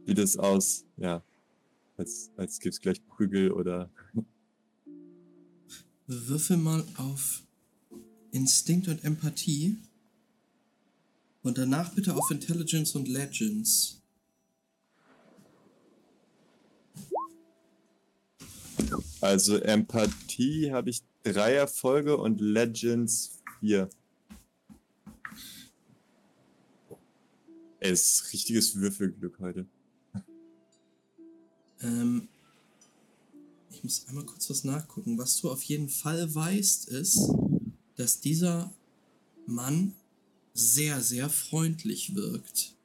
[SPEAKER 3] Wie das aus, ja, als, als gibt's gleich Prügel oder
[SPEAKER 1] Würfel mal auf Instinkt und Empathie. Und danach bitte auf Intelligence und Legends.
[SPEAKER 3] Also Empathie habe ich drei Erfolge und Legends vier. Ey, es ist richtiges Würfelglück heute.
[SPEAKER 1] Ähm, ich muss einmal kurz was nachgucken. Was du auf jeden Fall weißt, ist, dass dieser Mann sehr, sehr freundlich wirkt.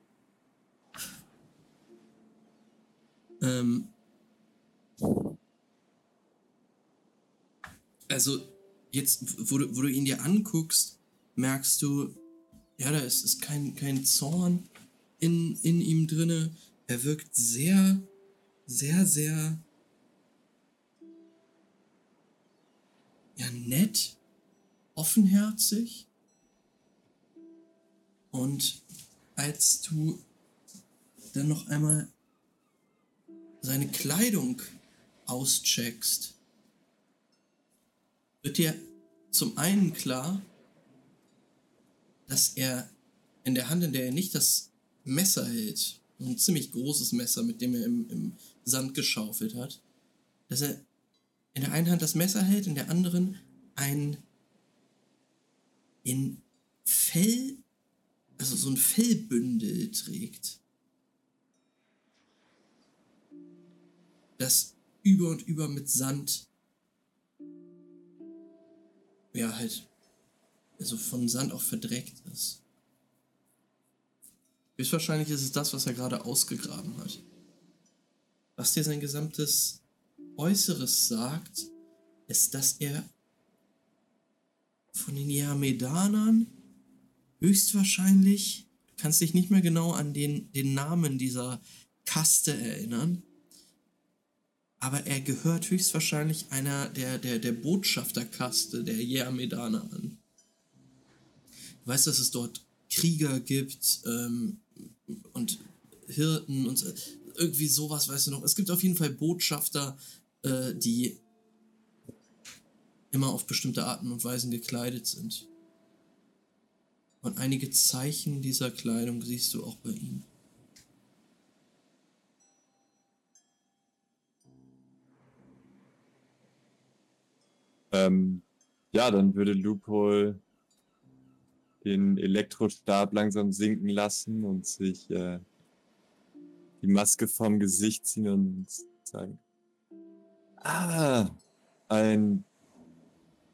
[SPEAKER 1] Ähm, also, jetzt, wo du, wo du ihn dir anguckst, merkst du, ja, da ist, ist kein, kein Zorn in, in ihm drinne. Er wirkt sehr, sehr, sehr ja, nett, offenherzig. Und als du dann noch einmal seine Kleidung auscheckst, wird dir zum einen klar, dass er in der Hand, in der er nicht das Messer hält, ein ziemlich großes Messer, mit dem er im, im Sand geschaufelt hat, dass er in der einen Hand das Messer hält, in der anderen ein in Fell, also so ein Fellbündel trägt. Das über und über mit Sand, ja halt, also von Sand auch verdreckt ist. Höchstwahrscheinlich ist es das, was er gerade ausgegraben hat. Was dir sein gesamtes Äußeres sagt, ist, dass er von den Jamedanern höchstwahrscheinlich, du kannst dich nicht mehr genau an den, den Namen dieser Kaste erinnern, aber er gehört höchstwahrscheinlich einer der, der, der Botschafterkaste der Jamedaner an. Du weißt, dass es dort Krieger gibt ähm, und Hirten und irgendwie sowas, weißt du noch. Es gibt auf jeden Fall Botschafter, äh, die immer auf bestimmte Arten und Weisen gekleidet sind. Und einige Zeichen dieser Kleidung siehst du auch bei ihm.
[SPEAKER 3] Ähm, ja, dann würde Loophole den Elektrostab langsam sinken lassen und sich äh, die Maske vom Gesicht ziehen und sagen, ah, ein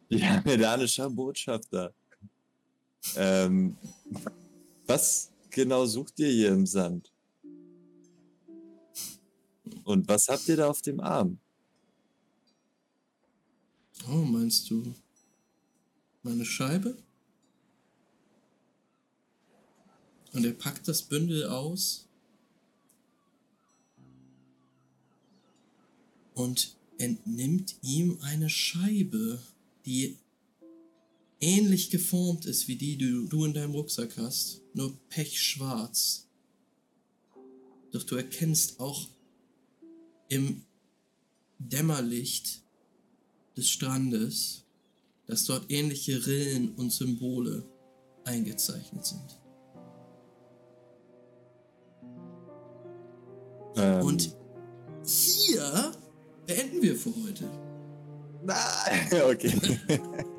[SPEAKER 3] jamedanischer Botschafter. Ähm, was genau sucht ihr hier im Sand? Und was habt ihr da auf dem Arm?
[SPEAKER 1] Oh, meinst du meine Scheibe? Und er packt das Bündel aus und entnimmt ihm eine Scheibe, die ähnlich geformt ist wie die, die du in deinem Rucksack hast, nur pechschwarz. Doch du erkennst auch im Dämmerlicht des Strandes, dass dort ähnliche Rillen und Symbole eingezeichnet sind.
[SPEAKER 3] Ähm,
[SPEAKER 1] Und hier beenden wir für heute.
[SPEAKER 3] Nein, okay.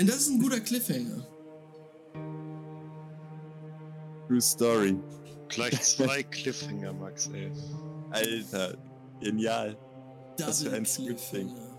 [SPEAKER 1] Denn das ist ein guter Cliffhanger.
[SPEAKER 3] True Story.
[SPEAKER 5] Gleich zwei Cliffhanger, Max, ey.
[SPEAKER 3] Alter, genial. Was für
[SPEAKER 1] Double
[SPEAKER 3] ein Scripting.
[SPEAKER 1] Cliffhanger.